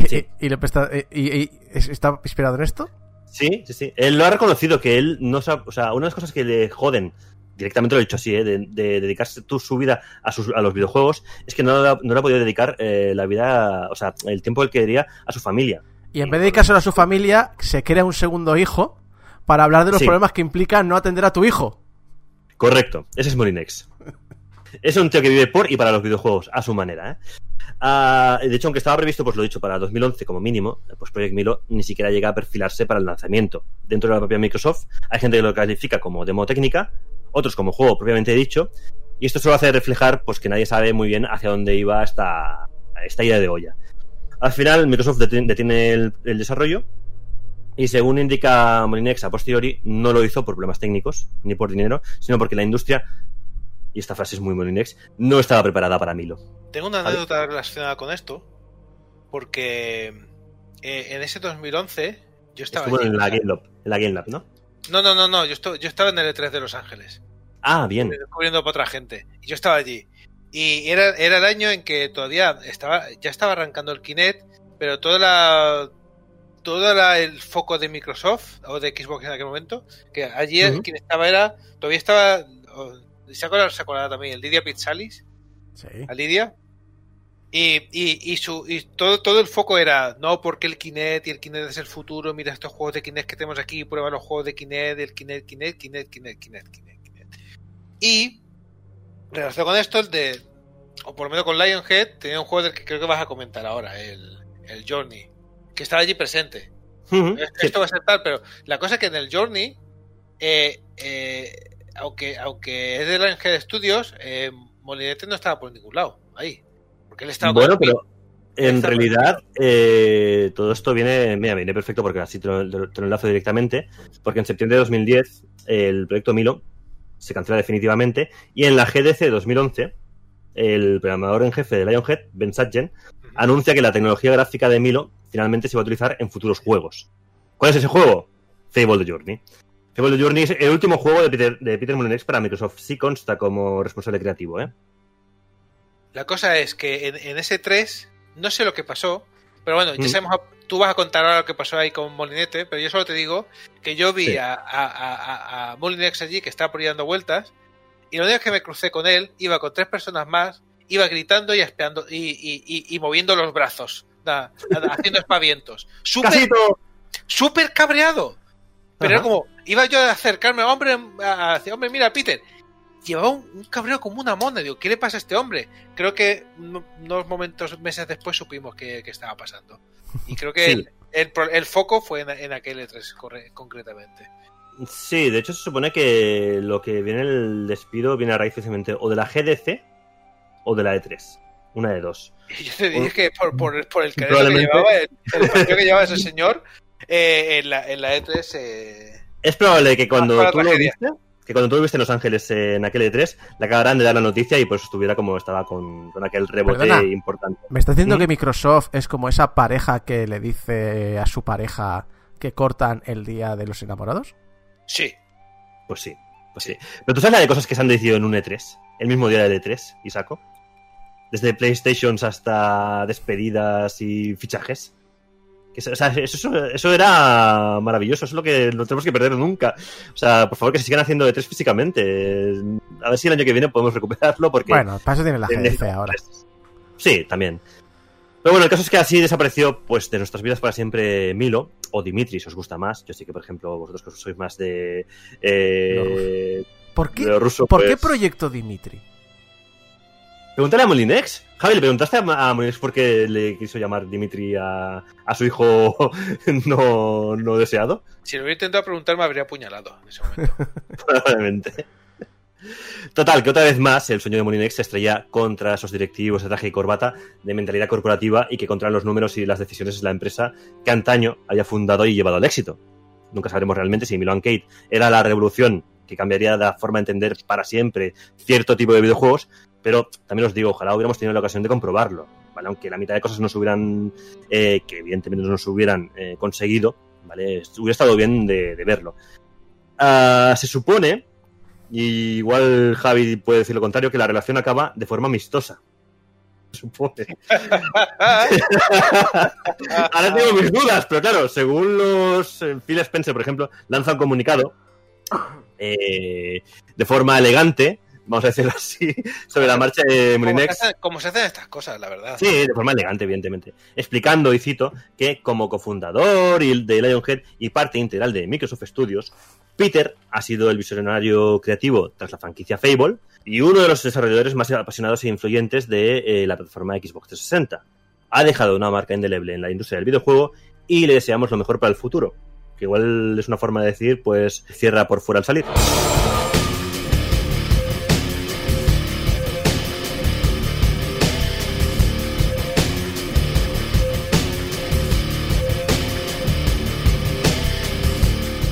Sí. y le presta, y, y- y- ¿es- ¿está inspirado en esto? Sí, sí, sí. Él lo ha reconocido que él no sabe. O sea, una de las cosas que le joden, directamente lo he dicho así, ¿eh? de, de dedicarse tú su vida a, sus, a los videojuegos, es que no, le ha- no le ha podido dedicar eh, la vida, o sea, el tiempo que quería a su familia. Y en vez de dedicárselo a su familia, se crea un segundo hijo para hablar de los Sí. problemas que implica no atender a tu hijo. Correcto, ese es Molinex. Es un tío que vive por y para los videojuegos, a su manera. ¿eh? Ah, de hecho, aunque estaba previsto, pues lo dicho, para 2011 como mínimo, pues Project Milo ni siquiera llega a perfilarse para el lanzamiento. Dentro de la propia Microsoft hay gente que lo califica como demo técnica, otros como juego propiamente dicho, y esto solo hace reflejar pues que nadie sabe muy bien hacia dónde iba esta, esta idea de olla. Al final, Microsoft detiene, detiene el, el desarrollo y según indica Molinex a posteriori, no lo hizo por problemas técnicos ni por dinero, sino porque la industria, y esta frase es muy Molinex, no estaba preparada para Milo. Tengo una anécdota relacionada con esto, porque eh, en ese 2011 yo estaba Estuvo allí. en la Game Lab, en la Game Lab, ¿no? No, no, no, no, yo, esto- yo estaba en el E3 de Los Ángeles, Ah, bien. descubriendo para otra gente, y yo estaba allí. Y era, era el año en que todavía estaba, ya estaba arrancando el Kinect, pero toda la todo la- el foco de Microsoft o de Xbox en aquel momento, que allí quien estaba era, todavía estaba, ¿se acuerda, se también? El Lidia Pizzalis, Sí. a Lidia. Y, y, y, su, y todo, todo el foco era, no, porque el Kinect y el Kinect es el futuro, mira estos juegos de Kinect que tenemos aquí, prueba los juegos de Kinect, el Kinect, Kinect, Kinect, Kinect, Kinect, Kinect, Kinect. Y, relacionado con esto, el de, o por lo menos con Lionhead, tenía un juego del que creo que vas a comentar ahora, el, el Journey, que estaba allí presente. Esto sí. esto va a ser tal, pero la cosa es que en el Journey, eh, eh, aunque, aunque es de la Angel Studios, eh, Molinete no estaba por ningún lado, ahí. Porque él estaba Bueno, pero en realidad eh, todo esto viene, mira, viene perfecto porque así te lo, te lo enlazo directamente, porque en septiembre de 2010 el proyecto Milo se cancela definitivamente y en la GDC de 2011 el programador en jefe de Lionhead, Ben Sadgen, anuncia que la tecnología gráfica de Milo finalmente se va a utilizar en futuros juegos. ¿Cuál es ese juego? Fable The Journey. The Journey es el último juego de Peter, de Peter Molyneux para Microsoft. Sí consta como responsable creativo, ¿eh? La cosa es que en, en ese 3, no sé lo que pasó, pero bueno, ya Mm. sabemos, tú vas a contar ahora lo que pasó ahí con Molinete, pero yo solo te digo que yo vi Sí. a, a, a, a Molinex allí que estaba por ahí dando vueltas, y lo único que me crucé con él, iba con tres personas más, iba gritando y espeando y, y, y, y moviendo los brazos, haciendo espavientos. Súper súper cabreado. Pero era como, iba yo a acercarme, hombre, a, a- hombre, mira, Peter. Llevaba un, un cabreo como una mona. Digo, ¿qué le pasa a este hombre? Creo que no- unos momentos, meses después, supimos que, que estaba pasando. Y creo que Sí. el, el pro- el foco fue en, en aquel E3, corre- concretamente. Sí, de hecho se supone que lo que viene el despido viene a raíz precisamente o de la GDC o de la E3. Una de dos. Y yo te dije que por, por, por el que llevaba, el, el que llevaba ese señor, eh, en, la, en la E3. eh, Es probable que cuando Ah, tú lo viste, que cuando tú lo viste en Los Ángeles en aquel E3, le acabarán de dar la noticia y por eso estuviera como estaba con, con aquel rebote Perdona. importante. Me está diciendo ¿Mm? que Microsoft es como esa pareja que le dice a su pareja que cortan el día de los enamorados. sí. Pues sí, pues sí. Pero tú sabes la de cosas que se han decidido en un E3, el mismo día del E3, Isaco. Desde PlayStations hasta despedidas y fichajes. Que, o sea, eso, eso era maravilloso, eso es lo que no tenemos que perder nunca. O sea, por favor, que se sigan haciendo E3 físicamente. A ver si el año que viene podemos recuperarlo porque... Bueno, para eso tiene la GDC necesitamos ahora. E3. Sí, también. Pero bueno, el caso es que así desapareció pues de nuestras vidas para siempre Milo o Dimitri, si os gusta más. Yo sé que, por ejemplo, vosotros que sois más de... Eh, ¿Por qué, ruso, ¿por qué pues, proyecto Dimitri? Pregúntale a Molinex. Javi, ¿le preguntaste a a Molinex por qué le quiso llamar Dimitri a, a su hijo no, no deseado? Si lo hubiera intentado preguntar, me habría apuñalado en ese momento. Probablemente. Total, que otra vez más el sueño de Molinex se estrella contra esos directivos de traje y corbata de mentalidad corporativa y que controlan los números y las decisiones de la empresa que antaño había fundado y llevado al éxito. Nunca sabremos realmente si Milan Kate era la revolución que cambiaría la forma de entender para siempre cierto tipo de videojuegos, pero también os digo, ojalá hubiéramos tenido la ocasión de comprobarlo. ¿vale? Aunque la mitad de cosas no se hubieran, eh, que evidentemente no se hubieran eh, conseguido, ¿vale? hubiera estado bien de, de verlo. Ah, se supone y igual Javi puede decir lo contrario, que la relación acaba de forma amistosa. Se supone. Ahora tengo mis dudas, pero claro, según los eh, Phil Spencer, por ejemplo, lanza un comunicado eh, de forma elegante, vamos a decirlo así, sobre la marcha de Molinex. como se hacen estas cosas, la verdad. Sí, de forma elegante, evidentemente. Explicando, y cito, que como cofundador de Lionhead y parte integral de Microsoft Studios, Peter ha sido el visionario creativo tras la franquicia Fable y uno de los desarrolladores más apasionados e influyentes de eh, la plataforma Xbox 360. Ha dejado una marca indeleble en la industria del videojuego y le deseamos lo mejor para el futuro. Que igual es una forma de decir, pues, cierra por fuera al salir.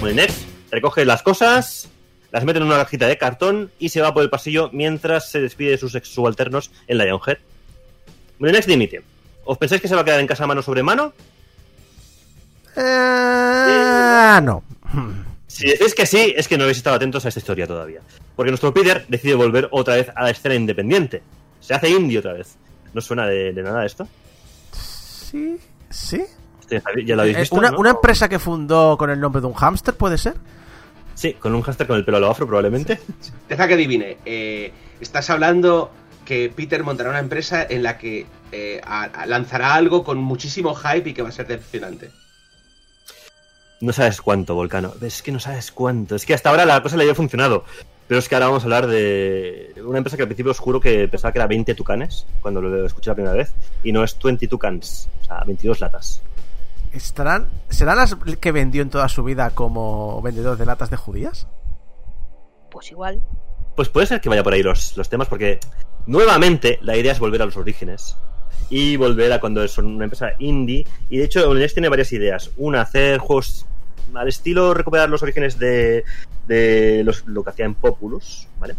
Molinex recoge las cosas, las mete en una cajita de cartón y se va por el pasillo mientras se despide de sus ex subalternos en Lionhead. Molinex dimite. ¿Os pensáis que se va a quedar en casa mano sobre mano? Eh, no. Si decís que sí, es que no habéis estado atentos a esta historia todavía. Porque nuestro Peter decide volver otra vez a la escena independiente. Se hace indie otra vez. ¿No suena de, de nada esto? Sí, sí. Este, Javi, ¿Ya lo habéis Eh, visto? una, no? una empresa que fundó con el nombre de un hámster, ¿puede ser? Sí, con un hámster con el pelo a lo afro probablemente. Deja que adivine. Eh, estás hablando que Peter montará una empresa en la que eh, a- a- lanzará algo con muchísimo hype y que va a ser decepcionante. No sabes cuánto, Volcano. Es que no sabes cuánto. Es que hasta ahora la cosa le había funcionado. Pero es que ahora vamos a hablar de una empresa que al principio os juro que pensaba que era 20 tucanes cuando lo escuché la primera vez. Y no es 20 tucans, o sea, 22 latas. ¿Estarán, ¿Serán las que vendió en toda su vida como vendedor de latas de judías? Pues igual. Pues puede ser que vaya por ahí los, los temas, porque nuevamente la idea es volver a los orígenes y volver a cuando son una empresa indie. Y de hecho, Olinex tiene varias ideas. Una, hacer juegos al estilo recuperar los orígenes de, de los- lo que hacía en Populus, ¿vale?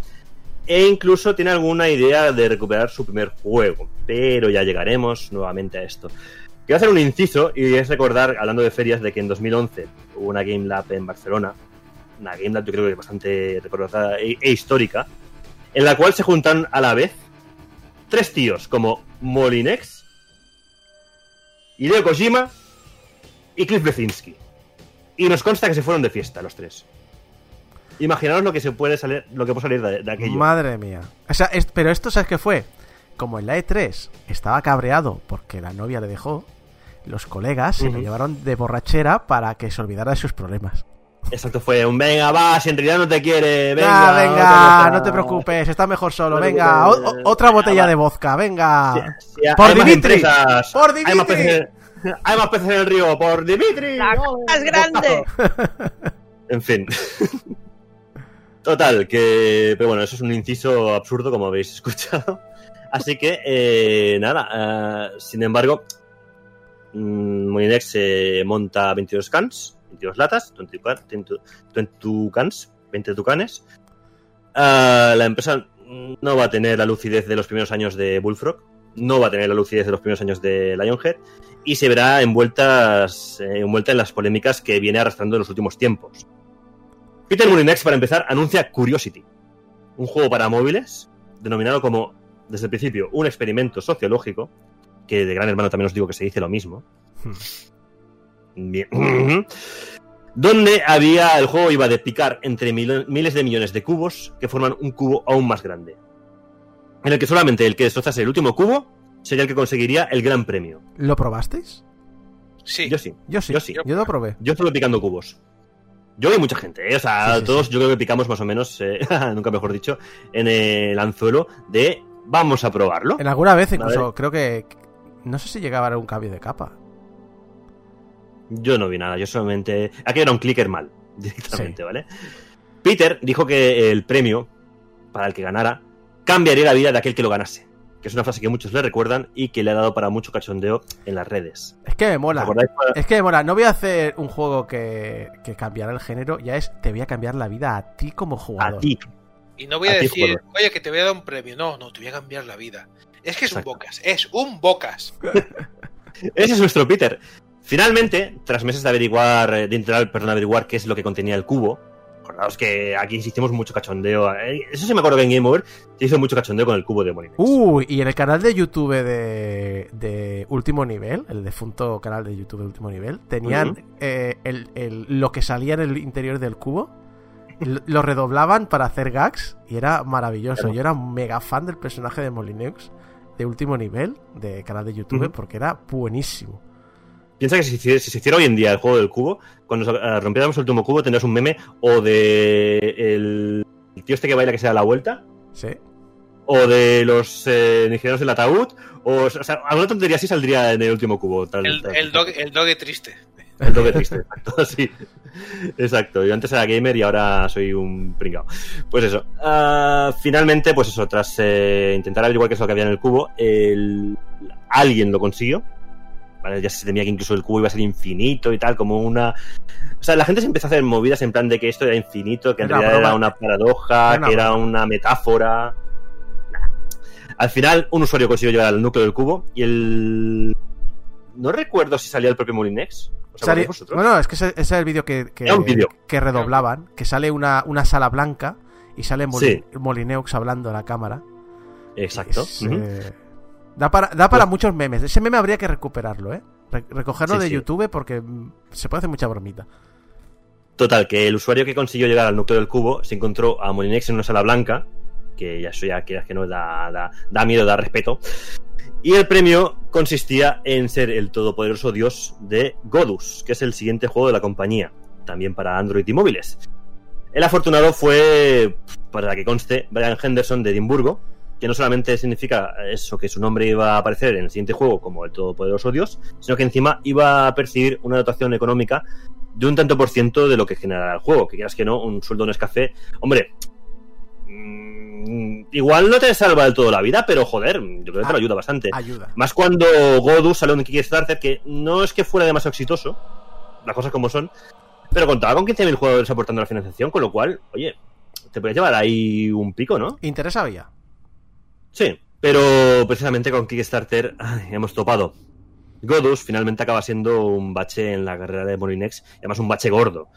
E incluso tiene alguna idea de recuperar su primer juego, pero ya llegaremos nuevamente a esto. Quiero hacer un inciso y es recordar, hablando de ferias, de que en 2011 hubo una Game Lab en Barcelona, una Game Lab yo creo que bastante recordada e, e histórica, en la cual se juntan a la vez tres tíos como Molinex, Hideo Kojima y Cliff Blesinski. Y nos consta que se fueron de fiesta los tres. Imaginaos lo que se puede salir, lo que puede salir de, aquello. Madre mía. O sea, pero esto, ¿sabes qué fue? Como en la E3 estaba cabreado porque la novia le dejó, los colegas se lo Ujú. llevaron de borrachera para que se olvidara de sus problemas. Exacto, fue un venga, va, si en realidad no te quiere, venga, Venga, venga, no te preocupes, está mejor solo. No venga, o- otra botella Ah, de vodka, venga. Sí, sí, Por hay más Dimitri. empresas, Por Hay más, Dimitri. peces en, hay más peces en el río, por Dimitri. La es grande. En fin. Total, que. Pero bueno, eso es un inciso absurdo, como habéis escuchado. Así que, eh, nada. eh, sin embargo, mm, se monta 22 cans, 22 latas, 20 tuca- 20 20 cans, 20 tucanes. Ah, la empresa no va a tener la lucidez de los primeros años de Bullfrog, no va a tener la lucidez de los primeros años de Lionhead y se verá eh, envuelta en las polémicas que viene arrastrando en los últimos tiempos. Peter Molinex, para empezar, anuncia Curiosity, un juego para móviles denominado como, desde el principio, un experimento sociológico, que de Gran Hermano también os digo que se dice lo mismo. Bien. Donde había, el juego iba de picar entre mil- miles de millones de cubos que forman un cubo aún más grande. En el que solamente el que destrozase el último cubo sería el que conseguiría el gran premio. ¿Lo probasteis? Sí. Yo sí. Yo sí, Yo sí. yo lo probé. Yo estuve picando cubos. Yo y mucha gente, ¿eh? o sea, Sí, sí, todos sí. yo creo que picamos más o menos, eh, nunca mejor dicho, en el anzuelo de vamos a probarlo. En alguna vez incluso creo que... No sé si llegaba a un cambio de capa. Yo no vi nada, yo solamente... Aquí era un clicker mal, directamente, ¿vale? Peter dijo que el premio para el que ganara cambiaría la vida de aquel que lo ganase. Que es una frase que muchos le recuerdan y que le ha dado para mucho cachondeo en las redes. Es que me ¿Os mola. Es que me mola. No voy a hacer un juego que, que cambiará el género. Ya es, te voy a cambiar la vida a ti como jugador. A ti. Y no voy a A ti, decir, jugador. oye, que te voy a dar un premio. No, no, te voy a cambiar la vida. Es que es Exacto. un bocas, es un bocas. Ese es nuestro Peter. Finalmente, tras meses de averiguar, eh, de intentar, perdón, averiguar qué es lo que contenía el cubo, acordaos que aquí hicimos mucho cachondeo. eh, Eso sí me acuerdo que en Game Over se hizo mucho cachondeo con el cubo de Molinex. Uy, y en el canal de YouTube de, de Último Nivel, el defunto canal de YouTube de Último Nivel, tenían eh, el, el- lo que salía en el interior del cubo, lo redoblaban para hacer gags y era maravilloso. Claro. Yo era un mega fan del personaje de Molineux de Último Nivel, de canal de YouTube, porque era buenísimo. Piensa que si, se hiciera hoy en día el juego del cubo, cuando eh, rompiéramos el último cubo tendrías un meme o de el, el tío este que baila que se da la vuelta, Sí. o de los eh, ingenieros del ataúd, o, o sea, alguna tontería así saldría en el último cubo. tal- El, tal- el, dog, el dogue triste. El doble triste, exacto, sí. Exacto, yo antes era gamer y ahora soy un pringao. Pues eso. ah, finalmente, pues eso, tras eh, intentar averiguar qué es lo que había en el cubo, el... alguien lo consiguió. ¿vale? Ya se temía que incluso el cubo iba a ser infinito y tal, como una... O sea, la gente se empezó a hacer movidas en plan de que esto era infinito, que en realidad broma. era una paradoja, que era una metáfora. Nah. Al final, un usuario consiguió llegar al núcleo del cubo y el... No recuerdo si salía el propio Molinex. ¿Os Sale- acordáis vosotros? bueno, es que ese, ese es el vídeo que, que, redoblaban, que sale una, una sala blanca y sale Sí. Molineux hablando a la cámara. Exacto. Es, eh, da para, da para Pues- muchos memes. Ese meme habría que recuperarlo, ¿eh? Re- recogerlo Sí, de sí. YouTube porque mm, se puede hacer mucha bromita. Total, que el usuario que consiguió llegar al núcleo del cubo se encontró a Molinex en una sala blanca, que ya eso ya quieras que no da, da, da miedo, da respeto. Y el premio consistía en ser el todopoderoso dios de Godus, que es el siguiente juego de la compañía, también para Android y móviles. El afortunado fue, para que conste, Brian Henderson de Edimburgo, que no solamente significa eso que su nombre iba a aparecer en el siguiente juego como el Todopoderoso Dios, sino que encima iba a percibir una dotación económica de un tanto por ciento de lo que generará el juego. Que quieras que no, un sueldo no es café. Hombre, igual no te salva del todo la vida, pero joder, yo creo que te lo ayuda bastante. Ayuda. Más cuando Godus salió en Kickstarter, que no es que fuera demasiado exitoso, las cosas como son, pero contaba con 15.000 jugadores aportando la financiación, con lo cual, oye, te podrías llevar ahí un pico, ¿no? Interés había. Sí, pero precisamente con Kickstarter ay, hemos topado. Godus finalmente acaba siendo un bache en la carrera de Molinex, y además un bache gordo.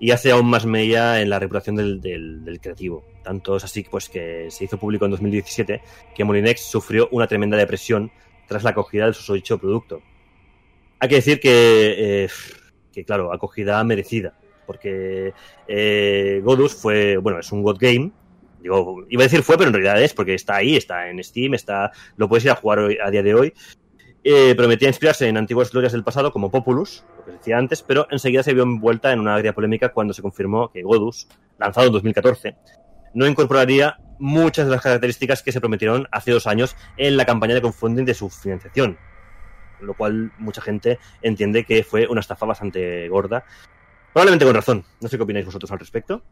Y hace aún más mella en la reputación del, del- creativo. Tanto es así pues, que se hizo público en 2017 que Molinex sufrió una tremenda depresión tras la acogida del susodicho producto. Hay que decir que, eh, que claro, acogida merecida. Porque eh, Godus fue, bueno, es un God Game, Digo, iba a decir fue, pero en realidad es porque está ahí, está en Steam, está, lo puedes ir a jugar hoy- a día de hoy. Eh, prometía inspirarse en antiguas glorias del pasado como Populus, lo que decía antes, pero enseguida se vio envuelta en una agria polémica cuando se confirmó que Godus, lanzado en 2014, no incorporaría muchas de las características que se prometieron hace dos años en la campaña de crowdfunding de su financiación. Lo cual mucha gente entiende que fue una estafa bastante gorda. Probablemente con razón. No sé qué opináis vosotros al respecto.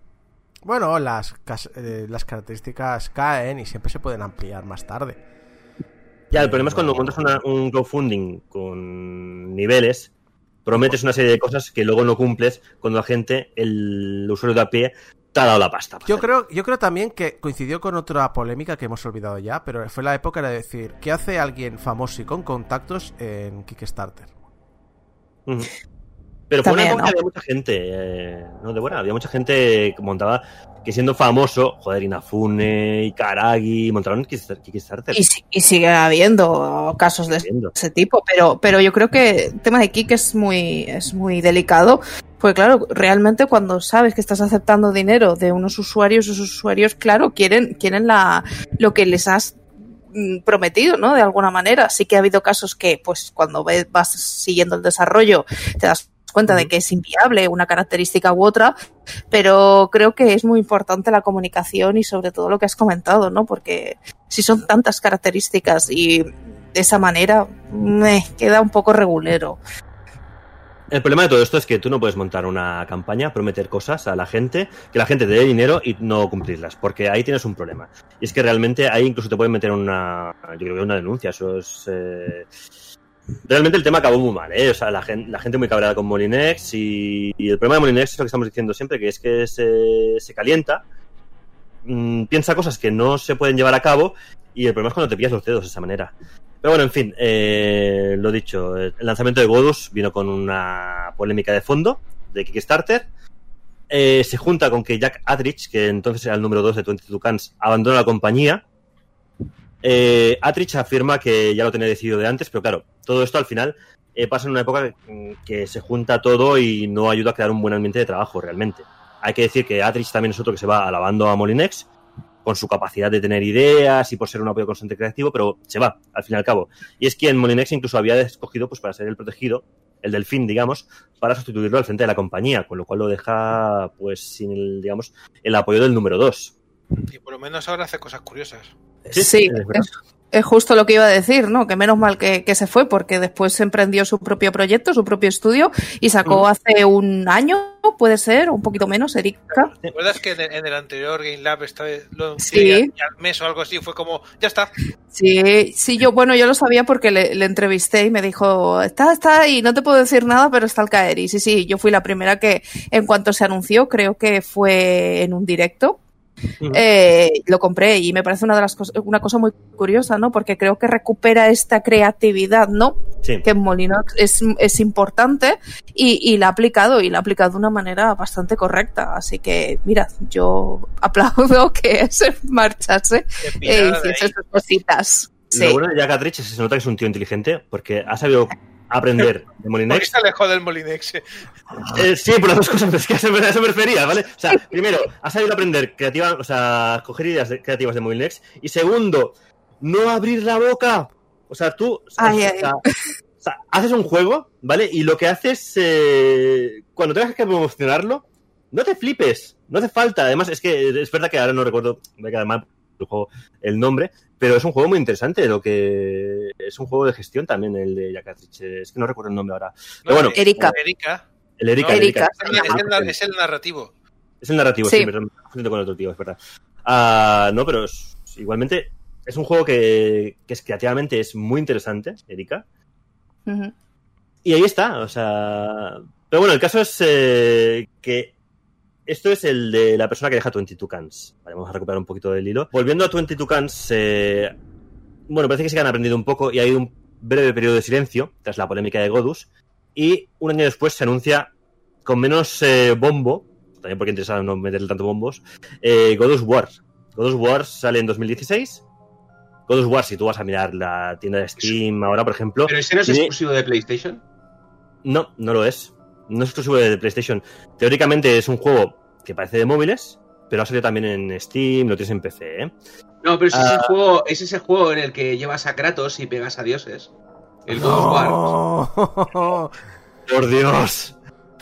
Bueno, las, eh, las características caen y siempre se pueden ampliar más tarde. Ya, el problema es cuando montas una- un crowdfunding con niveles, prometes una serie de cosas que luego no cumples cuando la gente, el usuario de a pie, te ha dado la pasta. Yo creo, yo creo también que coincidió con otra polémica que hemos olvidado ya, pero fue la época de decir, ¿qué hace alguien famoso y con contactos en Kickstarter? Pero fue También, una época ¿no? que había mucha gente, eh, no de buena, había mucha gente que montaba, que siendo famoso, joder, Inafune, Ikaragi, montaron Kickstar- Kickstarter. Y, y sigue habiendo casos de ese tipo, pero, pero yo creo que el tema de Kik es muy, es muy delicado, porque claro, realmente cuando sabes que estás aceptando dinero de unos usuarios, esos usuarios, claro, quieren, quieren la, lo que les has mm, prometido, ¿no? De alguna manera. Sí que ha habido casos que, pues, cuando vas siguiendo el desarrollo, te das cuenta de que es inviable una característica u otra, pero creo que es muy importante la comunicación y sobre todo lo que has comentado, ¿no? Porque si son tantas características y de esa manera me queda un poco regulero. El problema de todo esto es que tú no puedes montar una campaña, prometer cosas a la gente, que la gente te dé dinero y no cumplirlas, porque ahí tienes un problema. Y es que realmente ahí incluso te pueden meter una, yo creo que una denuncia, eso es... eh, Realmente el tema acabó muy mal, ¿eh? O sea, la gente, la gente muy cabreada con Molinex y, y el problema de Molinex es lo que estamos diciendo siempre, que es que se, calienta, mm, piensa cosas que no se pueden llevar a cabo y el problema es cuando te pillas los dedos de esa manera. Pero bueno, en fin, eh, lo dicho, el lanzamiento de Godus vino con una polémica de fondo de Kickstarter. Eh, se junta con que Jack Atrich, que entonces era el número 2 de 22 Cans, abandona la compañía. Eh, Atrich afirma que ya lo tenía decidido de antes, pero claro, todo esto al final eh, pasa en una época mm, que se junta todo y no ayuda a crear un buen ambiente de trabajo realmente. Hay que decir que Atrich también es otro que se va alabando a Molinex con su capacidad de tener ideas y por ser un apoyo constante creativo, pero se va, al fin y al cabo. Y es quien Molinex incluso había escogido pues, para ser el protegido, el delfín, digamos, para sustituirlo al frente de la compañía, con lo cual lo deja pues sin el, digamos, el apoyo del número 2. Y por lo menos ahora hace cosas curiosas. Sí, Sí, es justo lo que iba a decir, ¿no? Que menos mal que, que se fue, porque después se emprendió su propio proyecto, su propio estudio, y sacó Mm. hace un año, puede ser, un poquito menos, Erika. ¿Te acuerdas que en el, en el anterior Game Lab esta vez lo Sí. y al- y al mes o algo así fue como, ya está. Sí, sí, yo, bueno, yo lo sabía porque le, le entrevisté y me dijo, está, está, y no te puedo decir nada, pero está al caer. Y sí, sí, yo fui la primera que, en cuanto se anunció, creo que fue en un directo, Eh, lo compré y me parece una de las cosas, una cosa muy curiosa, ¿no? Porque creo que recupera esta creatividad, ¿no? Sí. Que en Molinox es, es importante y, y la ha aplicado y la ha aplicado de una manera bastante correcta. Así que, mira, yo aplaudo que se marchase e pillara de hiciese sus cositas. Lo Sí. bueno de Jack Atrich es que se nota que es un tío inteligente porque ha sabido aprender de ¿Por Molinex qué se alejó del Molinex? Eh, sí, por las dos cosas, es que a eso me, a eso me refería, ¿vale? O sea, primero, has sabido aprender creativa, o sea, coger ideas de- creativas de Molinex. Y segundo, no abrir la boca. O sea, tú o sea, Ay, o ay. sea, o sea, haces un juego, ¿vale? Y lo que haces, eh, cuando tengas que promocionarlo, no te flipes, no hace falta. Además, es que es verdad que ahora no recuerdo, me queda mal juego, el nombre, pero es un juego muy interesante. Lo que es un juego de gestión también, el de Cartridge. Es que no recuerdo el nombre ahora. Pero bueno, Erika. Erika. el Erika. el Erika. Es el, es el- es el narrativo. Es el narrativo, Sí. sí, pero me con otro tío, es verdad. Ah, no, pero es- igualmente es un juego que, que es creativamente es muy interesante, Erika. Y ahí está, o sea. Pero bueno, el caso es eh, que esto es el de la persona que deja 22 Cans. Vale, vamos a recuperar un poquito del hilo. Volviendo a 22 Cans, eh, bueno, parece que sí que han aprendido un poco y hay un breve periodo de silencio tras la polémica de Godus. Y un año después se anuncia con menos eh, bombo, también porque interesa no meterle tanto bombos, eh, Godus War. Godus War sale en 2016. Godus War, si tú vas a mirar la tienda de Steam ahora, por ejemplo. Pero ese no es tiene- exclusivo de PlayStation. no, no lo es. No es exclusivo de PlayStation. Teóricamente es un juego que parece de móviles, pero ha salido también en Steam, lo tienes en PC, ¿eh? No, pero es, ese Ah. juego, es ese juego en el que llevas a Kratos y pegas a dioses. El God of War. No. ¡Por Dios!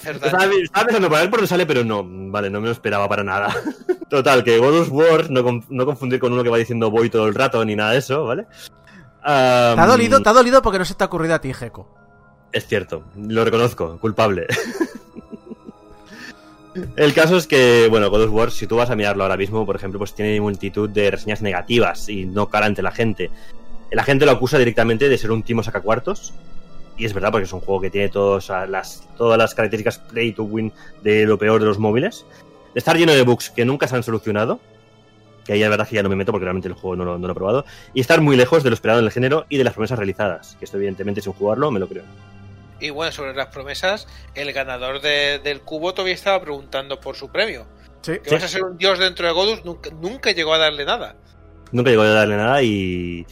Estaba, estaba pensando para ver por dónde sale, pero no, vale, no me lo esperaba para nada. Total, que God of War, no, no confundir con uno que va diciendo voy todo el rato ni nada de eso, ¿vale? Ah, Te ha dolido, te ha dolido porque no se te ha ocurrido a ti, Jeco. Es cierto, lo reconozco, culpable. El caso es que, bueno, God of War, si tú vas a mirarlo ahora mismo, por ejemplo, pues tiene multitud de reseñas negativas y no cara ante la gente. La gente lo acusa directamente de ser un timo sacacuartos. Y es verdad, porque es un juego que tiene todos a las, todas las características play to win de lo peor de los móviles. De estar lleno de bugs que nunca se han solucionado. Que ahí la verdad que ya no me meto porque realmente el juego no lo, no lo he probado. Y estar muy lejos de lo esperado en el género y de las promesas realizadas. Que esto, evidentemente, sin jugarlo, me lo creo. Y bueno, sobre las promesas, el ganador de- del cubo todavía estaba preguntando por su premio. Sí. Que vas a ser un dios dentro de Godus, nunca, nunca llegó a darle nada. Nunca llegó a darle nada y.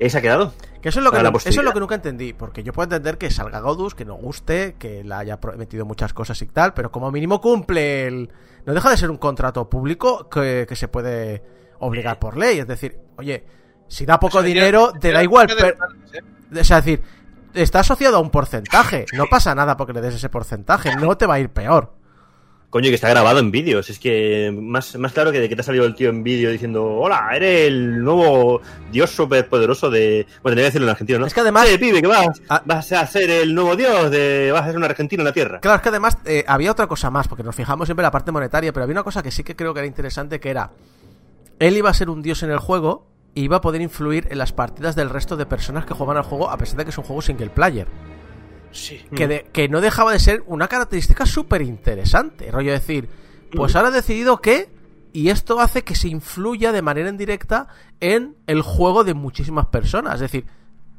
Se ha quedado. Que eso es, lo que no- eso es lo que nunca entendí, porque yo puedo entender que salga Godus, que nos guste, que le haya prometido muchas cosas y tal, pero como mínimo cumple el... No deja de ser un contrato público que, que se puede obligar por ley, es decir, oye, si da poco O sea, dinero, ya- te ya- da igual, ¿eh? O sea, es decir, está asociado a un porcentaje, no pasa nada porque le des ese porcentaje, no te va a ir peor. Coño, que está grabado en vídeos. Es que más, más claro que de que te ha salido el tío en vídeo diciendo: Hola, eres el nuevo dios superpoderoso de. Bueno, tenía que decirlo en argentino, ¿no? Es que además- Sí, pibe, que vas, Ah. vas a ser el nuevo dios de. Vas a ser un argentino en la tierra. Claro, es que además eh, había otra cosa más, porque nos fijamos siempre en la parte monetaria, pero había una cosa que sí que creo que era interesante, que era, él iba a ser un dios en el juego y iba a poder influir en las partidas del resto de personas que juegan al juego, a pesar de que es un juego single player. Sí. Que, de- que no dejaba de ser una característica súper interesante. Rollo decir, pues ahora he decidido que, y esto hace que se influya de manera indirecta en el juego de muchísimas personas. Es decir,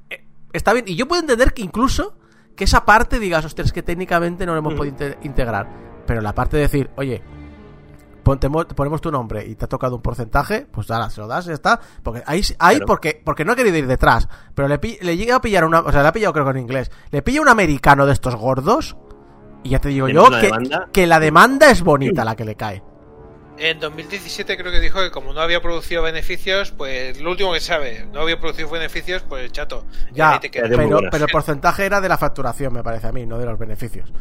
eh, está bien. Y yo puedo entender que incluso que esa parte digas, ostras, que técnicamente no lo hemos podido inte- integrar. Pero la parte de decir, oye, ponte mo- ponemos tu nombre y te ha tocado un porcentaje, pues ahora se lo das y ya está. Porque ahí, ahí Claro. porque, porque no he querido ir detrás. Pero le, le llega a pillar una. O sea, le ha pillado creo que en inglés. Le pilla un americano de estos gordos. Y ya te digo yo que, que la demanda es bonita la que le cae. En 2017 creo que dijo que como no había producido beneficios, pues lo último que sabe, no había producido beneficios, pues chato. Ya, pero, pero el porcentaje era de la facturación, me parece a mí, no de los beneficios.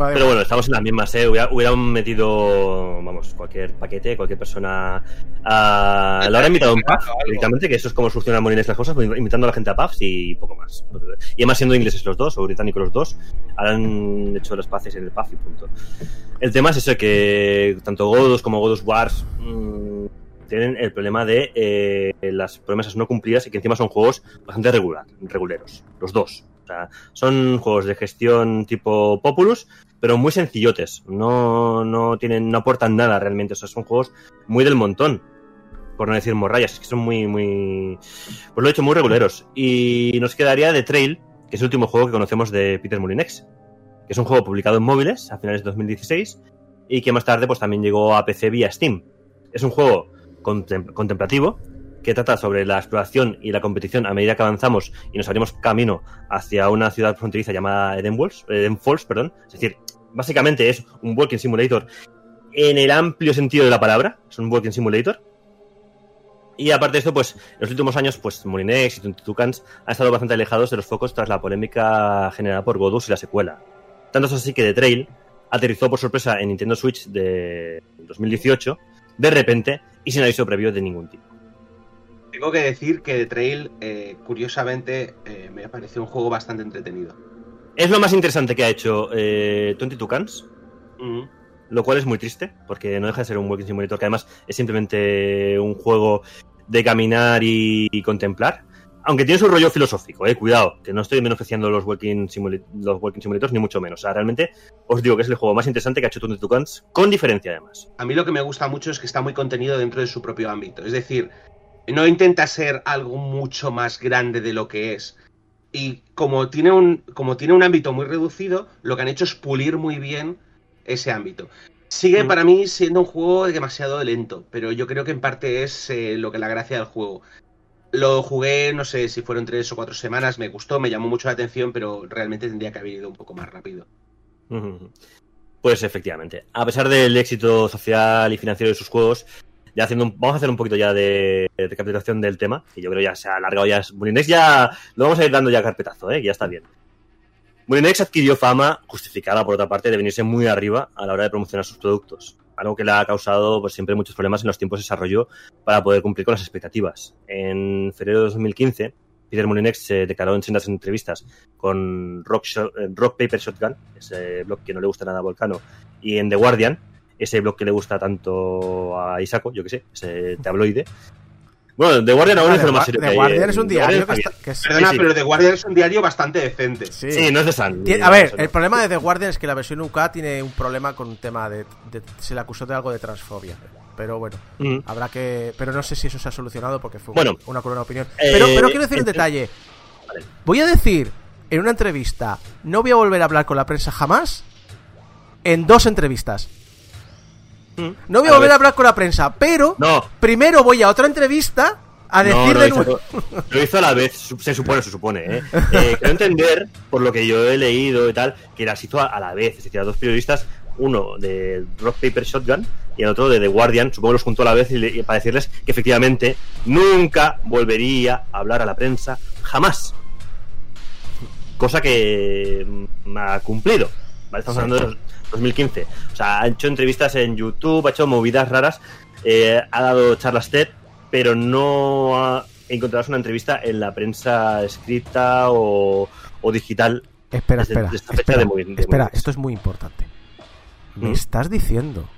Vale, Pero bueno, estamos en las mismas, ¿eh? Hubiera- hubieran metido, vamos, cualquier paquete, cualquier persona. A... La hora invitado a un pub, directamente, que eso es como solucionan Molines las cosas, pues, invitando a la gente a pubs y poco más. Y además siendo ingleses los dos, o británicos los dos, han hecho los paces en el pub y punto. El tema es eso, que tanto Godus como Godus Wars mm, tienen el problema de eh, las promesas no cumplidas y que encima son juegos bastante regular, reguleros, los dos. Son juegos de gestión tipo Populus, pero muy sencillotes. No, no tienen, no aportan nada realmente. O sea, son juegos muy del montón. Por no decir morrayas, es que son muy, muy. Pues lo he hecho muy reguleros. Y nos quedaría The Trail, que es el último juego que conocemos de Peter Molinex. Que es un juego publicado en móviles a finales de 2016 y que más tarde pues también llegó a PC vía Steam. Es un juego contem- contemplativo que trata sobre la exploración y la competición a medida que avanzamos y nos abrimos camino hacia una ciudad fronteriza llamada Eden, Eden Falls. Perdón. Es decir, básicamente es un walking simulator en el amplio sentido de la palabra. Es un walking simulator. Y aparte de esto, pues en los últimos años, pues Molinex y Tucans han estado bastante alejados de los focos tras la polémica generada por Godus y la secuela. Tanto es así que The Trail aterrizó por sorpresa en Nintendo Switch de 2018, de repente y sin aviso previo de ningún tipo. Tengo que decir que The Trail, eh, curiosamente, eh, me pareció un juego bastante entretenido. Es lo más interesante que ha hecho eh, 22 Cans, Mm. lo cual es muy triste, porque no deja de ser un Walking Simulator, que además es simplemente un juego de caminar y, y contemplar. Aunque tiene su rollo filosófico, eh, cuidado, que no estoy menospreciando los walking, los walking Simulators, ni mucho menos. O sea, realmente os digo que es el juego más interesante que ha hecho 22 Cans, con diferencia además. A mí lo que me gusta mucho es que está muy contenido dentro de su propio ámbito. Es decir, no intenta ser algo mucho más grande de lo que es. Y como tiene un, como tiene un ámbito muy reducido, lo que han hecho es pulir muy bien ese ámbito. Sigue Mm. para mí siendo un juego demasiado lento, pero yo creo que en parte es eh, lo que la gracia del juego. Lo jugué, no sé si fueron tres o cuatro semanas, me gustó, me llamó mucho la atención, pero realmente tendría que haber ido un poco más rápido. Pues efectivamente, a pesar del éxito social y financiero de sus juegos, ya haciendo un- vamos a hacer un poquito ya de, de del tema, que yo creo ya se ha alargado ya. Molinex ya lo vamos a ir dando ya carpetazo, ¿eh? ya está bien. Molinex adquirió fama, justificada por otra parte, de venirse muy arriba a la hora de promocionar sus productos, algo que le ha causado pues, siempre muchos problemas en los tiempos de desarrollo para poder cumplir con las expectativas. En febrero de 2015, Peter Molinex se declaró en sendas entrevistas con Rock, eh, Rock Paper Shotgun, ese blog que no le gusta nada a Volcano, y en The Guardian, ese blog que le gusta tanto a Isaco, yo que sé, ese tabloide. Bueno, The Guardian aún Ah, es lo más serio The que hay, Guardian eh, es un diario Guardian que, está que es- Perdona, Sí, sí. pero The Guardian es un diario bastante decente. sí. no es de Sun. Eh, a ver, no. el problema de The Guardian es que la versión UK tiene un problema con un tema de, de- se le acusó de algo de transfobia. Pero bueno, Mm. habrá que. Pero no sé si eso se ha solucionado porque fue Bueno. una cruel opinión. Eh, Pero, pero quiero decir un detalle. Vale. Voy a decir en una entrevista, no voy a volver a hablar con la prensa jamás. En dos entrevistas. No voy a, A volver ver. a hablar con la prensa, pero No. primero voy a otra entrevista a decir no, de hizo-. Lo hizo a la vez, se supone, se supone, ¿eh? Eh, Quiero entender, por lo que yo he leído y tal, que las hizo a, a la vez, es decir, a dos periodistas, uno de Rock Paper Shotgun y el otro de The Guardian, supongo que los juntó a la vez y, le- y para decirles que efectivamente nunca volvería a hablar a la prensa, jamás. Cosa que mm, ha cumplido, ¿vale? Estamos hablando de 2015. O sea, ha hecho entrevistas en YouTube, ha hecho movidas raras, eh, ha dado charlas TED, pero no ha encontrado una entrevista en la prensa escrita o, o digital. Espera, desde- espera, desde esta fecha espera, de Movi- de espera, esto es muy importante. Me ¿Mm? estás diciendo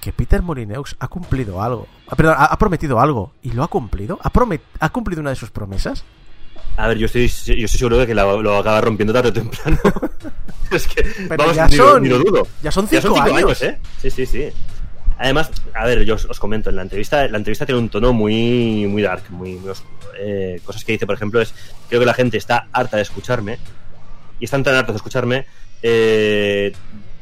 que Peter Molineux ha cumplido algo, ah, perdón, ha, ha prometido algo y lo ha cumplido, ¿Ha, promet- ha cumplido una de sus promesas. A ver, yo estoy, yo estoy seguro de que la- lo acaba rompiendo tarde o temprano. es que, Pero vamos, ya ni, son- ni lo dudo. ya son Ya cinco son cinco años. años, ¿eh? Sí, sí, sí. Además, a ver, yo os, os comento, en la entrevista, la entrevista tiene un tono muy, muy dark, muy, muy oscuro. Eh, cosas que dice, por ejemplo, es, creo que la gente está harta de escucharme, y están tan hartos de escucharme eh,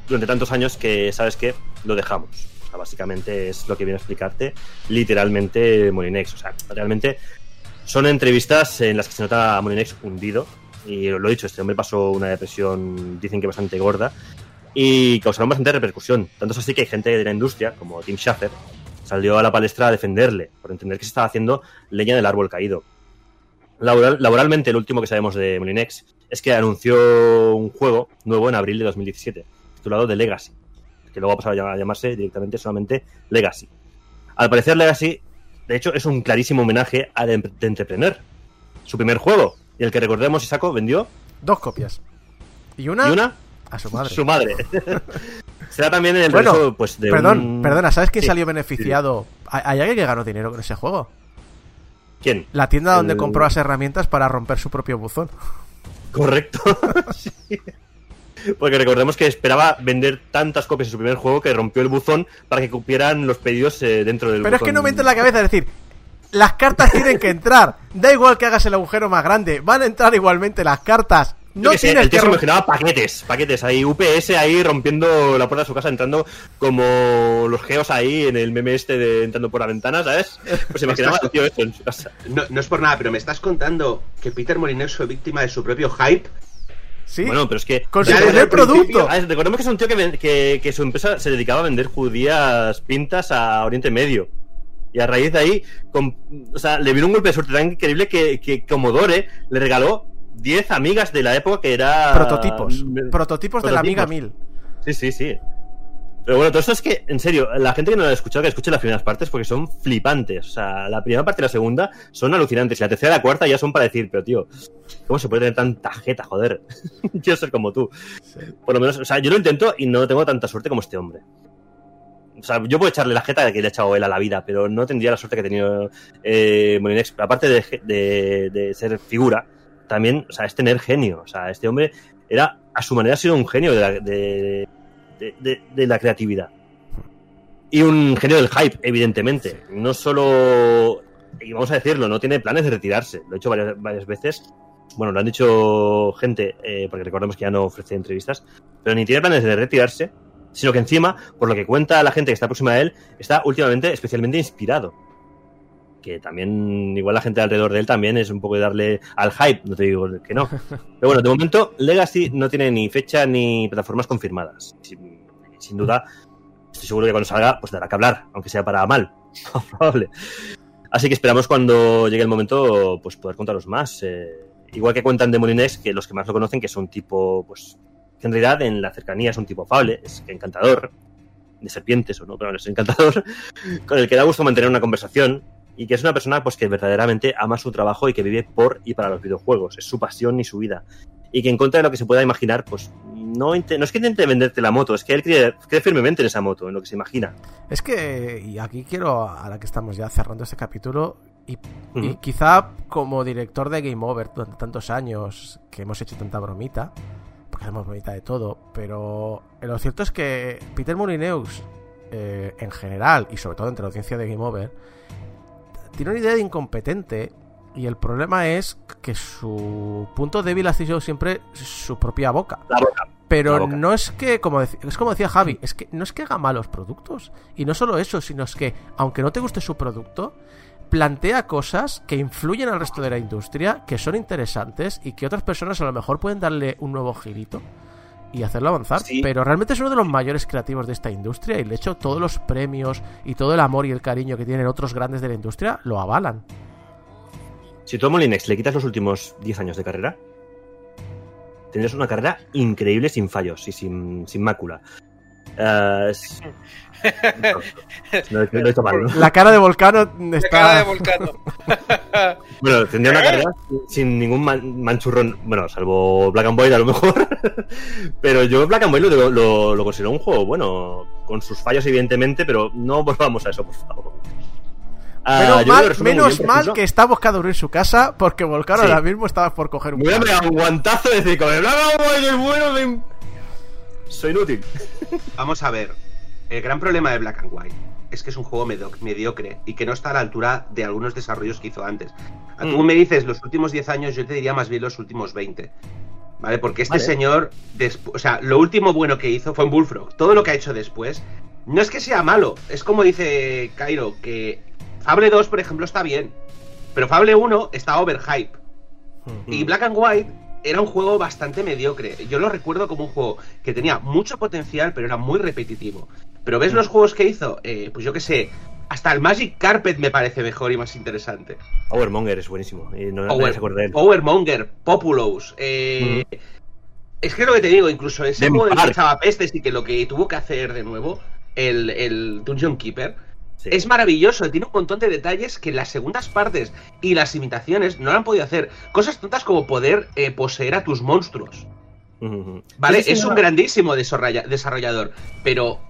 durante tantos años que, ¿sabes qué? Lo dejamos. O sea, básicamente es lo que viene a explicarte literalmente Molinex. O sea, realmente son entrevistas en las que se nota a Molinex hundido. Y lo he dicho, este hombre pasó una depresión, dicen que bastante gorda, y causaron bastante repercusión. Tanto es así que hay gente de la industria, como Tim Schafer, salió a la palestra a defenderle, por entender que se estaba haciendo leña del árbol caído. Laboral- laboralmente, el último que sabemos de Molinex es que anunció un juego nuevo en abril de 2017, titulado The Legacy, que luego va a pasar a llamarse directamente solamente Legacy. Al parecer, Legacy, de hecho, es un clarísimo homenaje a The Entrepreneur, su primer juego, y el que recordemos, Isako vendió, Dos copias. Y una, y una, a su madre. su madre. Será también en el Bueno, regreso, pues, de Perdón, un- perdona, ¿sabes quién Sí, salió beneficiado? ¿Hay hay alguien que ganó dinero con ese juego? ¿Quién? La tienda donde El- compró las herramientas para romper su propio buzón. Correcto. Sí. Porque recordemos que esperaba vender tantas copias de su primer juego que rompió el buzón para que cupieran los pedidos eh, dentro del Pero es que no me entra en la cabeza, es decir, las cartas tienen que entrar. Da igual que hagas el agujero más grande, van a entrar igualmente las cartas. No sé, tienes el tío que se imaginaba paquetes, paquetes ahí, UPS ahí rompiendo la puerta de su casa, entrando como los geos ahí en el meme este de entrando por la ventana, ¿sabes? Pues se imaginaba el tío esto en su casa. No, no es por nada, pero me estás contando que Peter Molineux fue víctima de su propio hype. Sí, Bueno, pero es que... con su primer producto. Ah, recordemos que es un tío que, que, que su empresa se dedicaba a vender judías pintas a Oriente Medio. Y a raíz de ahí, con- o sea, le vino un golpe de suerte tan increíble que, que Commodore le regaló 10 amigas de la época que era... Prototipos. Mm, Prototipos de la Amiga prototipos. 1000. Sí, sí, sí. Pero bueno, todo esto es que, en serio, la gente que no lo ha escuchado, que escuche las primeras partes porque son flipantes. O sea, la primera parte y la segunda son alucinantes. Y la tercera y la cuarta ya son para decir, pero tío, ¿cómo se puede tener tanta jeta, joder? Quiero ser como tú. Por lo menos, o sea, yo lo intento y no tengo tanta suerte como este hombre. O sea, yo puedo echarle la jeta que le ha echado él a la vida, pero no tendría la suerte que ha tenido eh, Molinex. Aparte de, de- de ser figura, también, o sea, es tener genio. O sea, este hombre era, a su manera, ha sido un genio de la, de, de- de- de la creatividad. Y un genio del hype, evidentemente. No solo, y vamos a decirlo, no tiene planes de retirarse. Lo he hecho varias, varias veces. Bueno, lo han dicho gente, eh, porque recordemos que ya no ofrece entrevistas, pero ni tiene planes de retirarse, sino que encima, por lo que cuenta la gente que está próxima a él, está últimamente especialmente inspirado. Que también, igual la gente alrededor de él también es un poco de darle al hype, no te digo que no. Pero bueno, de momento Legacy no tiene ni fecha ni plataformas confirmadas. Sin, sin duda, estoy seguro que cuando salga, pues dará que hablar, aunque sea para mal. Probable. Así que esperamos cuando llegue el momento, pues poder contaros más. Eh, igual que cuentan de Molinex, que los que más lo conocen, que es un tipo, pues, que en realidad en la cercanía es un tipo afable, es encantador, de serpientes o no, pero es encantador, con el que da gusto mantener una conversación y que es una persona pues que verdaderamente ama su trabajo y que vive por y para los videojuegos, es su pasión y su vida. Y que en contra de lo que se pueda imaginar, pues no, no es que intente venderte la moto, es que él cree, cree firmemente en esa moto, en lo que se imagina. Es que, y aquí quiero, ahora que estamos ya cerrando este capítulo, y, quizá como director de Game Over durante tantos años que hemos hecho tanta bromita, porque hacemos bromita de todo, pero lo cierto es que Peter Molyneux, eh, en general, y sobre todo entre la audiencia de Game Over, tiene una idea de incompetente. Y el problema es que su punto débil ha sido siempre su propia boca. La boca. Pero La boca. no es que, como es como decía Javi, es que no es que haga malos productos. Y no solo eso, sino es que, aunque no te guste su producto, plantea cosas que influyen al resto de la industria, que son interesantes y que otras personas a lo mejor pueden darle un nuevo girito y hacerlo avanzar. Sí. Pero realmente es uno de los mayores creativos de esta industria y de hecho todos los premios y todo el amor y el cariño que tienen otros grandes de la industria lo avalan. Si tú a Molinex le quitas los últimos 10 años de carrera, tendrías una carrera increíble sin fallos y sin, sin mácula. Eh, no, no, he mal, ¿no? La cara de Volcano La está... cara de Volcano. Bueno, tendría una carrera sin ningún man- manchurrón, bueno, salvo Black and White a lo mejor. pero yo Black and White lo, considero un juego bueno, con sus fallos evidentemente, pero no volvamos a eso, por favor. Ah, Menos mal, que está buscando abrir su casa porque Volcano ahora mismo estaba por coger un Me voy de decir, con Black and White es bueno, soy inútil. Vamos a ver. El gran problema de Black and White es que es un juego mediocre y que no está a la altura de algunos desarrollos que hizo antes. A Tú Mm. me dices los últimos 10 años, yo te diría más bien los últimos 20. ¿Vale? Porque este Vale. señor, o sea, lo último bueno que hizo fue en Bullfrog. Todo lo que ha hecho después no es que sea malo, es como dice Cairo, que Fable 2, por ejemplo, está bien, pero Fable 1 está overhype. Y Black and White era un juego bastante mediocre. Yo lo recuerdo como un juego que tenía mucho potencial, pero era muy repetitivo. Pero ves los juegos que hizo, Eh, pues yo qué sé, hasta el Magic Carpet me parece mejor y más interesante. Powermonger es buenísimo. Y no, acuerda de él. Powermonger, Populous. eh, Es que lo que te digo, incluso ese Dem juego del que Park. echaba pestes y que lo que tuvo que hacer de nuevo, el, el Dungeon Keeper, Sí. es maravilloso, tiene un montón de detalles que las segundas partes y las imitaciones no lo han podido hacer. Cosas tontas como poder eh, poseer a tus monstruos. ¿Vale? Sí, sí, es no. un grandísimo desarrolla- desarrollador, pero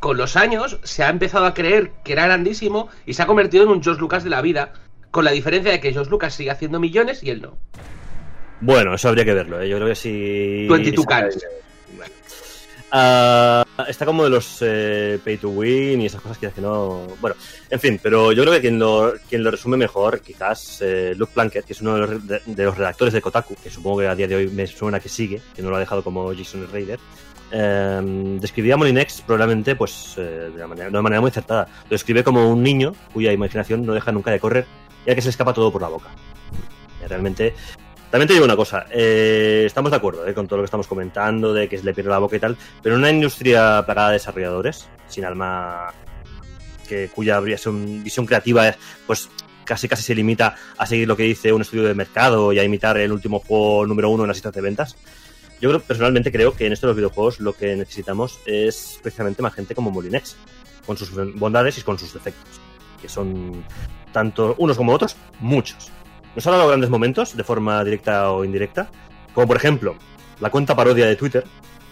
con los años se ha empezado a creer que era grandísimo y se ha convertido en un Josh Lucas de la vida, con la diferencia de que Josh Lucas sigue haciendo millones y él no. Bueno, eso habría que verlo. ¿eh? Yo creo que sí. 22 cans. Bueno. Ah, está como de los eh, pay to win y esas cosas que, que no. Bueno, en fin, pero yo creo que quien lo, quien lo resume mejor, quizás eh, Luke Plunkett, que es uno de los, re- de los redactores de Kotaku, que supongo que a día de hoy me suena que sigue, que no lo ha dejado como Jason Raider. Eh, describía a Molinex probablemente pues eh, de, una manera, muy acertada. Lo describe como un niño cuya imaginación no deja nunca de correr y que se le escapa todo por la boca. Realmente también te digo una cosa, eh, estamos de acuerdo eh, con todo lo que estamos comentando, de que se le pierde la boca y tal, pero en una industria plagada de desarrolladores, sin alma, que, cuya visión, visión creativa pues casi casi se limita a seguir lo que dice un estudio de mercado y a imitar el último juego número uno en las listas de ventas, yo creo- personalmente creo que en esto de los videojuegos lo que necesitamos es precisamente más gente como Molinex, con sus bondades y con sus defectos, que son tanto unos como otros, muchos. Nos ha dado grandes momentos, de forma directa o indirecta, como por ejemplo la cuenta parodia de Twitter,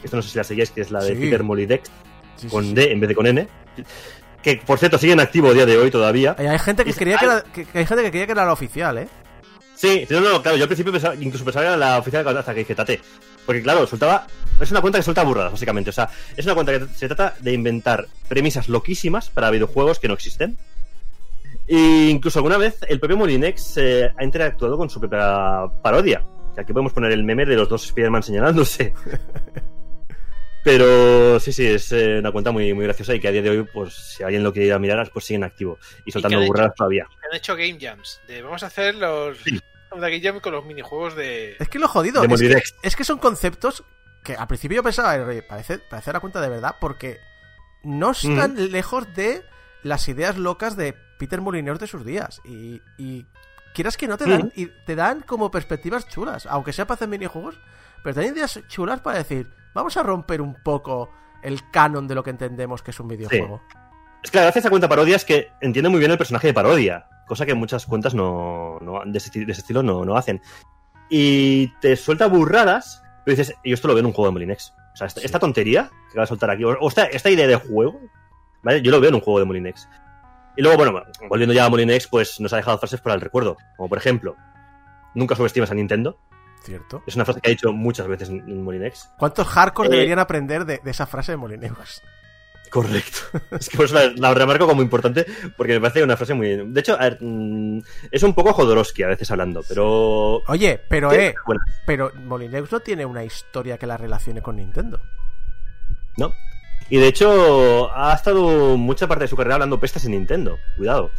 que esto no sé si la seguíais, que es la de Sí. Peter Molidex, Sí, sí, con sí. D en vez de con N, que por cierto sigue en activo a día de hoy todavía. Hay, hay gente que Dice, creía que, "Ay". era, que- que hay gente que creía que era la oficial, ¿eh? Sí, no, no, claro, yo al principio pensaba, incluso pensaba que era la oficial hasta que dije tate. Porque claro, soltaba. Es una cuenta que suelta burradas, básicamente. O sea, es una cuenta que se trata de inventar premisas loquísimas para videojuegos que no existen. E incluso alguna vez el propio Molinex eh, ha interactuado con su propia parodia. Aquí podemos poner el meme de los dos Spider-Man señalándose. Pero sí, sí, es eh, una cuenta muy, muy graciosa y que a día de hoy, pues si alguien lo quiere ir a mirar, pues sigue en activo y soltando burradas todavía. Han hecho game jams. De vamos a hacer los. Sí. Una game jam con los minijuegos de. Es que lo jodido es que, Molinex. es que son conceptos que al principio yo pensaba, "Oye, parece, parece la cuenta de verdad, porque no están lejos de las ideas locas de Peter Molyneux de sus días. Y, y quieras que no te dan, y te dan como perspectivas chulas, aunque sea para hacer minijuegos, pero te dan ideas chulas para decir, vamos a romper un poco el canon de lo que entendemos que es un videojuego. Es que la gracia de esa cuenta parodia es que entiende muy bien el personaje de parodia, cosa que muchas cuentas no, no- de, ese, esti- de ese estilo no, no hacen. Y te suelta burradas, pero dices, yo esto lo veo en un juego de Molinex. O sea, esta, esta tontería que va a soltar aquí, o, esta, esta idea de juego, ¿vale? Yo lo veo en un juego de Molinex. Y luego, bueno, volviendo ya a Molinex, pues nos ha dejado frases para el recuerdo, como por ejemplo, nunca subestimes a Nintendo. ¿Cierto? Es una frase que ha dicho muchas veces en, Molinex. ¿Cuántos hardcore Eh, deberían aprender de, de esa frase de Molyneux? Correcto. Es que por eso la, la remarco como importante, porque me parece una frase muy. De hecho, a ver, mm, es un poco Jodorowsky a veces hablando, pero. Oye, pero eh, pero Molyneux no tiene una historia que la relacione con Nintendo. ¿no? Y de hecho, ha estado mucha parte de su carrera hablando pestes en Nintendo. Cuidado.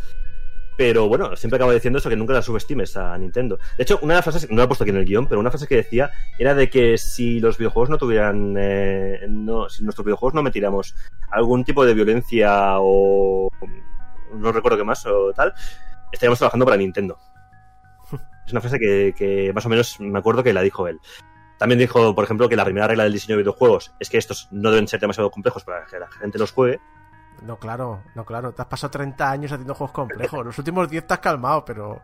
Pero bueno, siempre acabo diciendo eso, que nunca la subestimes a Nintendo. De hecho, una de las frases, no la he puesto aquí en el guion, pero una frase que decía era de que si los videojuegos no tuvieran, eh, no, si nuestros videojuegos no metiéramos algún tipo de violencia o no recuerdo qué más o tal, estaríamos trabajando para Nintendo. Es una frase que, que más o menos me acuerdo que la dijo él. También dijo, por ejemplo, que la primera regla del diseño de videojuegos es que estos no deben ser demasiado complejos para que la gente los juegue. No, claro, no, claro. Te has pasado 30 años haciendo juegos complejos. Los últimos 10 te has calmado, pero.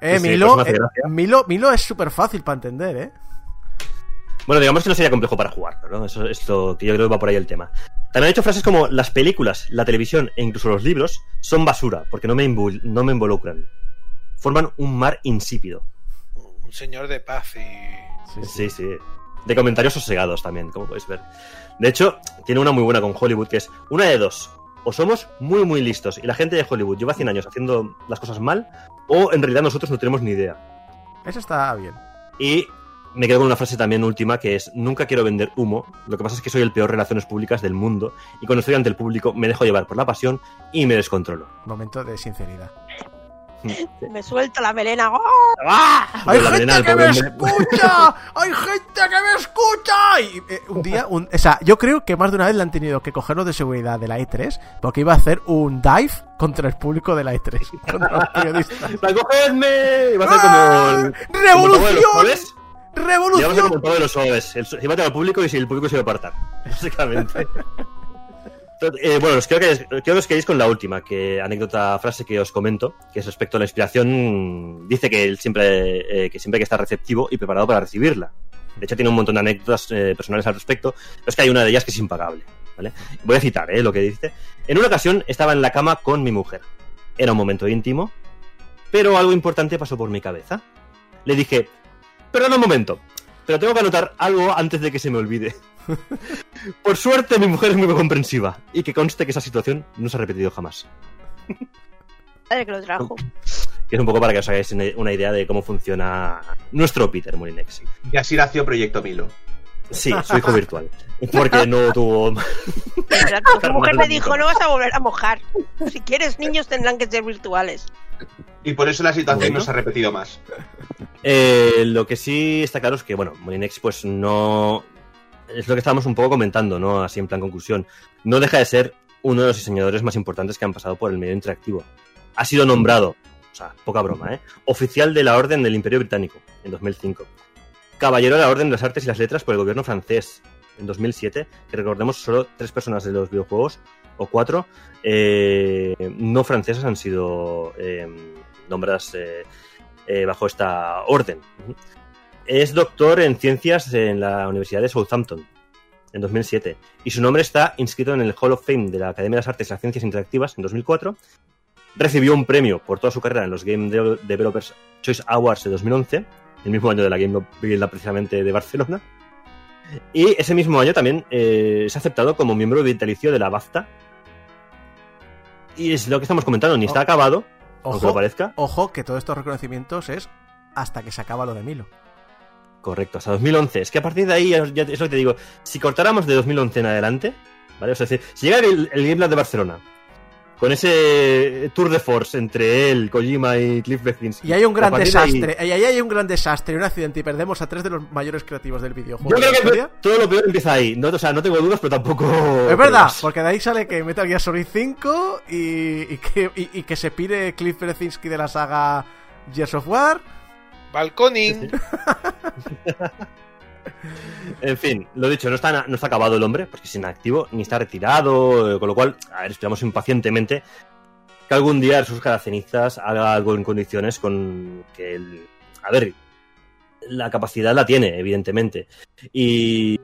Eh, Sí, sí, Milo, pues eh. Milo, Milo es súper fácil para entender, ¿eh? Bueno, digamos que no sería complejo para jugar, ¿no? Eso es lo que yo creo que va por ahí el tema. También ha hecho frases como las películas, la televisión e incluso los libros son basura porque no me, no me involucran. Forman un mar insípido. Un señor de paz y. Sí, sí. De comentarios sosegados también, como podéis ver. De hecho, tiene una muy buena con Hollywood, que es una de dos. O somos muy, muy listos y la gente de Hollywood lleva 100 años haciendo las cosas mal, o en realidad nosotros no tenemos ni idea. Eso está bien. Y me quedo con una frase también última que es, nunca quiero vender humo, lo que pasa es que soy el peor relaciones públicas del mundo y cuando estoy ante el público me dejo llevar por la pasión y me descontrolo. Momento de sinceridad. Me suelto la melena. ¡Oh! ¡Hay Pero la gente melena que me escucha! ¡Hay gente que me escucha! Y, eh, un día, un, o sea, yo creo que más de una vez le han tenido que cogerlos de seguridad de la E3 porque iba a hacer un dive contra el público de la E3. Contra los periodistas. ¡La cogedme! Va a ser como el... ¡Ah! ¡Revolución! como va a ser como ¡Revolución! el de los suaves. El, se mata al público y si el público se va a apartar. Básicamente. Eh, bueno, os quiero, que, os quedéis con la última que anécdota frase que os comento, que es respecto a la inspiración. Dice que él siempre, eh, que siempre hay que estar receptivo y preparado para recibirla. De hecho, tiene un montón de anécdotas eh, personales al respecto, pero es que hay una de ellas que es impagable. ¿vale? Voy a citar eh, lo que dice. En una ocasión estaba en la cama con mi mujer. Era un momento íntimo, pero algo importante pasó por mi cabeza. Le dije, perdón un momento, pero tengo que anotar algo antes de que se me olvide. Por suerte mi mujer es muy comprensiva y que conste que esa situación no se ha repetido jamás. Padre que lo trajo. Que es un poco para que os hagáis una- idea de cómo funciona nuestro Peter Molinex. Y así nació Proyecto Milo. Sí, su hijo virtual. Porque no tuvo... Tu mujer me dijo, no vas a volver a mojar. Si quieres niños tendrán que ser virtuales. Y por eso la situación Bueno. no se ha repetido más. Eh, lo que sí está claro es que, bueno, Molinex pues no... Es lo que estábamos un poco comentando, ¿no? Así en plan conclusión. No deja de ser uno de los diseñadores más importantes que han pasado por el medio interactivo. Ha sido nombrado, o sea, poca broma, ¿eh? Oficial de la Orden del Imperio Británico en 2005. Caballero de la Orden de las Artes y las Letras por el gobierno francés en 2007, que recordemos solo tres personas de los videojuegos, o cuatro, eh, no francesas han sido eh, nombradas eh, eh, bajo esta orden. Es doctor en ciencias en la Universidad de Southampton en 2007 y su nombre está inscrito en el Hall of Fame de la Academia de las Artes y las Ciencias Interactivas en 2004. Recibió un premio por toda su carrera en los Game De- Developers Choice Awards de 2011, el mismo año de la Game Build precisamente de Barcelona. Y ese mismo año también eh, es aceptado como miembro vitalicio de la BAFTA. Y es lo que estamos comentando, ni está acabado, aunque lo Ojo, parezca. ojo, que todos estos reconocimientos es hasta que se acaba lo de Milo. Correcto, hasta 2011. Es que a partir de ahí, ya, es lo que te digo, si cortáramos de 2011 en adelante, ¿vale? O sea, si, si llega el, el Game Lab de Barcelona, con ese tour de force entre él, Kojima y Cliff Beckins. Y hay un gran ahí- desastre, y ahí hay un gran desastre y un accidente y perdemos a tres de los mayores creativos del videojuego. Yo creo que todo lo peor empieza ahí. No, o sea, no tengo dudas, pero tampoco. Es verdad, porque de ahí sale que Metal Gear Solid 5 y, y que, y, y que se pide Cliff Berezinski de la saga Gears of War. Balconing. En fin, lo dicho, no está, no está acabado el hombre, porque es inactivo, ni está retirado, eh, con lo cual, a ver, esperamos impacientemente que algún día sus cenizas haga algo en condiciones con que el... A ver, la capacidad la tiene, evidentemente. Y,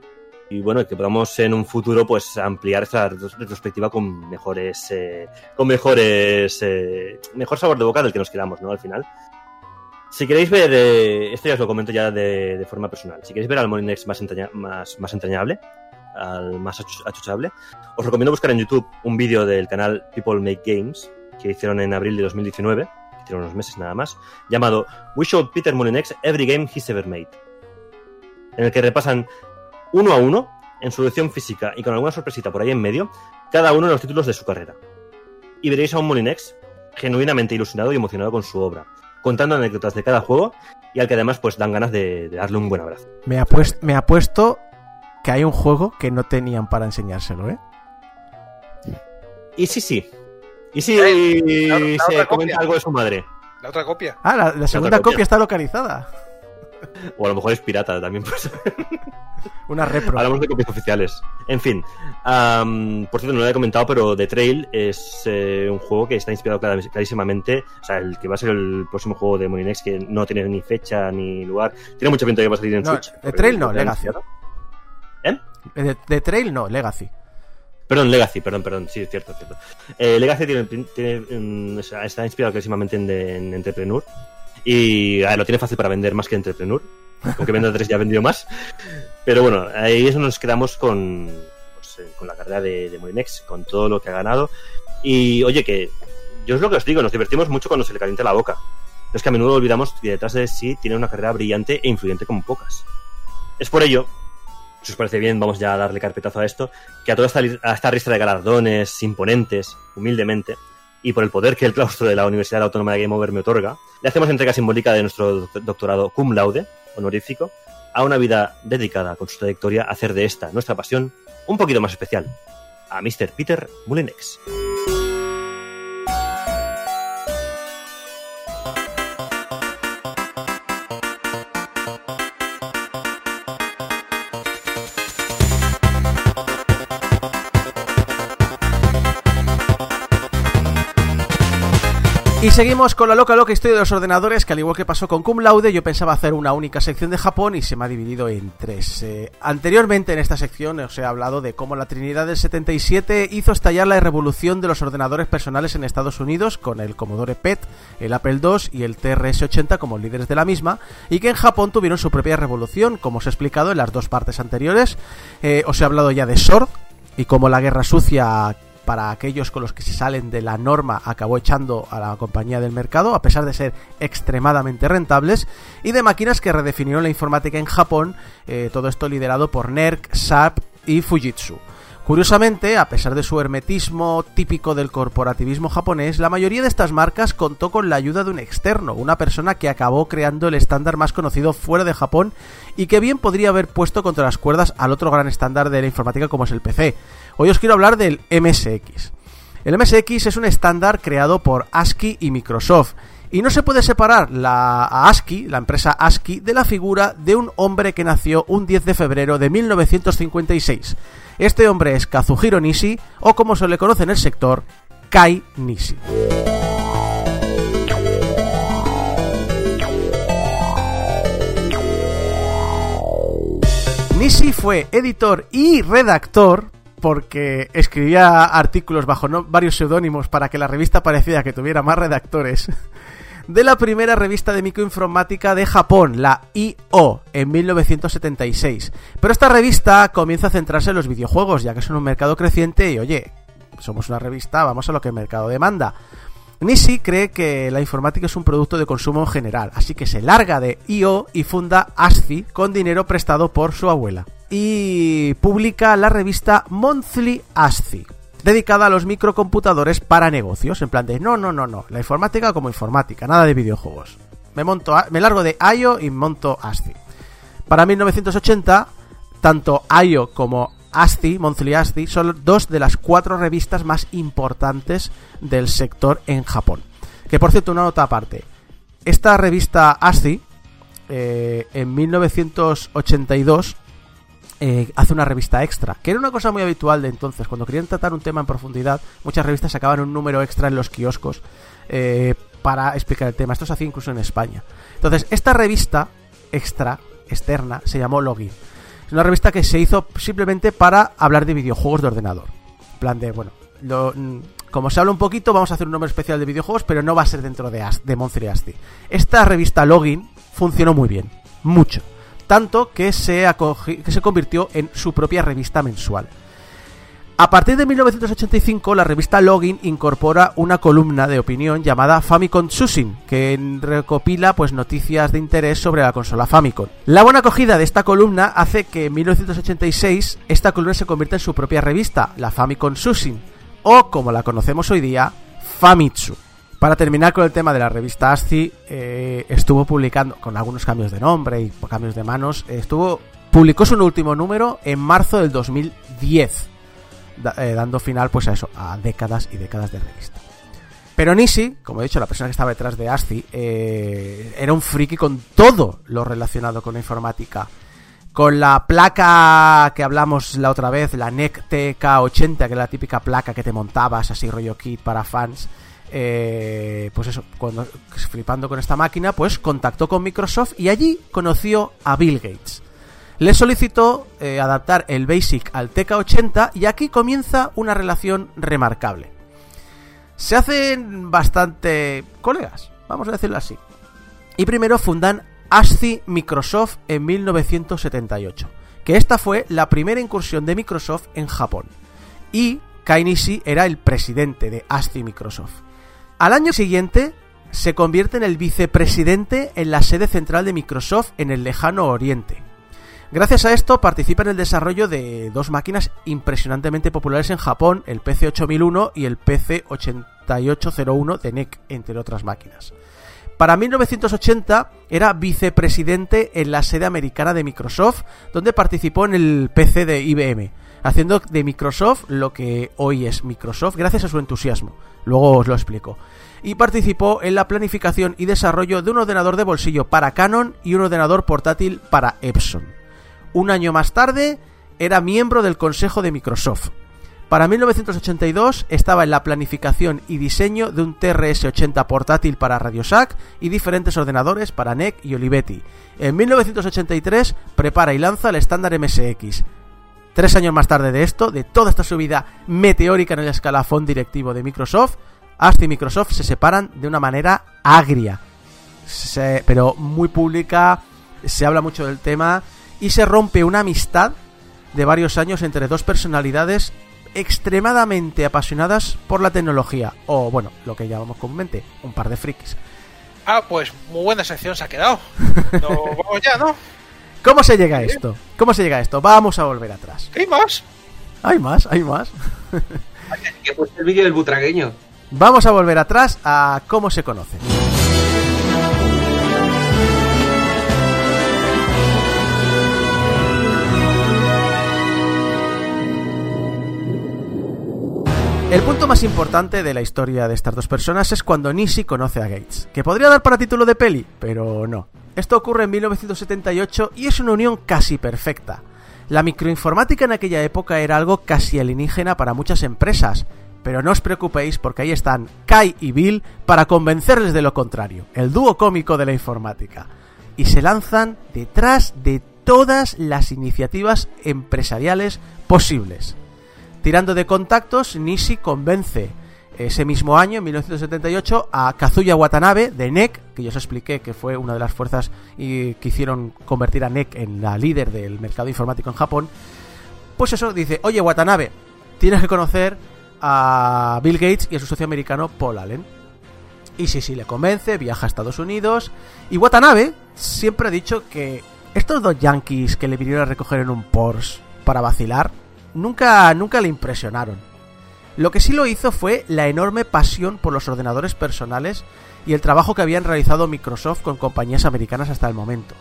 y bueno, que podamos en un futuro pues ampliar esta retros- retrospectiva con mejores... eh, con mejores... eh, mejor sabor de boca del que nos quedamos, ¿no? Al final. Si queréis ver, eh, esto ya os lo comento ya de, forma personal, si queréis ver al Molinex más, entraña- más, más entrañable, al más achu- achuchable, os recomiendo buscar en YouTube un vídeo del canal People Make Games, que hicieron en abril de 2019, que hicieron unos meses nada más, llamado We Showed Peter Molinex Every Game He's Ever Made, en el que repasan uno a uno, en su elección física y con alguna sorpresita por ahí en medio, cada uno de los títulos de su carrera. Y veréis a un Molinex genuinamente ilusionado y emocionado con su obra, contando anécdotas de cada juego y al que además pues dan ganas de, de darle un buen abrazo. Me, apuest- me apuesto que hay un juego que no tenían para enseñárselo, ¿eh? Y sí, sí. Y si Eh, la- la se otra comenta copia. algo de su madre. La otra copia. Ah, la, la segunda copia. copia está localizada. O a lo mejor es pirata también. Pues. Una repro. Hablamos de copias oficiales. En fin. am, por cierto, no lo he comentado, pero The Trail es eh, un juego que está inspirado clar- clarísimamente. O sea, el que va a ser el próximo juego de Molinex, que no tiene ni fecha ni lugar. Tiene mucho pinta de que va a salir en No, Switch. The Trail no, Legacy. ¿Eh? De, de Trail no, Legacy. Perdón, Legacy, perdón, perdón, sí, es cierto, es cierto. Eh, Legacy tiene, tiene, mm, está inspirado clarísimamente en, en Entrepreneur y ver, lo tiene fácil para vender más que Entrepreneur, aunque venda 3 ya ha vendido más. Pero bueno, ahí es donde nos quedamos con, pues, eh, con la carrera de, de con todo lo que ha ganado. Y oye, que yo es lo que os digo, nos divertimos mucho cuando se le calienta la boca. Pero es que a menudo olvidamos que detrás de sí tiene una carrera brillante e influyente como pocas. Es por ello si os parece bien, vamos ya a darle carpetazo a esto, que a toda esta, a esta lista de galardones imponentes, humildemente, y por el poder que el claustro de la Universidad Autónoma de Game Over me otorga, le hacemos entrega simbólica de nuestro doc- doctorado cum laude, honorífico, a una vida dedicada con su trayectoria a hacer de esta, nuestra pasión, un poquito más especial, a Mr. Peter Mulinex. Y seguimos con la loca loca historia de los ordenadores, que al igual que pasó con Cum Laude, yo pensaba hacer una única sección de Japón y se me ha dividido en tres. Eh, anteriormente en esta sección os he hablado de cómo la Trinidad del 77 hizo estallar la revolución de los ordenadores personales en Estados Unidos, con el Commodore PET, el Apple II y el TRS-80 como líderes de la misma, y que en Japón tuvieron su propia revolución, como os he explicado en las dos partes anteriores. Eh, os he hablado ya de SWORD y cómo la guerra sucia para aquellos con los que se salen de la norma acabó echando a la compañía del mercado, a pesar de ser extremadamente rentables, y de máquinas que redefinieron la informática en Japón, eh, todo esto liderado por NERC, SAP y Fujitsu. Curiosamente, a pesar de su hermetismo típico del corporativismo japonés, la mayoría de estas marcas contó con la ayuda de un externo, una persona que acabó creando el estándar más conocido fuera de Japón y que bien podría haber puesto contra las cuerdas al otro gran estándar de la informática como es el PC. Hoy os quiero hablar del MSX. El MSX es un estándar creado por ASCII y Microsoft Y no se puede separar la ASCII, la empresa ASCII, de la figura de un hombre que nació un 10 de febrero de 1956. Este hombre es Kazuhiro Nishi, o como se le conoce en el sector, Kai Nishi. Nishi fue editor y redactor porque escribía artículos bajo varios seudónimos para que la revista parecía que tuviera más redactores de la primera revista de microinformática de Japón, la IO, en 1976. Pero esta revista comienza a centrarse en los videojuegos, ya que son un mercado creciente y oye, somos una revista, vamos a lo que el mercado demanda. Nishi cree que la informática es un producto de consumo en general, así que se larga de IO y funda ASCII con dinero prestado por su abuela. Y publica la revista Monthly ASCII, dedicada a los microcomputadores para negocios, en plan de no, no, no, no, la informática como informática, nada de videojuegos. Me, monto, me largo de IO y monto ASCII. Para 1980, tanto IO como ASCII, Monthly ASCII, son dos de las cuatro revistas más importantes del sector en Japón. Que por cierto, una nota aparte. Esta revista ASCII, eh, en 1982, eh, hace una revista extra, que era una cosa muy habitual de entonces. Cuando querían tratar un tema en profundidad, muchas revistas sacaban un número extra en los kioscos eh, para explicar el tema. Esto se hacía incluso en España. Entonces, esta revista extra, externa, se llamó Login. Es una revista que se hizo simplemente para hablar de videojuegos de ordenador. En plan de, bueno, lo- mm, como se habla un poquito, vamos a hacer un nombre especial de videojuegos, pero no va a ser dentro de, As- de Monthly ASCII. Esta revista Login funcionó muy bien, mucho. Tanto que se, que se convirtió en su propia revista mensual. A partir de 1985, la revista Login incorpora una columna de opinión llamada Famicom Tsusin, que recopila pues noticias de interés sobre la consola Famicom. La buena acogida de esta columna hace que en 1986 esta columna se convierta en su propia revista, la Famicom Tsusin, o como la conocemos hoy día, Famitsu. Para terminar con el tema de la revista ASCII, eh, estuvo publicando, con algunos cambios de nombre y cambios de manos, eh, estuvo publicó su último número en marzo del 2010 da- eh, dando final pues a eso, a décadas y décadas de revista. Pero Nishi, como he dicho, la persona que estaba detrás de ASCII, era un friki con todo lo relacionado con la informática. Con la placa que hablamos la otra vez, la NEC TK80, que es la típica placa que te montabas así rollo kit para fans. Eh, pues eso, flipando con esta máquina, pues contactó con Microsoft y allí conoció a Bill Gates. Le solicitó eh, adaptar el BASIC al TK80 y aquí comienza una relación remarcable. Se hacen bastante colegas, vamos a decirlo así. Y primero fundan ASCII Microsoft en 1978, que esta fue la primera incursión de Microsoft en Japón. Y Kai Nishi era el presidente de ASCII Microsoft. Al año siguiente se convierte en el vicepresidente en la sede central de Microsoft en el lejano oriente. Gracias a esto participa en el desarrollo de dos máquinas impresionantemente populares en Japón, el PC 8001 y el PC 8801 de NEC, entre otras máquinas. Para 1980 era vicepresidente en la sede americana de Microsoft, donde participó en el PC de IBM, haciendo de Microsoft lo que hoy es Microsoft gracias a su entusiasmo. Luego os lo explico. Y participó en la planificación y desarrollo de un ordenador de bolsillo para Canon y un ordenador portátil para Epson. Un año más tarde era miembro del Consejo de Microsoft. Para 1982 estaba en la planificación y diseño de un TRS-80 portátil para RadioShack y diferentes ordenadores para NEC y Olivetti. En 1983 prepara y lanza el estándar MSX. Tres años más tarde de esto, de toda esta subida meteórica en el escalafón directivo de Microsoft, ASCII y Microsoft se separan de una manera agria, se- pero muy pública, se habla mucho del tema y se rompe una amistad de varios años entre dos personalidades extremadamente apasionadas por la tecnología, o bueno, lo que llamamos comúnmente, un par de frikis. Ah, pues muy buena sección se ha quedado. No, vamos ya, ¿no? ¿Cómo se llega a esto? ¿Cómo se llega a esto? Vamos a volver atrás. ¿Qué hay más? Hay más, hay más. Que he puesto el vídeo del butragueño. Vamos a volver atrás a cómo se conocen. El punto más importante de la historia de estas dos personas es cuando Nishi conoce a Gates, que podría dar para título de peli, pero no. Esto ocurre en 1978 y es una unión casi perfecta. La microinformática en aquella época era algo casi alienígena para muchas empresas, pero no os preocupéis porque ahí están Kai y Bill para convencerles de lo contrario, el dúo cómico de la informática. Y se lanzan detrás de todas las iniciativas empresariales posibles. Tirando de contactos, Nishi convence ese mismo año, en 1978, a Kazuya Watanabe de NEC, que yo os expliqué que fue una de las fuerzas y que hicieron convertir a NEC en la líder del mercado informático en Japón. Pues eso, dice, oye Watanabe, tienes que conocer a Bill Gates y a su socio americano Paul Allen. Y sí, sí, le convence, viaja a Estados Unidos. Y Watanabe siempre ha dicho que estos dos yankees que le vinieron a recoger en un Porsche para vacilar, nunca, nunca le impresionaron. Lo que sí lo hizo fue la enorme pasión por los ordenadores personales y el trabajo que habían realizado Microsoft con compañías americanas hasta el momento.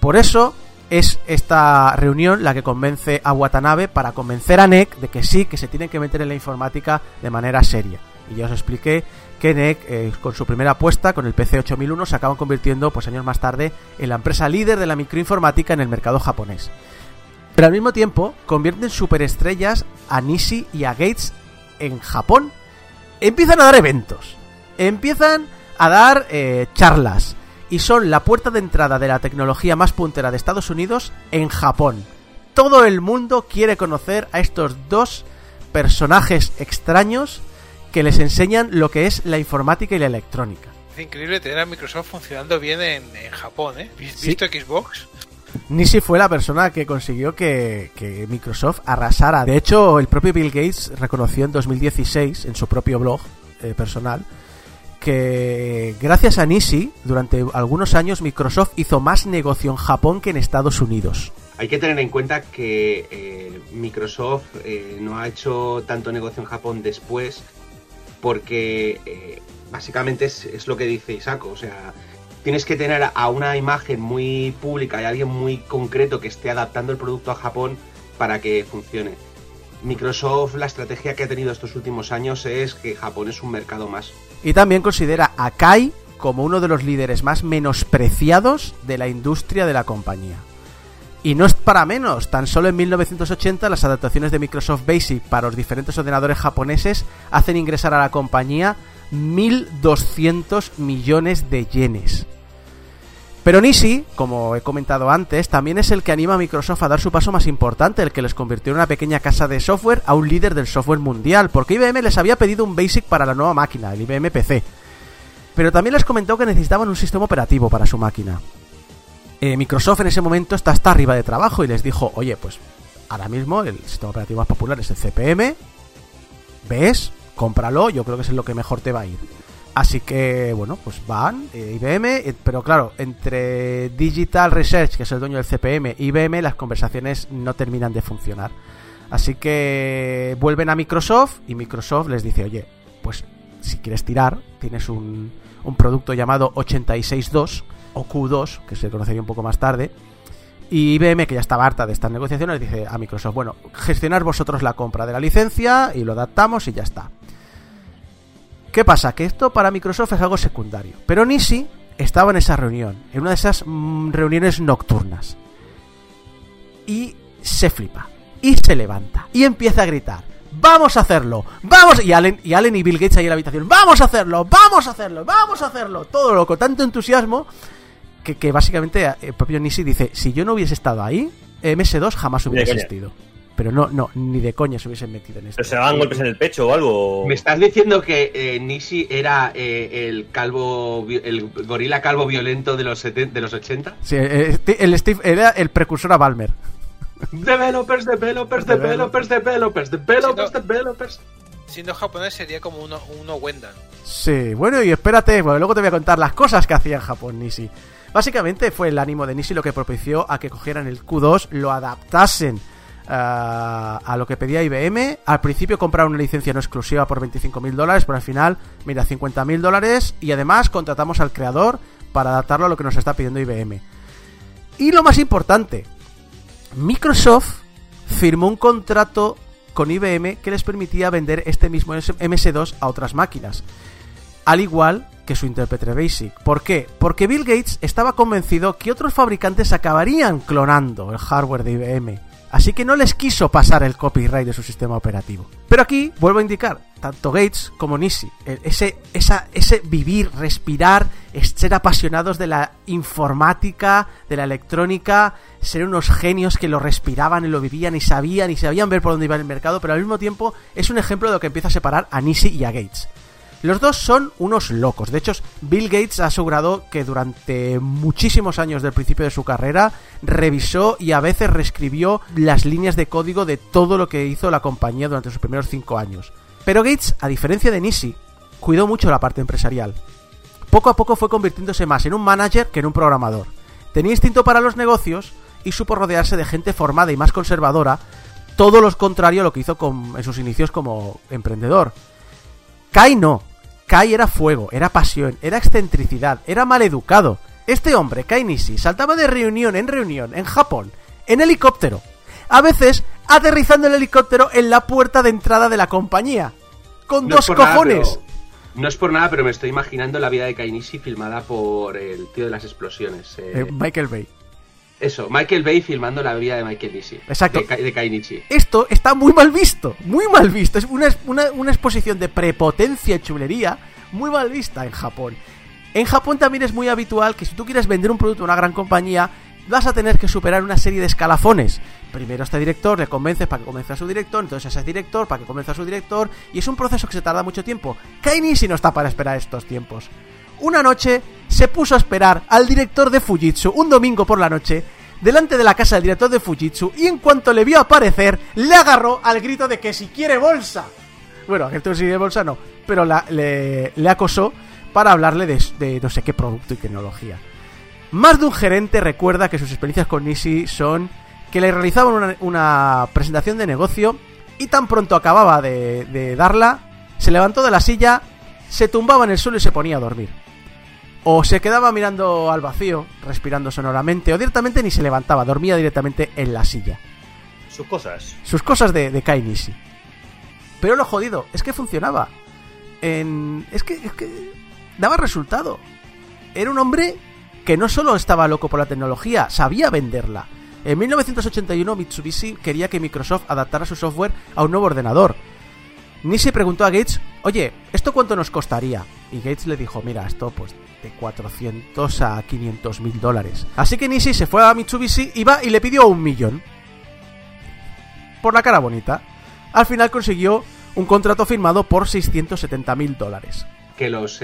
Por eso es esta reunión la que convence a Watanabe para convencer a NEC de que sí, que se tienen que meter en la informática de manera seria. Y ya os expliqué que NEC, eh, con su primera apuesta, con el PC 8001, se acaban convirtiendo, pues años más tarde, en la empresa líder de la microinformática en el mercado japonés. Pero al mismo tiempo, convierten superestrellas a Nishi y a Gates en Japón. Empiezan a dar eventos, empiezan a dar eh, charlas, y son la puerta de entrada de la tecnología más puntera de Estados Unidos en Japón. Todo el mundo quiere conocer a estos dos personajes extraños que les enseñan lo que es la informática y la electrónica. Es increíble tener a Microsoft funcionando bien en, en Japón, ¿eh? ¿Vis- Sí. ¿Visto Xbox? Nishi fue la persona que consiguió que, Microsoft arrasara. De hecho, el propio Bill Gates reconoció en 2016, en su propio blog eh, personal, que gracias a Nishi, durante algunos años Microsoft hizo más negocio en Japón que en Estados Unidos. Hay que tener en cuenta que eh, Microsoft eh, no ha hecho tanto negocio en Japón después porque básicamente es, es lo que dice Isako, o sea, tienes que tener a una imagen muy pública y alguien muy concreto que esté adaptando el producto a Japón para que funcione. Microsoft, la estrategia que ha tenido estos últimos años es que Japón es un mercado más. Y también considera a Kai como uno de los líderes más menospreciados de la industria de la compañía. Y no es para menos, tan solo en 1980 las adaptaciones de Microsoft Basic para los diferentes ordenadores japoneses hacen ingresar a la compañía 1.200 millones de yenes. Pero Nishi, como he comentado antes, también es el que anima a Microsoft a dar su paso más importante, el que les convirtió en una pequeña casa de software a un líder del software mundial, porque IBM les había pedido un BASIC para la nueva máquina, el IBM PC. Pero también les comentó que necesitaban un sistema operativo para su máquina. Eh, Microsoft en ese momento está hasta arriba de trabajo y les dijo, oye, pues ahora mismo el sistema operativo más popular es el CPM, ves, cómpralo, yo creo que es lo que mejor te va a ir. Así que, bueno, pues van, eh, IBM, eh, pero claro, entre Digital Research, que es el dueño del CPM, y IBM, las conversaciones no terminan de funcionar. Así que vuelven a Microsoft y Microsoft les dice, oye, pues si quieres tirar, tienes un, producto llamado 862 o Q2, que se conocería un poco más tarde. Y IBM, que ya estaba harta de estas negociaciones, dice a Microsoft, bueno, gestionar vosotros la compra de la licencia y lo adaptamos y ya está. ¿Qué pasa? Que esto para Microsoft es algo secundario. Pero Nishi estaba en esa reunión, en una de esas mm, reuniones nocturnas. Y se flipa. Y se levanta. Y empieza a gritar. ¡Vamos a hacerlo! ¡Vamos! Y Allen, y Allen y Bill Gates ahí en la habitación. ¡Vamos a hacerlo! ¡Vamos a hacerlo! ¡Vamos a hacerlo! Todo loco, tanto entusiasmo que, que básicamente eh, el propio Nishi dice, si yo no hubiese estado ahí, MS2 jamás hubiera coña. Pero no, no, ni de coña se hubiesen metido en esto. Pero se daban golpes en el pecho o algo. ¿Me estás diciendo que eh, Nishi era eh, el calvo, el gorila calvo violento de los, seten- de los 80? Sí, eh, Sti- el Steve era el precursor a Balmer. Developers, developers, developers, developers, developers, developers. Siendo japonés sería como uno, uno Wendan. Sí, bueno, y espérate, luego te voy a contar las cosas que hacía en Japón Nishi. Básicamente fue el ánimo de Nishi lo que propició a que cogieran el Q2, lo adaptasen ah, a lo que pedía IBM. Al principio compraron una licencia no exclusiva por 25.000 dólares, pero al final, mira, 50.000 dólares y además contratamos al creador para adaptarlo a lo que nos está pidiendo IBM. Y lo más importante, Microsoft firmó un contrato con IBM que les permitía vender este mismo MS2 a otras máquinas. Al igual que su intérprete Basic. ¿Por qué? Porque Bill Gates estaba convencido que otros fabricantes acabarían clonando el hardware de IBM. Así que no les quiso pasar el copyright de su sistema operativo. Pero aquí vuelvo a indicar, tanto Gates como Nisi, ese, esa, ese vivir, respirar, ser apasionados de la informática, de la electrónica, ser unos genios que lo respiraban y lo vivían y sabían y sabían ver por dónde iba el mercado, pero al mismo tiempo es un ejemplo de lo que empieza a separar a Nisi y a Gates. Los dos son unos locos. De hecho, Bill Gates ha asegurado que durante muchísimos años del principio de su carrera revisó y a veces reescribió las líneas de código de todo lo que hizo la compañía durante sus primeros cinco años. Pero Gates, a diferencia de Nisi, cuidó mucho la parte empresarial. Poco a poco fue convirtiéndose más en un manager que en un programador. Tenía instinto para los negocios y supo rodearse de gente formada y más conservadora, todo lo contrario a lo que hizo en sus inicios como emprendedor. Kai no. Kai era fuego, era pasión, era excentricidad, era maleducado. Este hombre, Kai Nishi, saltaba de reunión en reunión en Japón, en helicóptero. A veces aterrizando el helicóptero en la puerta de entrada de la compañía. Con dos cojones. no es por nada, pero me estoy imaginando la vida de Kai Nishi filmada por el tío de las explosiones. Eh, eh, Michael Bay. Eso, Michael Bay filmando la vida de Michael Nishi. Exacto. De, de Kainichi. Esto está muy mal visto, muy mal visto. Es una, una, exposición de prepotencia y chulería muy mal vista en Japón. En Japón también es muy habitual que si tú quieres vender un producto a una gran compañía, vas a tener que superar una serie de escalafones. Primero este director le convences para que convenza a su director, entonces a ese director para que convenza a su director, y es un proceso que se tarda mucho tiempo. Kainichi no está para esperar estos tiempos una noche se puso a esperar al director de Fujitsu un domingo por la noche delante de la casa del director de Fujitsu y en cuanto le vio aparecer le agarró al grito de que si quiere bolsa. Bueno, a que si quiere bolsa no, pero le, acosó para hablarle de, no sé qué producto y tecnología. Más de un gerente recuerda que sus experiencias con Nisi son que le realizaban una, una presentación de negocio y tan pronto acababa de, de darla, se levantó de la silla, se tumbaba en el suelo y se ponía a dormir. O se quedaba mirando al vacío, respirando sonoramente, o directamente ni se levantaba, dormía directamente en la silla. Sus cosas. Sus cosas de, de Kai Pero lo jodido es que funcionaba. En... Es, que, es que daba resultado. Era un hombre que no solo estaba loco por la tecnología, sabía venderla. En 1981 Mitsubishi quería que Microsoft adaptara su software a un nuevo ordenador. Nisi preguntó a Gates, oye, ¿esto cuánto nos costaría? Y Gates le dijo, mira, esto pues de 400 a 500 mil dólares. Así que Nisi se fue a Mitsubishi y va y le pidió un millón. Por la cara bonita. Al final consiguió un contrato firmado por 670 mil dólares. Que los,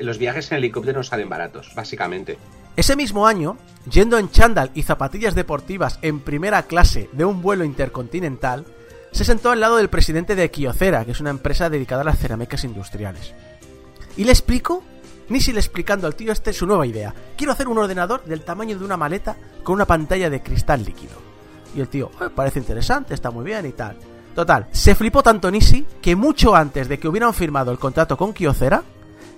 los viajes en helicóptero no salen baratos, básicamente. Ese mismo año, yendo en chándal y zapatillas deportivas en primera clase de un vuelo intercontinental, se sentó al lado del presidente de Kyocera, que es una empresa dedicada a las cerámicas industriales. Y le explico, Nisi le explicando al tío este su nueva idea. Quiero hacer un ordenador del tamaño de una maleta con una pantalla de cristal líquido. Y el tío, eh, parece interesante, está muy bien y tal. Total, se flipó tanto Nisi que mucho antes de que hubieran firmado el contrato con Kyocera,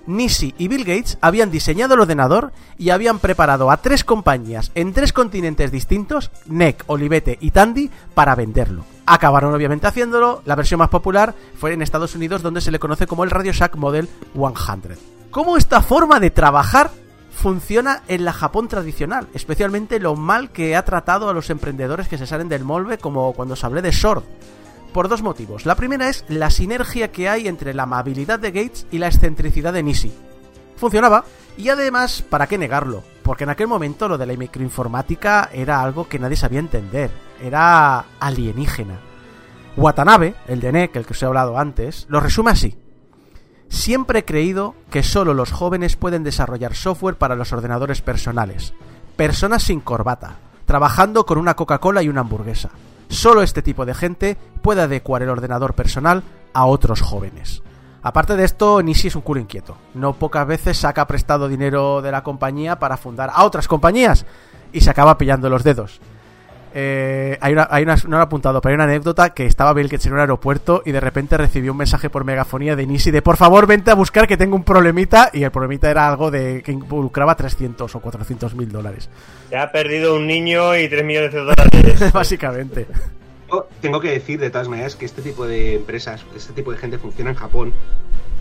Nisi y Bill Gates habían diseñado el ordenador y habían preparado a tres compañías en tres continentes distintos, NEC, Olivete y Tandy, para venderlo. Acabaron obviamente haciéndolo, la versión más popular fue en Estados Unidos donde se le conoce como el Radio Shack Model 100. ¿Cómo esta forma de trabajar funciona en la Japón tradicional? Especialmente lo mal que ha tratado a los emprendedores que se salen del molde como cuando se hablé de Sword. Por dos motivos. La primera es la sinergia que hay entre la amabilidad de Gates y la excentricidad de Nisi. Funcionaba, y además, ¿para qué negarlo? Porque en aquel momento lo de la microinformática era algo que nadie sabía entender era alienígena. Watanabe, el de NEC, el que os he hablado antes, lo resume así. Siempre he creído que solo los jóvenes pueden desarrollar software para los ordenadores personales. Personas sin corbata, trabajando con una Coca-Cola y una hamburguesa. Solo este tipo de gente puede adecuar el ordenador personal a otros jóvenes. Aparte de esto, Nishi es un culo inquieto. No pocas veces saca prestado dinero de la compañía para fundar a otras compañías y se acaba pillando los dedos. Eh, hay una, hay una, no lo he apuntado, pero hay una anécdota que estaba Bill Gates en un aeropuerto y de repente recibió un mensaje por megafonía de Nisi de por favor vente a buscar que tengo un problemita y el problemita era algo de que involucraba 300 o 400 mil dólares. Se ha perdido un niño y 3 millones de dólares. Básicamente. tengo, que decir de todas maneras que este tipo de empresas, este tipo de gente funciona en Japón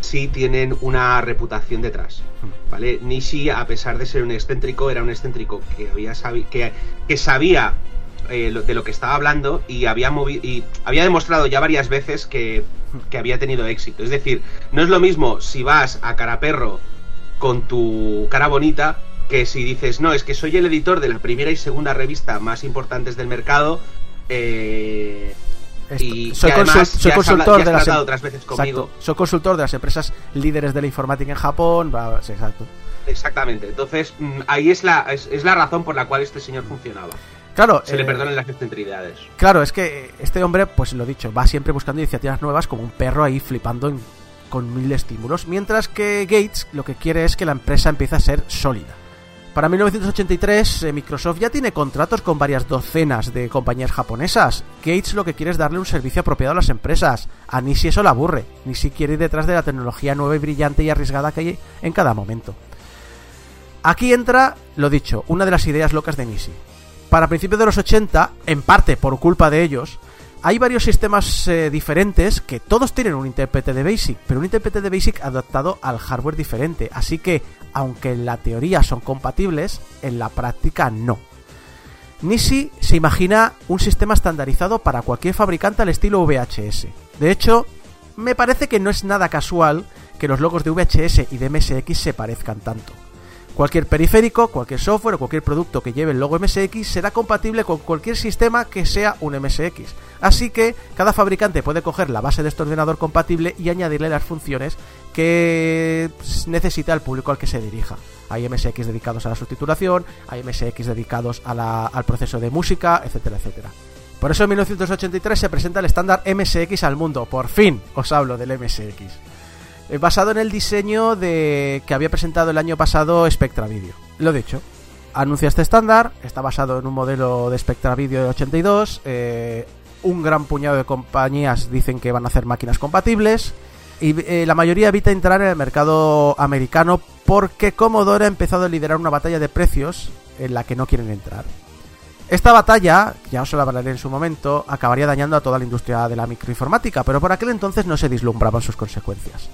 sí tienen una reputación detrás. ¿Vale? Nishi, a pesar de ser un excéntrico, era un excéntrico que había sabi- que, que sabía eh, lo- de lo que estaba hablando y había y había demostrado ya varias veces que, que había tenido éxito. Es decir, no es lo mismo si vas a Caraperro con tu cara bonita que si dices, no, es que soy el editor de la primera y segunda revista más importantes del mercado. Eh, Esto- y soy además consultor habla- de las em- otras veces Exacto. conmigo. Soy consultor de las empresas líderes de la informática en Japón. bla, bla, sí, exacto. Exactamente. Entonces, mm, ahí es la, es, es la razón por la cual este señor funcionaba. Claro, Se le eh, perdonan las excentricidades. Claro, es que este hombre, pues lo dicho, va siempre buscando iniciativas nuevas como un perro ahí flipando en- con mil estímulos, mientras que Gates lo que quiere es que la empresa empiece a ser sólida. Para 1983, eh, Microsoft ya tiene contratos con varias docenas de compañías japonesas. Gates lo que quiere es darle un servicio apropiado a las empresas. A Nishi eso le aburre. Nishi quiere ir detrás de la tecnología nueva y brillante y arriesgada que hay en cada momento. Aquí entra, lo dicho, una de las ideas locas de Nishi. Para principios de los 80, en parte por culpa de ellos, hay varios sistemas eh, diferentes que todos tienen un intérprete de BASIC, pero un intérprete de BASIC adaptado al hardware diferente. Así que, aunque en la teoría son compatibles, en la práctica no. Nishi se imagina un sistema estandarizado para cualquier fabricante al estilo VHS. De hecho, me parece que no es nada casual que los logos de VHS y de MSX se parezcan tanto. Cualquier periférico, cualquier software o cualquier producto que lleve el logo MSX será compatible con cualquier sistema que sea un MSX. Así que cada fabricante puede coger la base de este ordenador compatible y añadirle las funciones que necesita el público al que se dirija. Hay MSX dedicados a la subtitulación, hay MSX dedicados al proceso de música, etcétera, etcétera. Por eso en 1983 se presenta el estándar MSX al mundo. Por fin os hablo del MSX. Eh, basado en el diseño de que había presentado el año pasado Spectra Video. Lo dicho, anuncia este estándar, está basado en un modelo de Spectra Video de 82, eh, un gran puñado de compañías dicen que van a hacer máquinas compatibles y eh, la mayoría evita entrar en el mercado americano porque Commodore ha empezado a liderar una batalla de precios en la que no quieren entrar. Esta batalla, ya os lo hablaré en su momento, acabaría dañando a toda la industria de la microinformática, pero por aquel entonces no se vislumbraban sus consecuencias.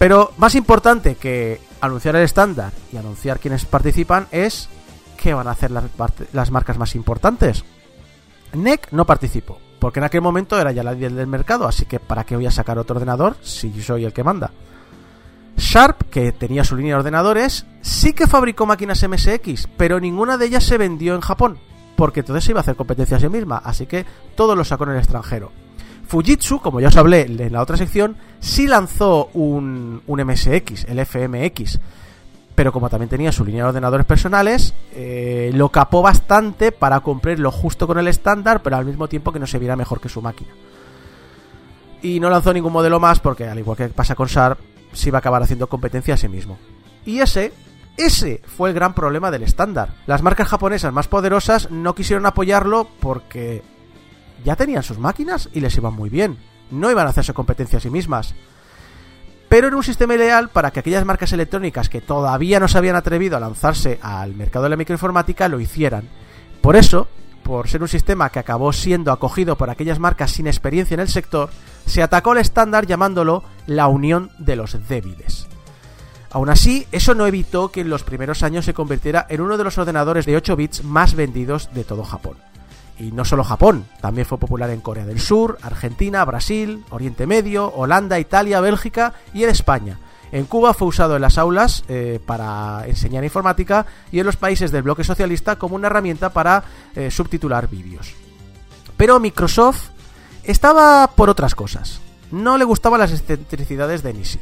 Pero más importante que anunciar el estándar y anunciar quienes participan es qué van a hacer las, marcas más importantes. NEC no participó, porque en aquel momento era ya la líder del mercado, así que ¿para qué voy a sacar otro ordenador si yo soy el que manda? Sharp, que tenía su línea de ordenadores, sí que fabricó máquinas MSX, pero ninguna de ellas se vendió en Japón, porque entonces se iba a hacer competencia a sí misma, así que todo lo sacó en el extranjero. Fujitsu, como ya os hablé en la otra sección, sí lanzó un, un MSX, el FMX, pero como también tenía su línea de ordenadores personales, eh, lo capó bastante para cumplir lo justo con el estándar, pero al mismo tiempo que no se viera mejor que su máquina. Y no lanzó ningún modelo más porque, al igual que pasa con Sharp, se iba a acabar haciendo competencia a sí mismo. Y ese, ese fue el gran problema del estándar. Las marcas japonesas más poderosas no quisieron apoyarlo porque ya tenían sus máquinas y les iban muy bien. No iban a hacerse competencia a sí mismas. Pero era un sistema ideal para que aquellas marcas electrónicas que todavía no se habían atrevido a lanzarse al mercado de la microinformática lo hicieran. Por eso, por ser un sistema que acabó siendo acogido por aquellas marcas sin experiencia en el sector, se atacó el estándar llamándolo la unión de los débiles. Aún así, eso no evitó que en los primeros años se convirtiera en uno de los ordenadores de 8 bits más vendidos de todo Japón. Y no solo Japón, también fue popular en Corea del Sur, Argentina, Brasil, Oriente Medio, Holanda, Italia, Bélgica y en España. En Cuba fue usado en las aulas eh, para enseñar informática y en los países del bloque socialista como una herramienta para eh, subtitular vídeos. Pero Microsoft estaba por otras cosas. No le gustaban las excentricidades de Nishi.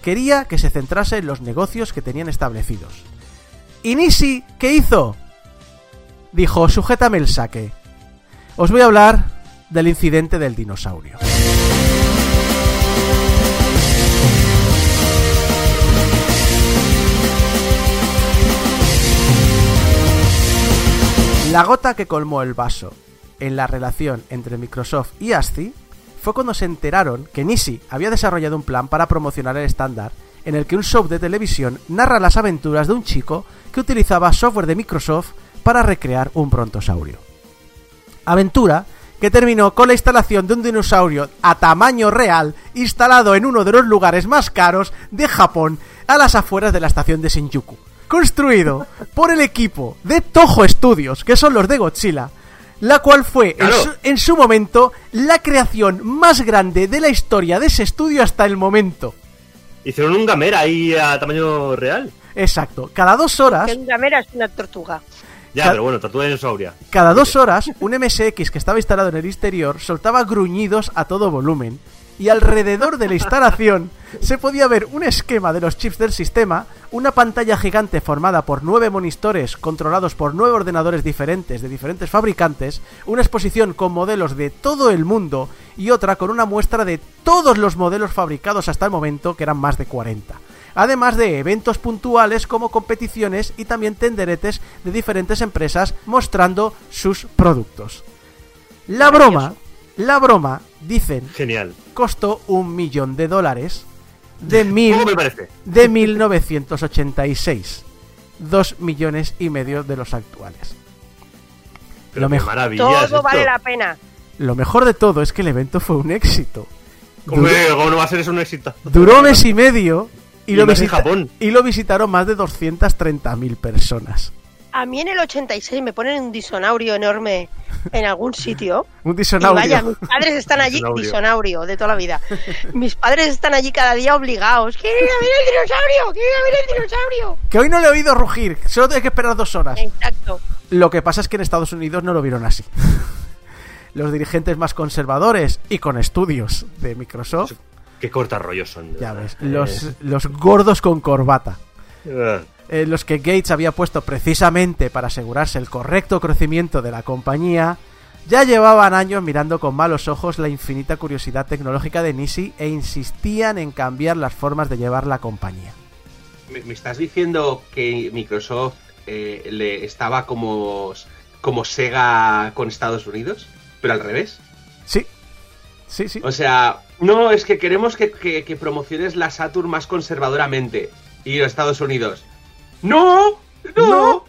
Quería que se centrase en los negocios que tenían establecidos. ¿Y Nishi qué hizo? Dijo, sujétame el saque. Os voy a hablar del incidente del dinosaurio. La gota que colmó el vaso en la relación entre Microsoft y ASCII fue cuando se enteraron que Nishi había desarrollado un plan para promocionar el estándar en el que un show de televisión narra las aventuras de un chico que utilizaba software de Microsoft para recrear un brontosaurio. Aventura que terminó con la instalación de un dinosaurio a tamaño real instalado en uno de los lugares más caros de Japón a las afueras de la estación de Shinjuku. Construido por el equipo de Toho Studios, que son los de Godzilla, la cual fue en, su, en su momento la creación más grande de la historia de ese estudio hasta el momento. Hicieron un gamera ahí a tamaño real. Exacto, cada dos horas Que un gamera es una tortuga. Ya, Ca- pero bueno, tortuga de dinosauria. Cada dos horas, un MSX que estaba instalado en el exterior soltaba gruñidos a todo volumen y alrededor de la instalación se podía ver un esquema de los chips del sistema, una pantalla gigante formada por nueve monitores controlados por nueve ordenadores diferentes de diferentes fabricantes, una exposición con modelos de todo el mundo y otra con una muestra de todos los modelos fabricados hasta el momento, que eran más de 40 además de eventos puntuales como competiciones y también tenderetes de diferentes empresas mostrando sus productos. La broma, la broma, dicen, Genial. costó un millón de dólares de mil ¿Cómo me parece? de 1986. Dos millones y medio de los actuales. Pero Lo mejor- Todo esto. vale la pena. Lo mejor de todo es que el evento fue un éxito. Hombre, ¿cómo no va a ser eso un éxito? Duró mes y medio y, Y lo, visita- Japón. y lo visitaron más de 230.000 personas. A mí en el 86 me ponen un disonaurio enorme en algún sitio. Un Y disonaurio. vaya, mis padres están allí, Disonaurio. disonaurio de toda la vida. Mis padres están allí cada día obligados. ¡Quiero ir a ver el dinosaurio! ¡Quiero ir a ver el dinosaurio! Que hoy no le he oído rugir, solo hay que esperar dos horas. Exacto. Lo que pasa es que en Estados Unidos no lo vieron así. Los dirigentes más conservadores y con estudios de Microsoft, Qué corta rollos son. de ya ves, los, los gordos con corbata, Eh, eh, los que Gates había puesto precisamente para asegurarse el correcto crecimiento de la compañía, ya llevaban años mirando con malos ojos la infinita curiosidad tecnológica de Nisi e insistían en cambiar las formas de llevar la compañía. ¿Me, me estás diciendo que Microsoft eh, le estaba como, como Sega con Estados Unidos? Pero al revés. Sí, sí, sí. O sea, no, es que queremos que, que- que promociones la Saturn más conservadoramente. Y los Estados Unidos. ¡No! ¡No! No.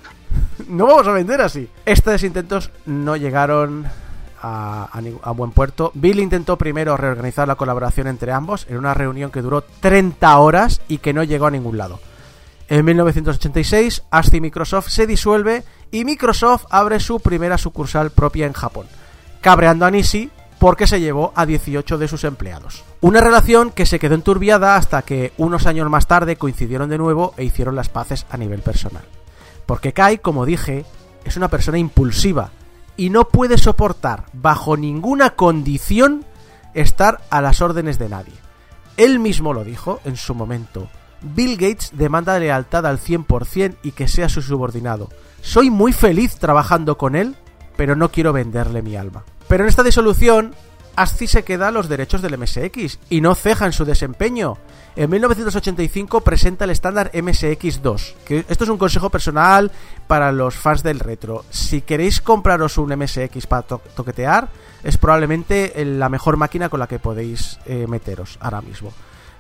No vamos a vender así. Estos intentos no llegaron a, a ningún- a buen puerto. Bill intentó primero reorganizar la colaboración entre ambos en una reunión que duró 30 horas y que no llegó a ningún lado. En 1986, ASCII Microsoft se disuelve y Microsoft abre su primera sucursal propia en Japón, cabreando a Nisi porque se llevó a 18 de sus empleados. Una relación que se quedó enturbiada hasta que unos años más tarde coincidieron de nuevo e hicieron las paces a nivel personal. Porque Kai, como dije, es una persona impulsiva y no puede soportar bajo ninguna condición estar a las órdenes de nadie. Él mismo lo dijo en su momento. Bill Gates demanda lealtad al 100% y que sea su subordinado. Soy muy feliz trabajando con él, pero no quiero venderle mi alma. Pero en esta disolución, ASCII se queda los derechos del MSX y no ceja en su desempeño. En 1985 presenta el estándar MSX2, que esto es un consejo personal para los fans del retro. Si queréis compraros un MSX para to- toquetear, es probablemente la mejor máquina con la que podéis eh, meteros ahora mismo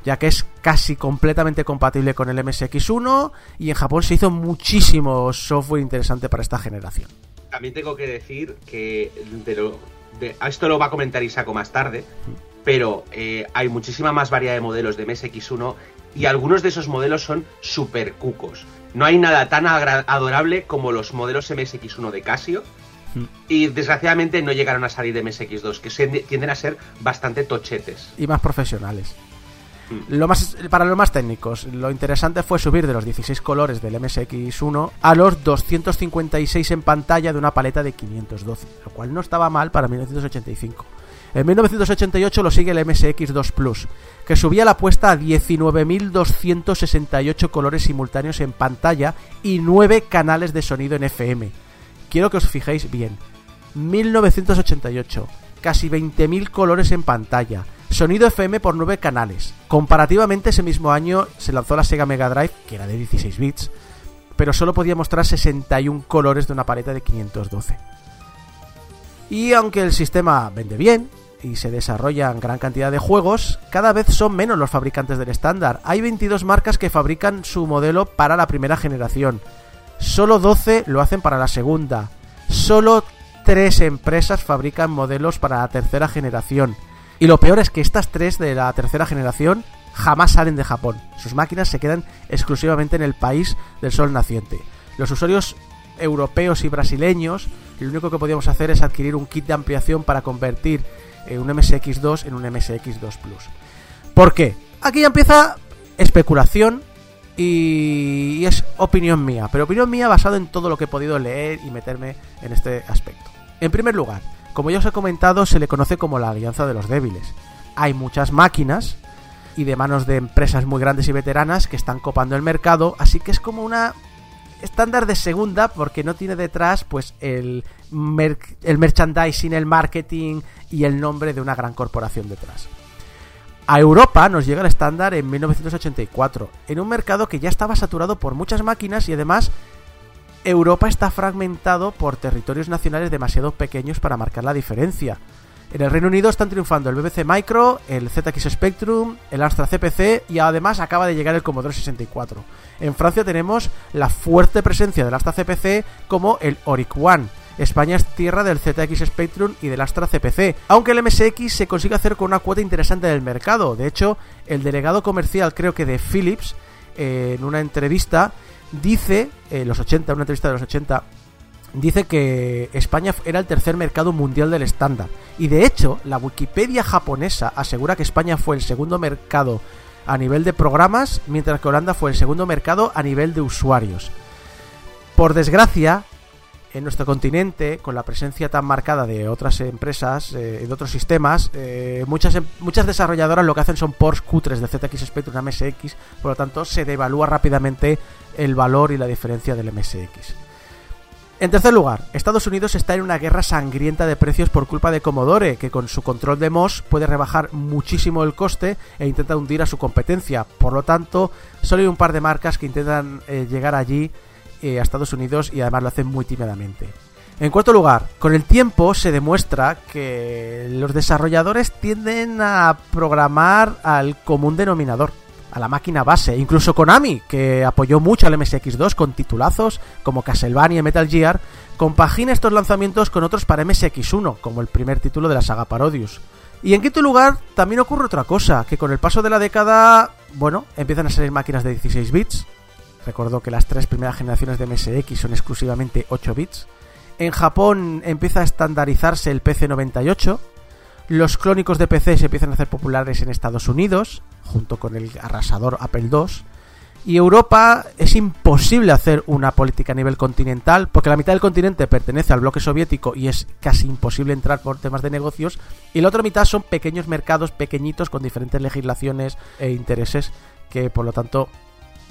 ya que es casi completamente compatible con el MSX1 y en Japón se hizo muchísimo software interesante para esta generación. También tengo que decir que de lo- esto lo va a comentar Isaco más tarde, pero eh, hay muchísima más variedad de modelos de MSX1 y algunos de esos modelos son super cucos. No hay nada tan adorable como los modelos MSX1 de Casio. Y desgraciadamente no llegaron a salir de MSX2, que tienden a ser bastante tochetes. y más profesionales. Lo más, para los más técnicos, lo interesante fue subir de los 16 colores del MSX1 a los 256 en pantalla de una paleta de 512, lo cual no estaba mal para 1985. En 1988 lo sigue el MSX2 Plus, que subía la apuesta a 19.268 colores simultáneos en pantalla y 9 canales de sonido en FM. Quiero que os fijéis bien. 1988, casi 20.000 colores en pantalla, sonido FM por 9 canales. Comparativamente ese mismo año se lanzó la Sega Mega Drive, que era de 16 bits, pero solo podía mostrar 61 colores de una paleta de 512. Y aunque el sistema vende bien y se desarrollan gran cantidad de juegos, cada vez son menos los fabricantes del estándar. Hay 22 marcas que fabrican su modelo para la primera generación. Solo 12 lo hacen para la segunda. Solo tres empresas fabrican modelos para la tercera generación. Y lo peor es que estas tres de la tercera generación jamás salen de Japón. Sus máquinas se quedan exclusivamente en el país del sol naciente. Los usuarios europeos y brasileños, lo único que podíamos hacer es adquirir un kit de ampliación para convertir eh, un MSX2 en un MSX2 Plus. ¿Por qué? Aquí ya empieza especulación y es opinión mía, pero opinión mía basado en todo lo que he podido leer y meterme en este aspecto. En primer lugar, como ya os he comentado, se le conoce como la Alianza de los Débiles. Hay muchas máquinas y de manos de empresas muy grandes y veteranas que están copando el mercado, así que es como una estándar de segunda porque no tiene detrás pues el, el merchandising, el marketing y el nombre de una gran corporación detrás. A Europa nos llega el estándar en 1984, en un mercado que ya estaba saturado por muchas máquinas y además Europa está fragmentado por territorios nacionales demasiado pequeños para marcar la diferencia. En el Reino Unido están triunfando el BBC Micro, el ZX Spectrum, el Astra CPC y además acaba de llegar el Commodore 64. En Francia tenemos la fuerte presencia del Astra CPC como el Oric One. España es tierra del ZX Spectrum y del Astra CPC, aunque el MSX se consigue hacer con una cuota interesante del mercado. De hecho, el delegado comercial, creo que de Philips, en una entrevista, dice, en eh, los 80, una entrevista de los 80, dice que España era el tercer mercado mundial del estándar. Y de hecho, la Wikipedia japonesa asegura que España fue el segundo mercado a nivel de programas, mientras que Holanda fue el segundo mercado a nivel de usuarios. Por desgracia, en nuestro continente, con la presencia tan marcada de otras empresas, eh, de otros sistemas, eh, muchas, em, muchas desarrolladoras lo que hacen son ports cutres de ZX Spectrum MSX, por lo tanto se devalúa rápidamente el valor y la diferencia del MSX. En tercer lugar, Estados Unidos está en una guerra sangrienta de precios por culpa de Commodore, que con su control de MOS puede rebajar muchísimo el coste e intenta hundir a su competencia. Por lo tanto, solo hay un par de marcas que intentan eh, llegar allí eh, a Estados Unidos y además lo hacen muy tímidamente. En cuarto lugar, con el tiempo se demuestra que los desarrolladores tienden a programar al común denominador a la máquina base. Incluso Konami, que apoyó mucho al MSX2 con titulazos como Castlevania y Metal Gear, compagina estos lanzamientos con otros para MSX1, como el primer título de la saga Parodius. Y en quinto lugar, también ocurre otra cosa, que con el paso de la década, bueno, empiezan a salir máquinas de 16 bits. Recuerdo que las tres primeras generaciones de MSX son exclusivamente 8 bits. En Japón empieza a estandarizarse el PC98. Los clónicos de PC se empiezan a hacer populares en Estados Unidos junto con el arrasador Apple II. Y Europa es imposible hacer una política a nivel continental porque la mitad del continente pertenece al bloque soviético y es casi imposible entrar por temas de negocios. Y la otra mitad son pequeños mercados pequeñitos con diferentes legislaciones e intereses que por lo tanto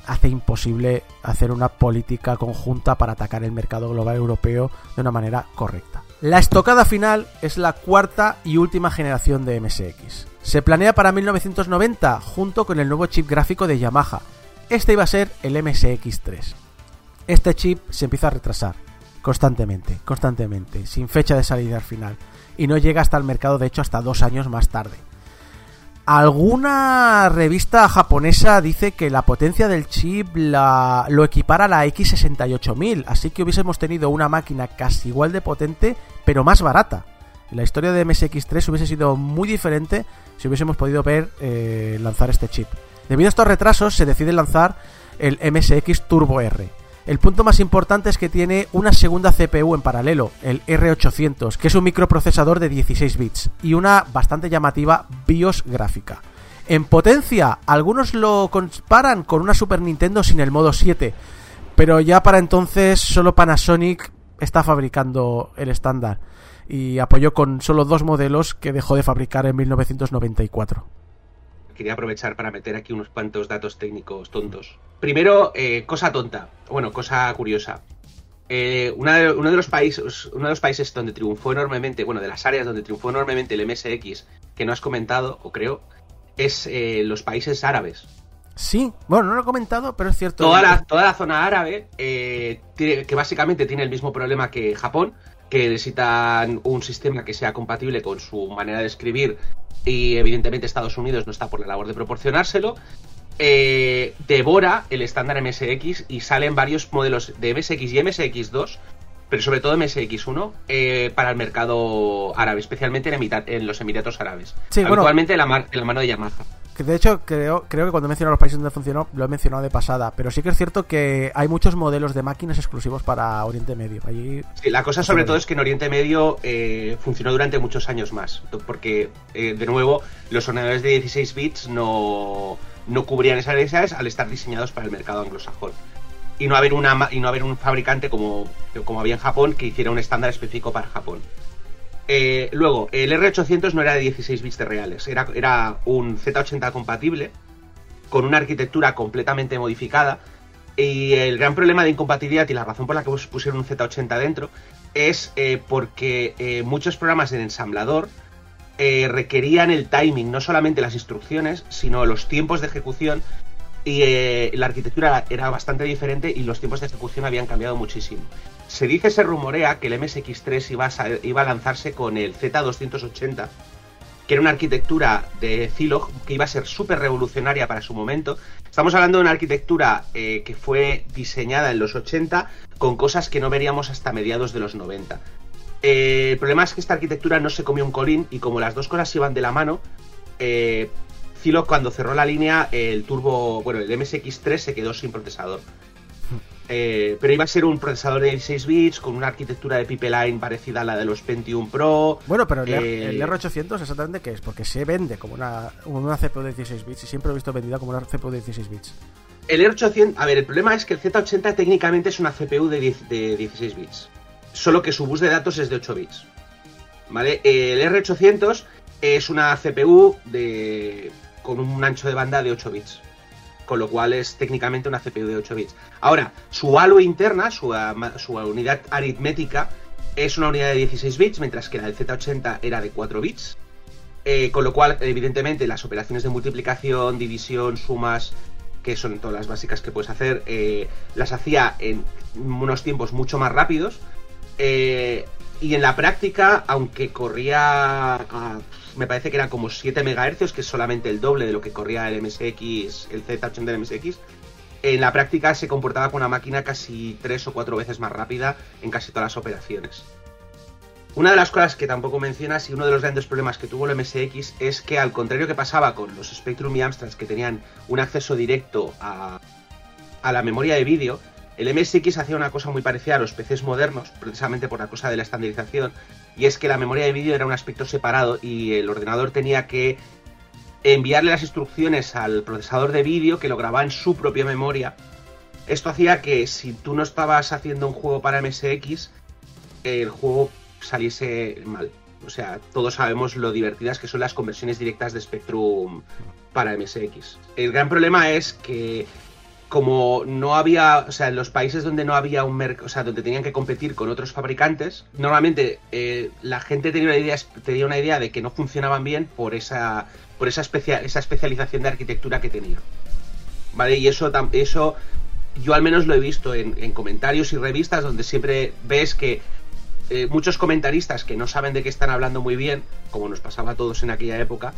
hace imposible hacer una política conjunta para atacar el mercado global europeo de una manera correcta. La estocada final es la cuarta y última generación de MSX. Se planea para 1990 junto con el nuevo chip gráfico de Yamaha. Este iba a ser el MSX3. Este chip se empieza a retrasar constantemente, constantemente, sin fecha de salida al final, y no llega hasta el mercado de hecho hasta dos años más tarde. Alguna revista japonesa dice que la potencia del chip lo equipara a la X68000, así que hubiésemos tenido una máquina casi igual de potente, pero más barata. La historia de MSX3 hubiese sido muy diferente si hubiésemos podido ver eh, lanzar este chip. Debido a estos retrasos, se decide lanzar el MSX Turbo R el punto más importante es que tiene una segunda CPU en paralelo, el R800, que es un microprocesador de 16 bits y una bastante llamativa BIOS gráfica. En potencia, algunos lo comparan con una Super Nintendo sin el modo 7, pero ya para entonces solo Panasonic está fabricando el estándar y apoyó con solo dos modelos que dejó de fabricar en 1994 quería aprovechar para meter aquí unos cuantos datos técnicos tontos. Primero, eh, cosa tonta, bueno, cosa curiosa. Eh, uno de los países, uno de los países donde triunfó enormemente, bueno, de las áreas donde triunfó enormemente el MSX, que no has comentado, o creo, es eh, los países árabes. Sí, bueno, no lo he comentado, pero es cierto. Toda la, toda la zona árabe, tiene, que básicamente tiene el mismo problema que Japón, que necesitan un sistema que sea compatible con su manera de escribir y evidentemente Estados Unidos no está por la labor de proporcionárselo, eh, devora el estándar MSX y salen varios modelos de MSX y MSX2 pero sobre todo MSX1, eh, para el mercado árabe, especialmente en, Emita- en los Emiratos Árabes. Sí, bueno. Habitualmente en la, mar- en la mano de Yamaha. Que de hecho, creo, creo que cuando he mencionado los países donde funcionó, lo he mencionado de pasada. Pero sí que es cierto que hay muchos modelos de máquinas exclusivos para Oriente Medio. Allí, Sí, la cosa sobre todo es que en Oriente Medio eh, funcionó durante muchos años más, porque eh, de nuevo los ordenadores de 16 bits no, no cubrían esas necesidades al estar diseñados para el mercado anglosajón. Y no haber, una, y no haber un fabricante como, como había en Japón que hiciera un estándar específico para Japón. Eh, luego, el R800 no era de 16 bits de reales, era, era un Z80 compatible con una arquitectura completamente modificada. Y el gran problema de incompatibilidad y la razón por la que pus- pusieron un Z80 dentro es eh, porque eh, muchos programas en ensamblador eh, requerían el timing, no solamente las instrucciones, sino los tiempos de ejecución. Y eh, la arquitectura era bastante diferente y los tiempos de ejecución habían cambiado muchísimo. Se dice, se rumorea que el MSX3 iba a, lanzarse con el Z280, que era una arquitectura de Zilog que iba a ser súper revolucionaria para su momento. Estamos hablando de una arquitectura eh, que fue diseñada en los 80 con cosas que no veríamos hasta mediados de los 90. Eh, el problema es que esta arquitectura no se comió un colín y como las dos cosas iban de la mano, eh, Cuando cerró la línea, el turbo, bueno, el MSX3 se quedó sin procesador. Eh, pero iba a ser un procesador de 16 bits con una arquitectura de pipeline parecida a la de los Pentium Pro. Bueno, pero el, R- Eh, el R800 exactamente qué es, porque se vende como una, una CPU de 16 bits y siempre lo he visto vendida como una CPU de 16 bits. El R800, a ver, el problema es que el Z80 técnicamente es una CPU de, 10 de 16 bits, solo que su bus de datos es de 8 bits. ¿Vale? El R800 es una CPU de, con un ancho de banda de 8 bits, con lo cual es técnicamente una CPU de 8 bits. Ahora, su ALU interna, su, su unidad aritmética, es una unidad de 16 bits, mientras que la del Z80 era de 4 bits. Eh, con lo cual, evidentemente, las operaciones de multiplicación, división, sumas, que son todas las básicas que puedes hacer, eh, las hacía en unos tiempos mucho más rápidos. Eh, y en la práctica, aunque corría, me parece que eran como 7 MHz, que es solamente el doble de lo que corría el MSX, el Z80 del MSX, en la práctica se comportaba con una máquina casi 3 o 4 veces más rápida en casi todas las operaciones. Una de las cosas que tampoco mencionas y uno de los grandes problemas que tuvo el MSX es que al contrario que pasaba con los Spectrum y Amstrads que tenían un acceso directo a, a la memoria de vídeo, el MSX hacía una cosa muy parecida a los PCs modernos, precisamente por la cosa de la estandarización, y es que la memoria de vídeo era un aspecto separado y el ordenador tenía que enviarle las instrucciones al procesador de vídeo que lo grababa en su propia memoria. Esto hacía que si tú no estabas haciendo un juego para MSX, el juego saliese mal. O sea, todos sabemos lo divertidas que son las conversiones directas de Spectrum para MSX. El gran problema es que como no había, o sea, en los países donde no había un mercado, o sea, donde tenían que competir con otros fabricantes, normalmente eh, la gente tenía una idea, tenía una idea de que no funcionaban bien por esa, por esa, especia- esa especialización de arquitectura que tenían. ¿Vale? Y eso, eso yo al menos lo he visto en, en comentarios y revistas donde siempre ves que eh, muchos comentaristas que no saben de qué están hablando muy bien, como nos pasaba a todos en aquella época,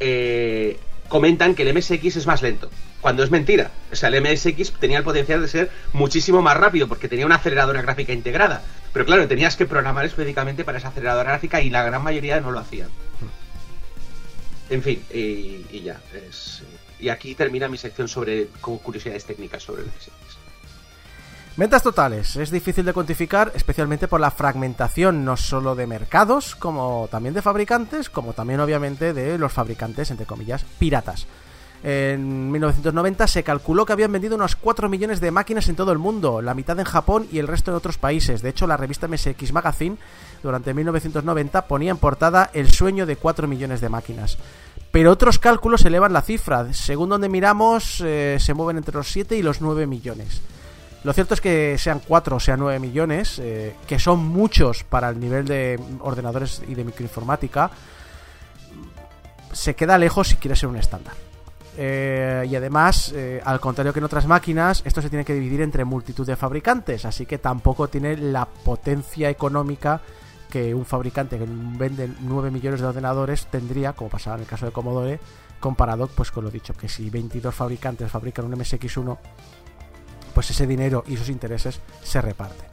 eh, comentan que el MSX es más lento. Cuando es mentira. O sea, el MSX tenía el potencial de ser muchísimo más rápido porque tenía una aceleradora gráfica integrada. Pero claro, tenías que programar específicamente para esa aceleradora gráfica y la gran mayoría no lo hacían. En fin, y, ya. y aquí termina mi sección sobre curiosidades técnicas sobre el MSX. Ventas totales. Es difícil de cuantificar, especialmente por la fragmentación no solo de mercados, como también de fabricantes, como también obviamente de los fabricantes, entre comillas, piratas. En 1990 se calculó que habían vendido unos 4 millones de máquinas en todo el mundo, la mitad en Japón y el resto en otros países. De hecho, la revista MSX Magazine durante 1990 ponía en portada el sueño de 4 millones de máquinas. Pero otros cálculos elevan la cifra. Según donde miramos, eh, se mueven entre los 7 y los 9 millones. Lo cierto es que sean 4 o sean 9 millones, eh, que son muchos para el nivel de ordenadores y de microinformática, se queda lejos si quiere ser un estándar. Eh, y además, eh, al contrario que en otras máquinas, esto se tiene que dividir entre multitud de fabricantes, así que tampoco tiene la potencia económica que un fabricante que vende 9 millones de ordenadores tendría, como pasaba en el caso de Commodore, comparado pues con lo dicho, que si 22 fabricantes fabrican un MSX1, pues ese dinero y sus intereses se reparten.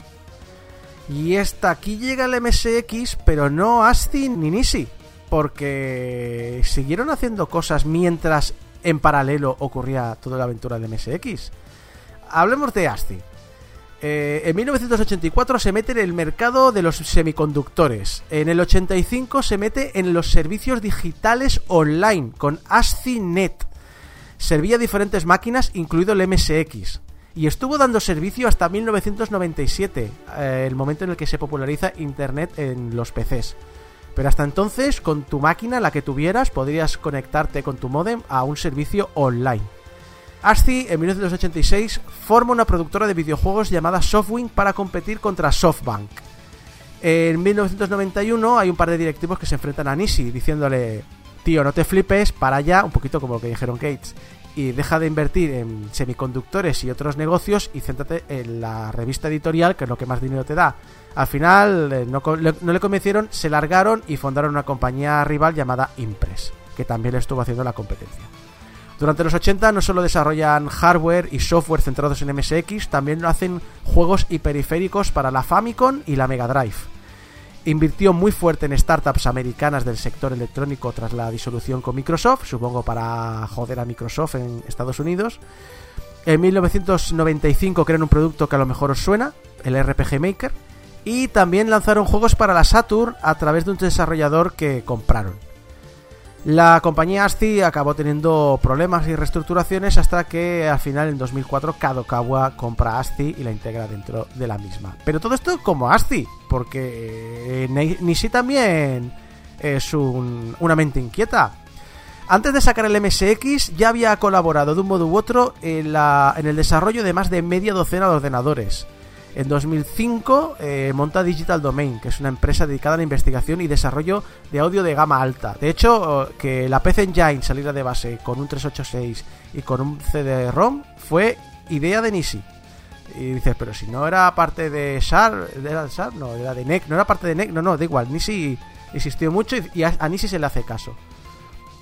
Y hasta aquí llega el MSX, pero no ASCII ni NISI, porque siguieron haciendo cosas mientras en paralelo ocurría toda la aventura del MSX. Hablemos de ASCII. Eh, en 1984 se mete en el mercado de los semiconductores. En el 85 se mete en los servicios digitales online con ASCII.net. Servía diferentes máquinas, incluido el MSX. Y estuvo dando servicio hasta 1997, eh, el momento en el que se populariza Internet en los PCs. Pero hasta entonces, con tu máquina, la que tuvieras, podrías conectarte con tu modem a un servicio online. ASCII en 1986 forma una productora de videojuegos llamada Softwing para competir contra SoftBank. En 1991 hay un par de directivos que se enfrentan a Nisi diciéndole, tío, no te flipes, para allá, un poquito como lo que dijeron Gates, y deja de invertir en semiconductores y otros negocios y céntrate en la revista editorial, que es lo que más dinero te da. Al final eh, no, le convencieron, se largaron y fundaron una compañía rival llamada Impress, que también le estuvo haciendo la competencia. Durante los 80 no solo desarrollan hardware y software centrados en MSX, también hacen juegos y periféricos para la Famicom y la Mega Drive. Invirtió muy fuerte en startups americanas del sector electrónico tras la disolución con Microsoft, supongo para joder a Microsoft en Estados Unidos. En 1995 crean un producto que a lo mejor os suena, el RPG Maker, y también lanzaron juegos para la Saturn a través de un desarrollador que compraron. La compañía ASCII acabó teniendo problemas y reestructuraciones hasta que al final en 2004 Kadokawa compra ASCII y la integra dentro de la misma. Pero todo esto como ASCII, porque eh, también es un- una mente inquieta. Antes de sacar el MSX ya había colaborado de un modo u otro en, la- en el desarrollo de más de media docena de ordenadores. En 2005 eh, monta Digital Domain, que es una empresa dedicada a la investigación y desarrollo de audio de gama alta. De hecho, que la PC Engine saliera de base con un 386 y con un CD-ROM fue idea de Nisi. Y dices, pero si no era parte de SHAR, ¿era de SHAR? No, era de NEC, no era parte de NEC, no, no, da igual, Nisi existió mucho y, y a, a Nisi se le hace caso.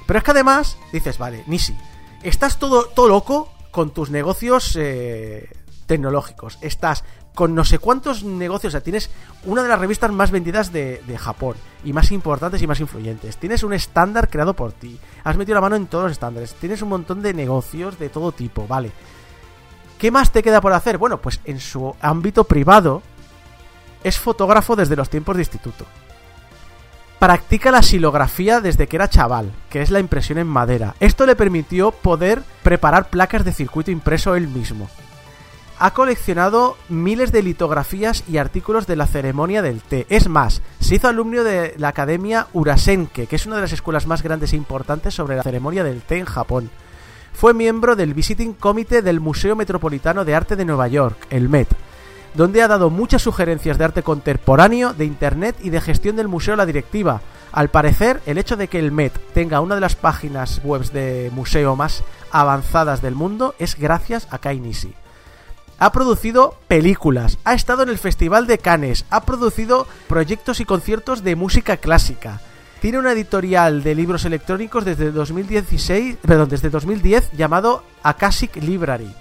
Pero es que además, dices, vale, Nisi, estás todo, todo loco con tus negocios eh, tecnológicos. Estás con no sé cuántos negocios. O sea, tienes una de las revistas más vendidas de, Japón y más importantes y más influyentes. Tienes un estándar creado por ti. Has metido la mano en todos los estándares. Tienes un montón de negocios de todo tipo, vale. ¿Qué más te queda por hacer? Bueno, pues en su ámbito privado es fotógrafo desde los tiempos de instituto. Practica la silografía desde que era chaval, que es la impresión en madera. Esto le permitió poder preparar placas de circuito impreso él mismo. Ha coleccionado miles de litografías y artículos de la ceremonia del té. Es más, se hizo alumno de la Academia Urasenke, que es una de las escuelas más grandes e importantes sobre la ceremonia del té en Japón. Fue miembro del Visiting Committee del Museo Metropolitano de Arte de Nueva York, el MET, donde ha dado muchas sugerencias de arte contemporáneo, de internet y de gestión del museo a la directiva. Al parecer, el hecho de que el MET tenga una de las páginas web de museo más avanzadas del mundo es gracias a Kai Nishi. Ha producido películas, ha estado en el Festival de Cannes, ha producido proyectos y conciertos de música clásica. Tiene una editorial de libros electrónicos desde 2016, perdón, desde 2010 llamado Akashic Library.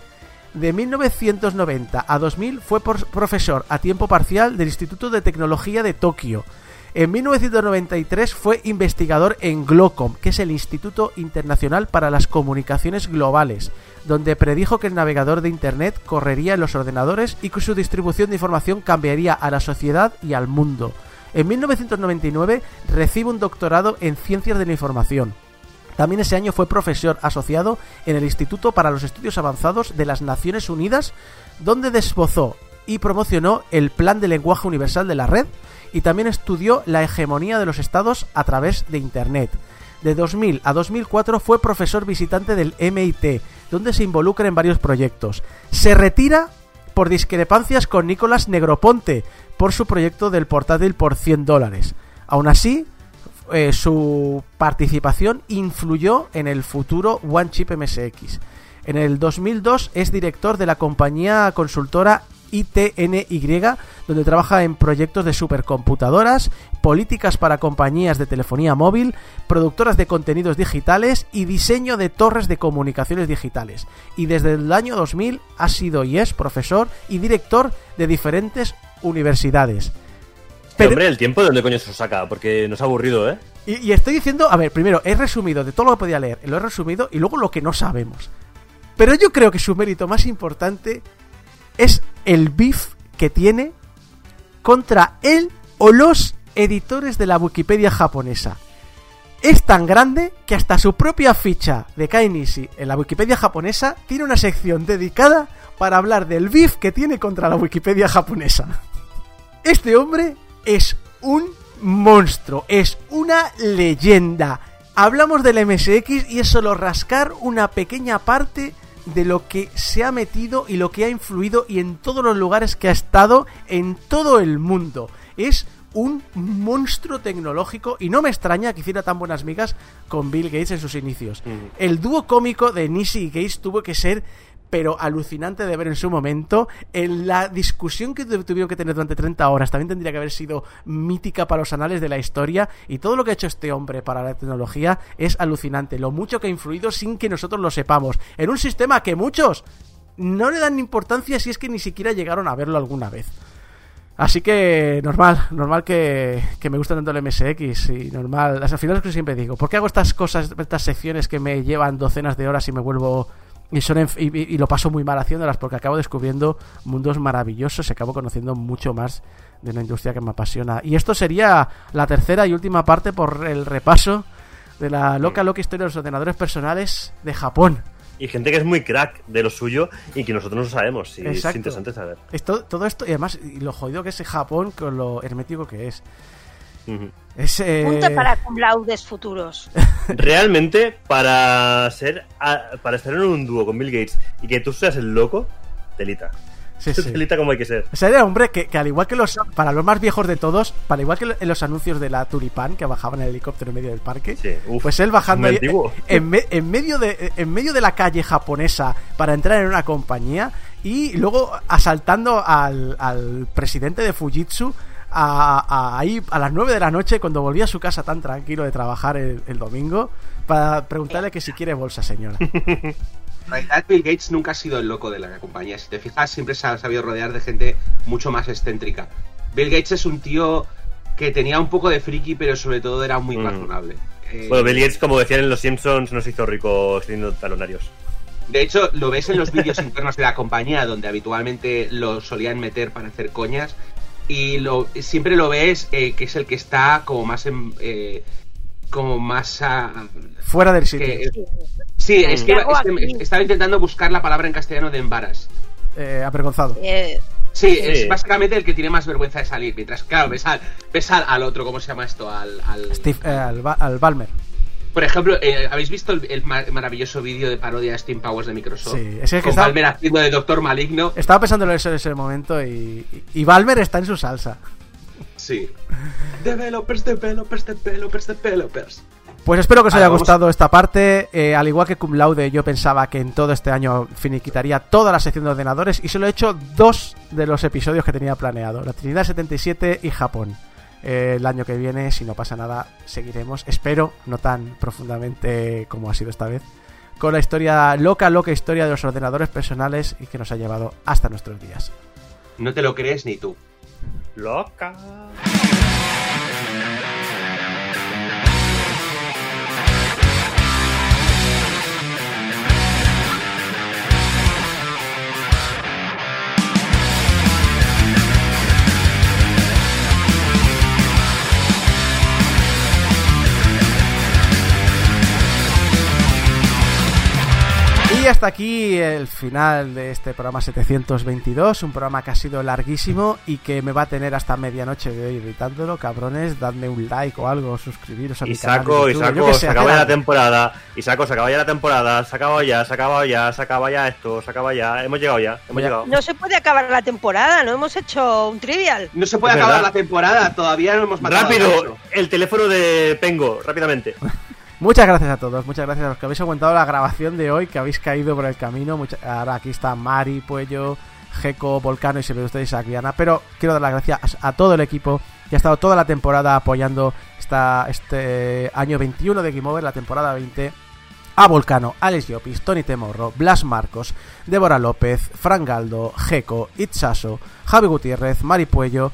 De 1990 a 2000 fue profesor a tiempo parcial del Instituto de Tecnología de Tokio. En 1993 fue investigador en GLOCOM, que es el Instituto Internacional para las Comunicaciones Globales, donde predijo que el navegador de Internet correría en los ordenadores y que su distribución de información cambiaría a la sociedad y al mundo. En 1999 recibe un doctorado en Ciencias de la Información. También ese año fue profesor asociado en el Instituto para los Estudios Avanzados de las Naciones Unidas, donde desbozó y promocionó el Plan de Lenguaje Universal de la Red y también estudió la hegemonía de los estados a través de Internet. De 2000 a 2004 fue profesor visitante del MIT, donde se involucra en varios proyectos. Se retira por discrepancias con Nicolás Negroponte por su proyecto del portátil por 100 dólares. Aún así, eh, su participación influyó en el futuro One Chip MSX. En el 2002 es director de la compañía consultora ITNY, donde trabaja en proyectos de supercomputadoras, políticas para compañías de telefonía móvil, productoras de contenidos digitales y diseño de torres de comunicaciones digitales. Y desde el año 2000 ha sido y es profesor y director de diferentes universidades. Pero, hombre, el tiempo de dónde coño se saca, porque nos ha aburrido, ¿eh? Y, y estoy diciendo, a ver, primero, he resumido de todo lo que podía leer, lo he resumido y luego lo que no sabemos. Pero yo creo que su mérito más importante es el beef que tiene contra él o los editores de la Wikipedia japonesa. Es tan grande que hasta su propia ficha de Kainishi en la Wikipedia japonesa tiene una sección dedicada para hablar del beef que tiene contra la Wikipedia japonesa. Este hombre es un monstruo, es una leyenda. Hablamos del MSX y es solo rascar una pequeña parte de lo que se ha metido y lo que ha influido y en todos los lugares que ha estado en todo el mundo. Es un monstruo tecnológico y no me extraña que hiciera tan buenas migas con Bill Gates en sus inicios. Ujú. El dúo cómico de Nishi y Gates tuvo que ser pero alucinante de ver en su momento. En la discusión que tu- tuvieron que tener durante 30 horas también tendría que haber sido mítica para los anales de la historia. Y todo lo que ha hecho este hombre para la tecnología es alucinante. Lo mucho que ha influido sin que nosotros lo sepamos. En un sistema que muchos no le dan importancia si es que ni siquiera llegaron a verlo alguna vez. Así que normal, normal que, que me gusta tanto el MSX y normal. Al final es lo que siempre digo, ¿por qué hago estas cosas, estas secciones que me llevan docenas de horas y me vuelvo y, son y, lo paso muy mal haciéndolas? Porque acabo descubriendo mundos maravillosos y acabo conociendo mucho más de una industria que me apasiona. Y esto sería la tercera y última parte por el repaso de la loca, loca historia de los ordenadores personales de Japón. Y gente que es muy crack de lo suyo y que nosotros no sabemos. Y es interesante saber. Esto, todo esto, y además, y lo jodido que es Japón con lo hermético que es. Es, eh, Punto para cum laudes futuros. Realmente, para ser a- para estar en un dúo con Bill Gates y que tú seas el loco, telita. sí, sí. Telita como hay que ser. O sea, era un hombre que, que al igual que los, para los más viejos de todos, para igual que en los anuncios de la Tulipán, que bajaban el helicóptero en medio del parque, Sí, uf, pues él bajando antiguo. en, en medio de, en medio de la calle japonesa para entrar en una compañía y luego asaltando al, al presidente de Fujitsu a, a- ahí a las 9 de la noche cuando volvía a su casa tan tranquilo de trabajar el, el domingo para preguntarle que si quiere bolsa, señora. En realidad, Bill Gates nunca ha sido el loco de la compañía. Si te fijas, siempre se ha sabido rodear de gente mucho más excéntrica. Bill Gates es un tío que tenía un poco de friki, pero sobre todo era muy Mm. razonable. Eh, Bueno, Bill Gates, como decían en Los Simpsons, no se hizo rico siendo talonarios. De hecho, lo ves en los vídeos internos de la compañía, donde habitualmente lo solían meter para hacer coñas. Y lo, siempre lo ves eh, que es el que está como más en, eh, como más a- Fuera del sitio. que- sí, es que ¿Qué hago es que aquí? estaba intentando buscar la palabra en castellano de embaras. Eh, avergonzado. Eh, Sí, Sí. es básicamente el que tiene más vergüenza de salir. Mientras, claro, ves al, ves al, al otro, ¿cómo se llama esto? Al, al- Steve, eh, al, Ba- al Balmer. Por ejemplo, eh, ¿habéis visto el, el ma- maravilloso vídeo de parodia de Steam Powers de Microsoft? Sí, ese que Con está- Palmer haciendo de Doctor Maligno. Estaba pensando en eso en ese momento y, y, Balmer está en su salsa. Sí. Developers, developers, developers, developers. Pues espero que os Vale, haya gustado esta parte. Eh, al igual que Cum Laude, yo pensaba que en todo este año finiquitaría toda la sección de ordenadores y solo he hecho dos de los episodios que tenía planeado: la Trinidad 77 y Japón. Eh, el año que viene, si no pasa nada, seguiremos. Espero, no tan profundamente como ha sido esta vez, con la historia loca, loca historia de los ordenadores personales y que nos ha llevado hasta nuestros días. No te lo crees ni tú. Loca. Y hasta aquí el final de este programa 722, un programa que ha sido larguísimo y que me va a tener hasta medianoche de hoy irritándolo, cabrones, dadme un like o algo, suscribiros a mi Y canal. saco, de y YouTube, yo saco, qué sé, se acaba ya la temporada. Y saco, se acaba ya la temporada. Se acaba ya, se acaba ya, se acaba ya esto, se acaba ya. Hemos llegado ya, hemos llegado. no se puede acabar la temporada, no hemos hecho un trivial. No se puede acabar la temporada, todavía no hemos matado Rápido, el teléfono de Pengo, rápidamente. Muchas gracias a todos, muchas gracias a los que habéis aguantado la grabación de hoy, que habéis caído por el camino. Ahora aquí está Mari, Puello, Geco, Volcano y si me ustedes a Guiana. Pero quiero dar las gracias a todo el equipo que ha estado toda la temporada apoyando esta, este año 21 de Game Over, la temporada 20. a Volcano, Alex Llopis, Tony Temorro, Blas Marcos, Débora López, Fran Galdo, Jeco, Itzaso, Javi Gutiérrez, Mari Puello,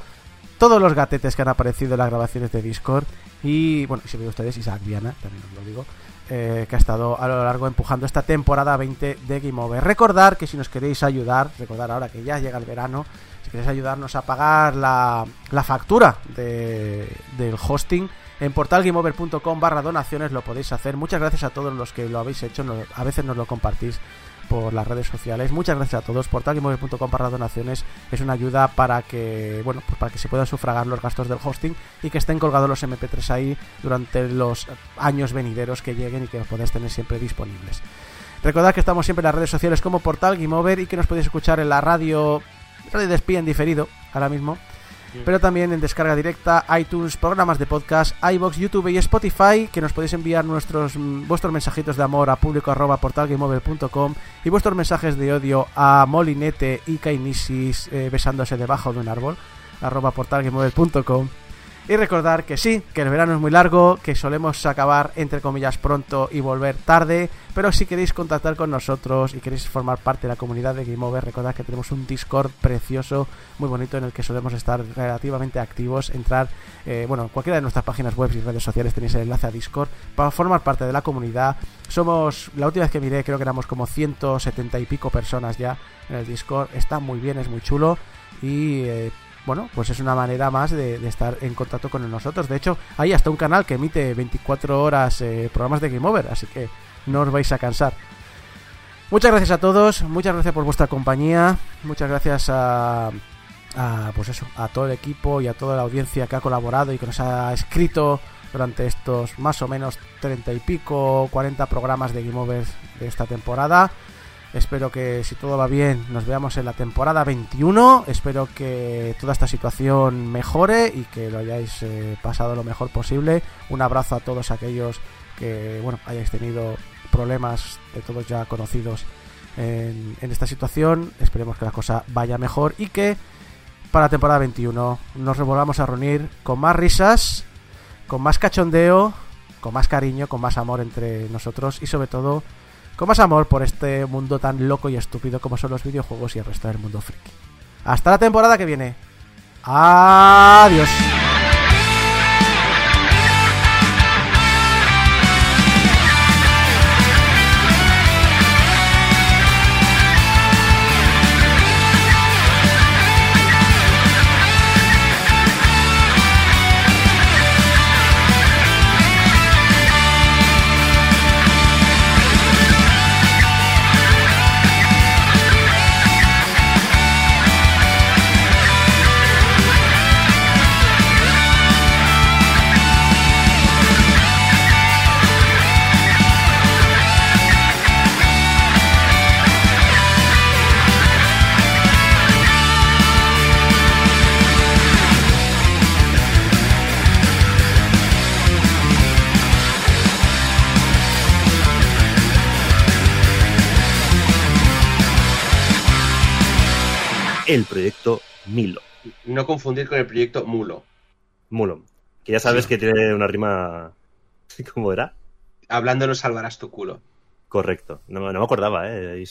todos los gatetes que han aparecido en las grabaciones de Discord y, bueno, si ven ustedes, Isaac Viana, también os lo digo, eh, que ha estado a lo largo empujando esta temporada 20 de Game Over. Recordar que si nos queréis ayudar, recordar ahora que ya llega el verano, si queréis ayudarnos a pagar la, la factura de, del hosting, en portalgameover.com barra donaciones lo podéis hacer. Muchas gracias a todos los que lo habéis hecho, a veces nos lo compartís por las redes sociales. Muchas gracias a todos. Portalgameover.com barra donaciones es una ayuda para que, bueno, pues para que se puedan sufragar los gastos del hosting y que estén colgados los MP3 ahí durante los años venideros que lleguen y que los podáis tener siempre disponibles. Recordad que estamos siempre en las redes sociales como Portal Game Over y que nos podéis escuchar en la radio, radio de en diferido, ahora mismo, pero también en descarga directa, iTunes, programas de podcast, iBox, YouTube y Spotify, que nos podéis enviar nuestros mm, vuestros mensajitos de amor a público arroba y vuestros mensajes de odio a Molinete y Kainisis eh, besándose debajo de un árbol arroba y recordar que sí, que el verano es muy largo, que solemos acabar entre comillas pronto y volver tarde, pero si queréis contactar con nosotros y queréis formar parte de la comunidad de Game Over, recordad que tenemos un Discord precioso, muy bonito, en el que solemos estar relativamente activos, entrar, eh, bueno, en cualquiera de nuestras páginas web y redes sociales tenéis el enlace a Discord para formar parte de la comunidad. Somos, la última vez que miré, creo que éramos como 170 y pico personas ya en el Discord, está muy bien, es muy chulo y... eh, bueno, pues es una manera más de, estar en contacto con nosotros. De hecho, hay hasta un canal que emite 24 horas eh, programas de Game Over, así que no os vais a cansar. Muchas gracias a todos, muchas gracias por vuestra compañía, muchas gracias a, a, pues eso, a todo el equipo y a toda la audiencia que ha colaborado y que nos ha escrito durante estos más o menos 30 y pico, 40 programas de Game Over de esta temporada. Espero que si todo va bien nos veamos en la temporada 21. Espero que toda esta situación mejore y que lo hayáis eh, pasado lo mejor posible. Un abrazo a todos aquellos que bueno hayáis tenido problemas de todos ya conocidos en, en esta situación. Esperemos que la cosa vaya mejor y que para la temporada 21 nos volvamos a reunir con más risas, con más cachondeo, con más cariño, con más amor entre nosotros y sobre todo con más amor por este mundo tan loco y estúpido como son los videojuegos y el resto del mundo friki. Hasta la temporada que viene. Adiós. El proyecto Milo. No confundir con el proyecto Mulo. Mulo. Que ya sabes Sí. que tiene una rima. ¿Cómo era? Hablando no salvarás tu culo. Correcto. No, no me acordaba, ¿eh?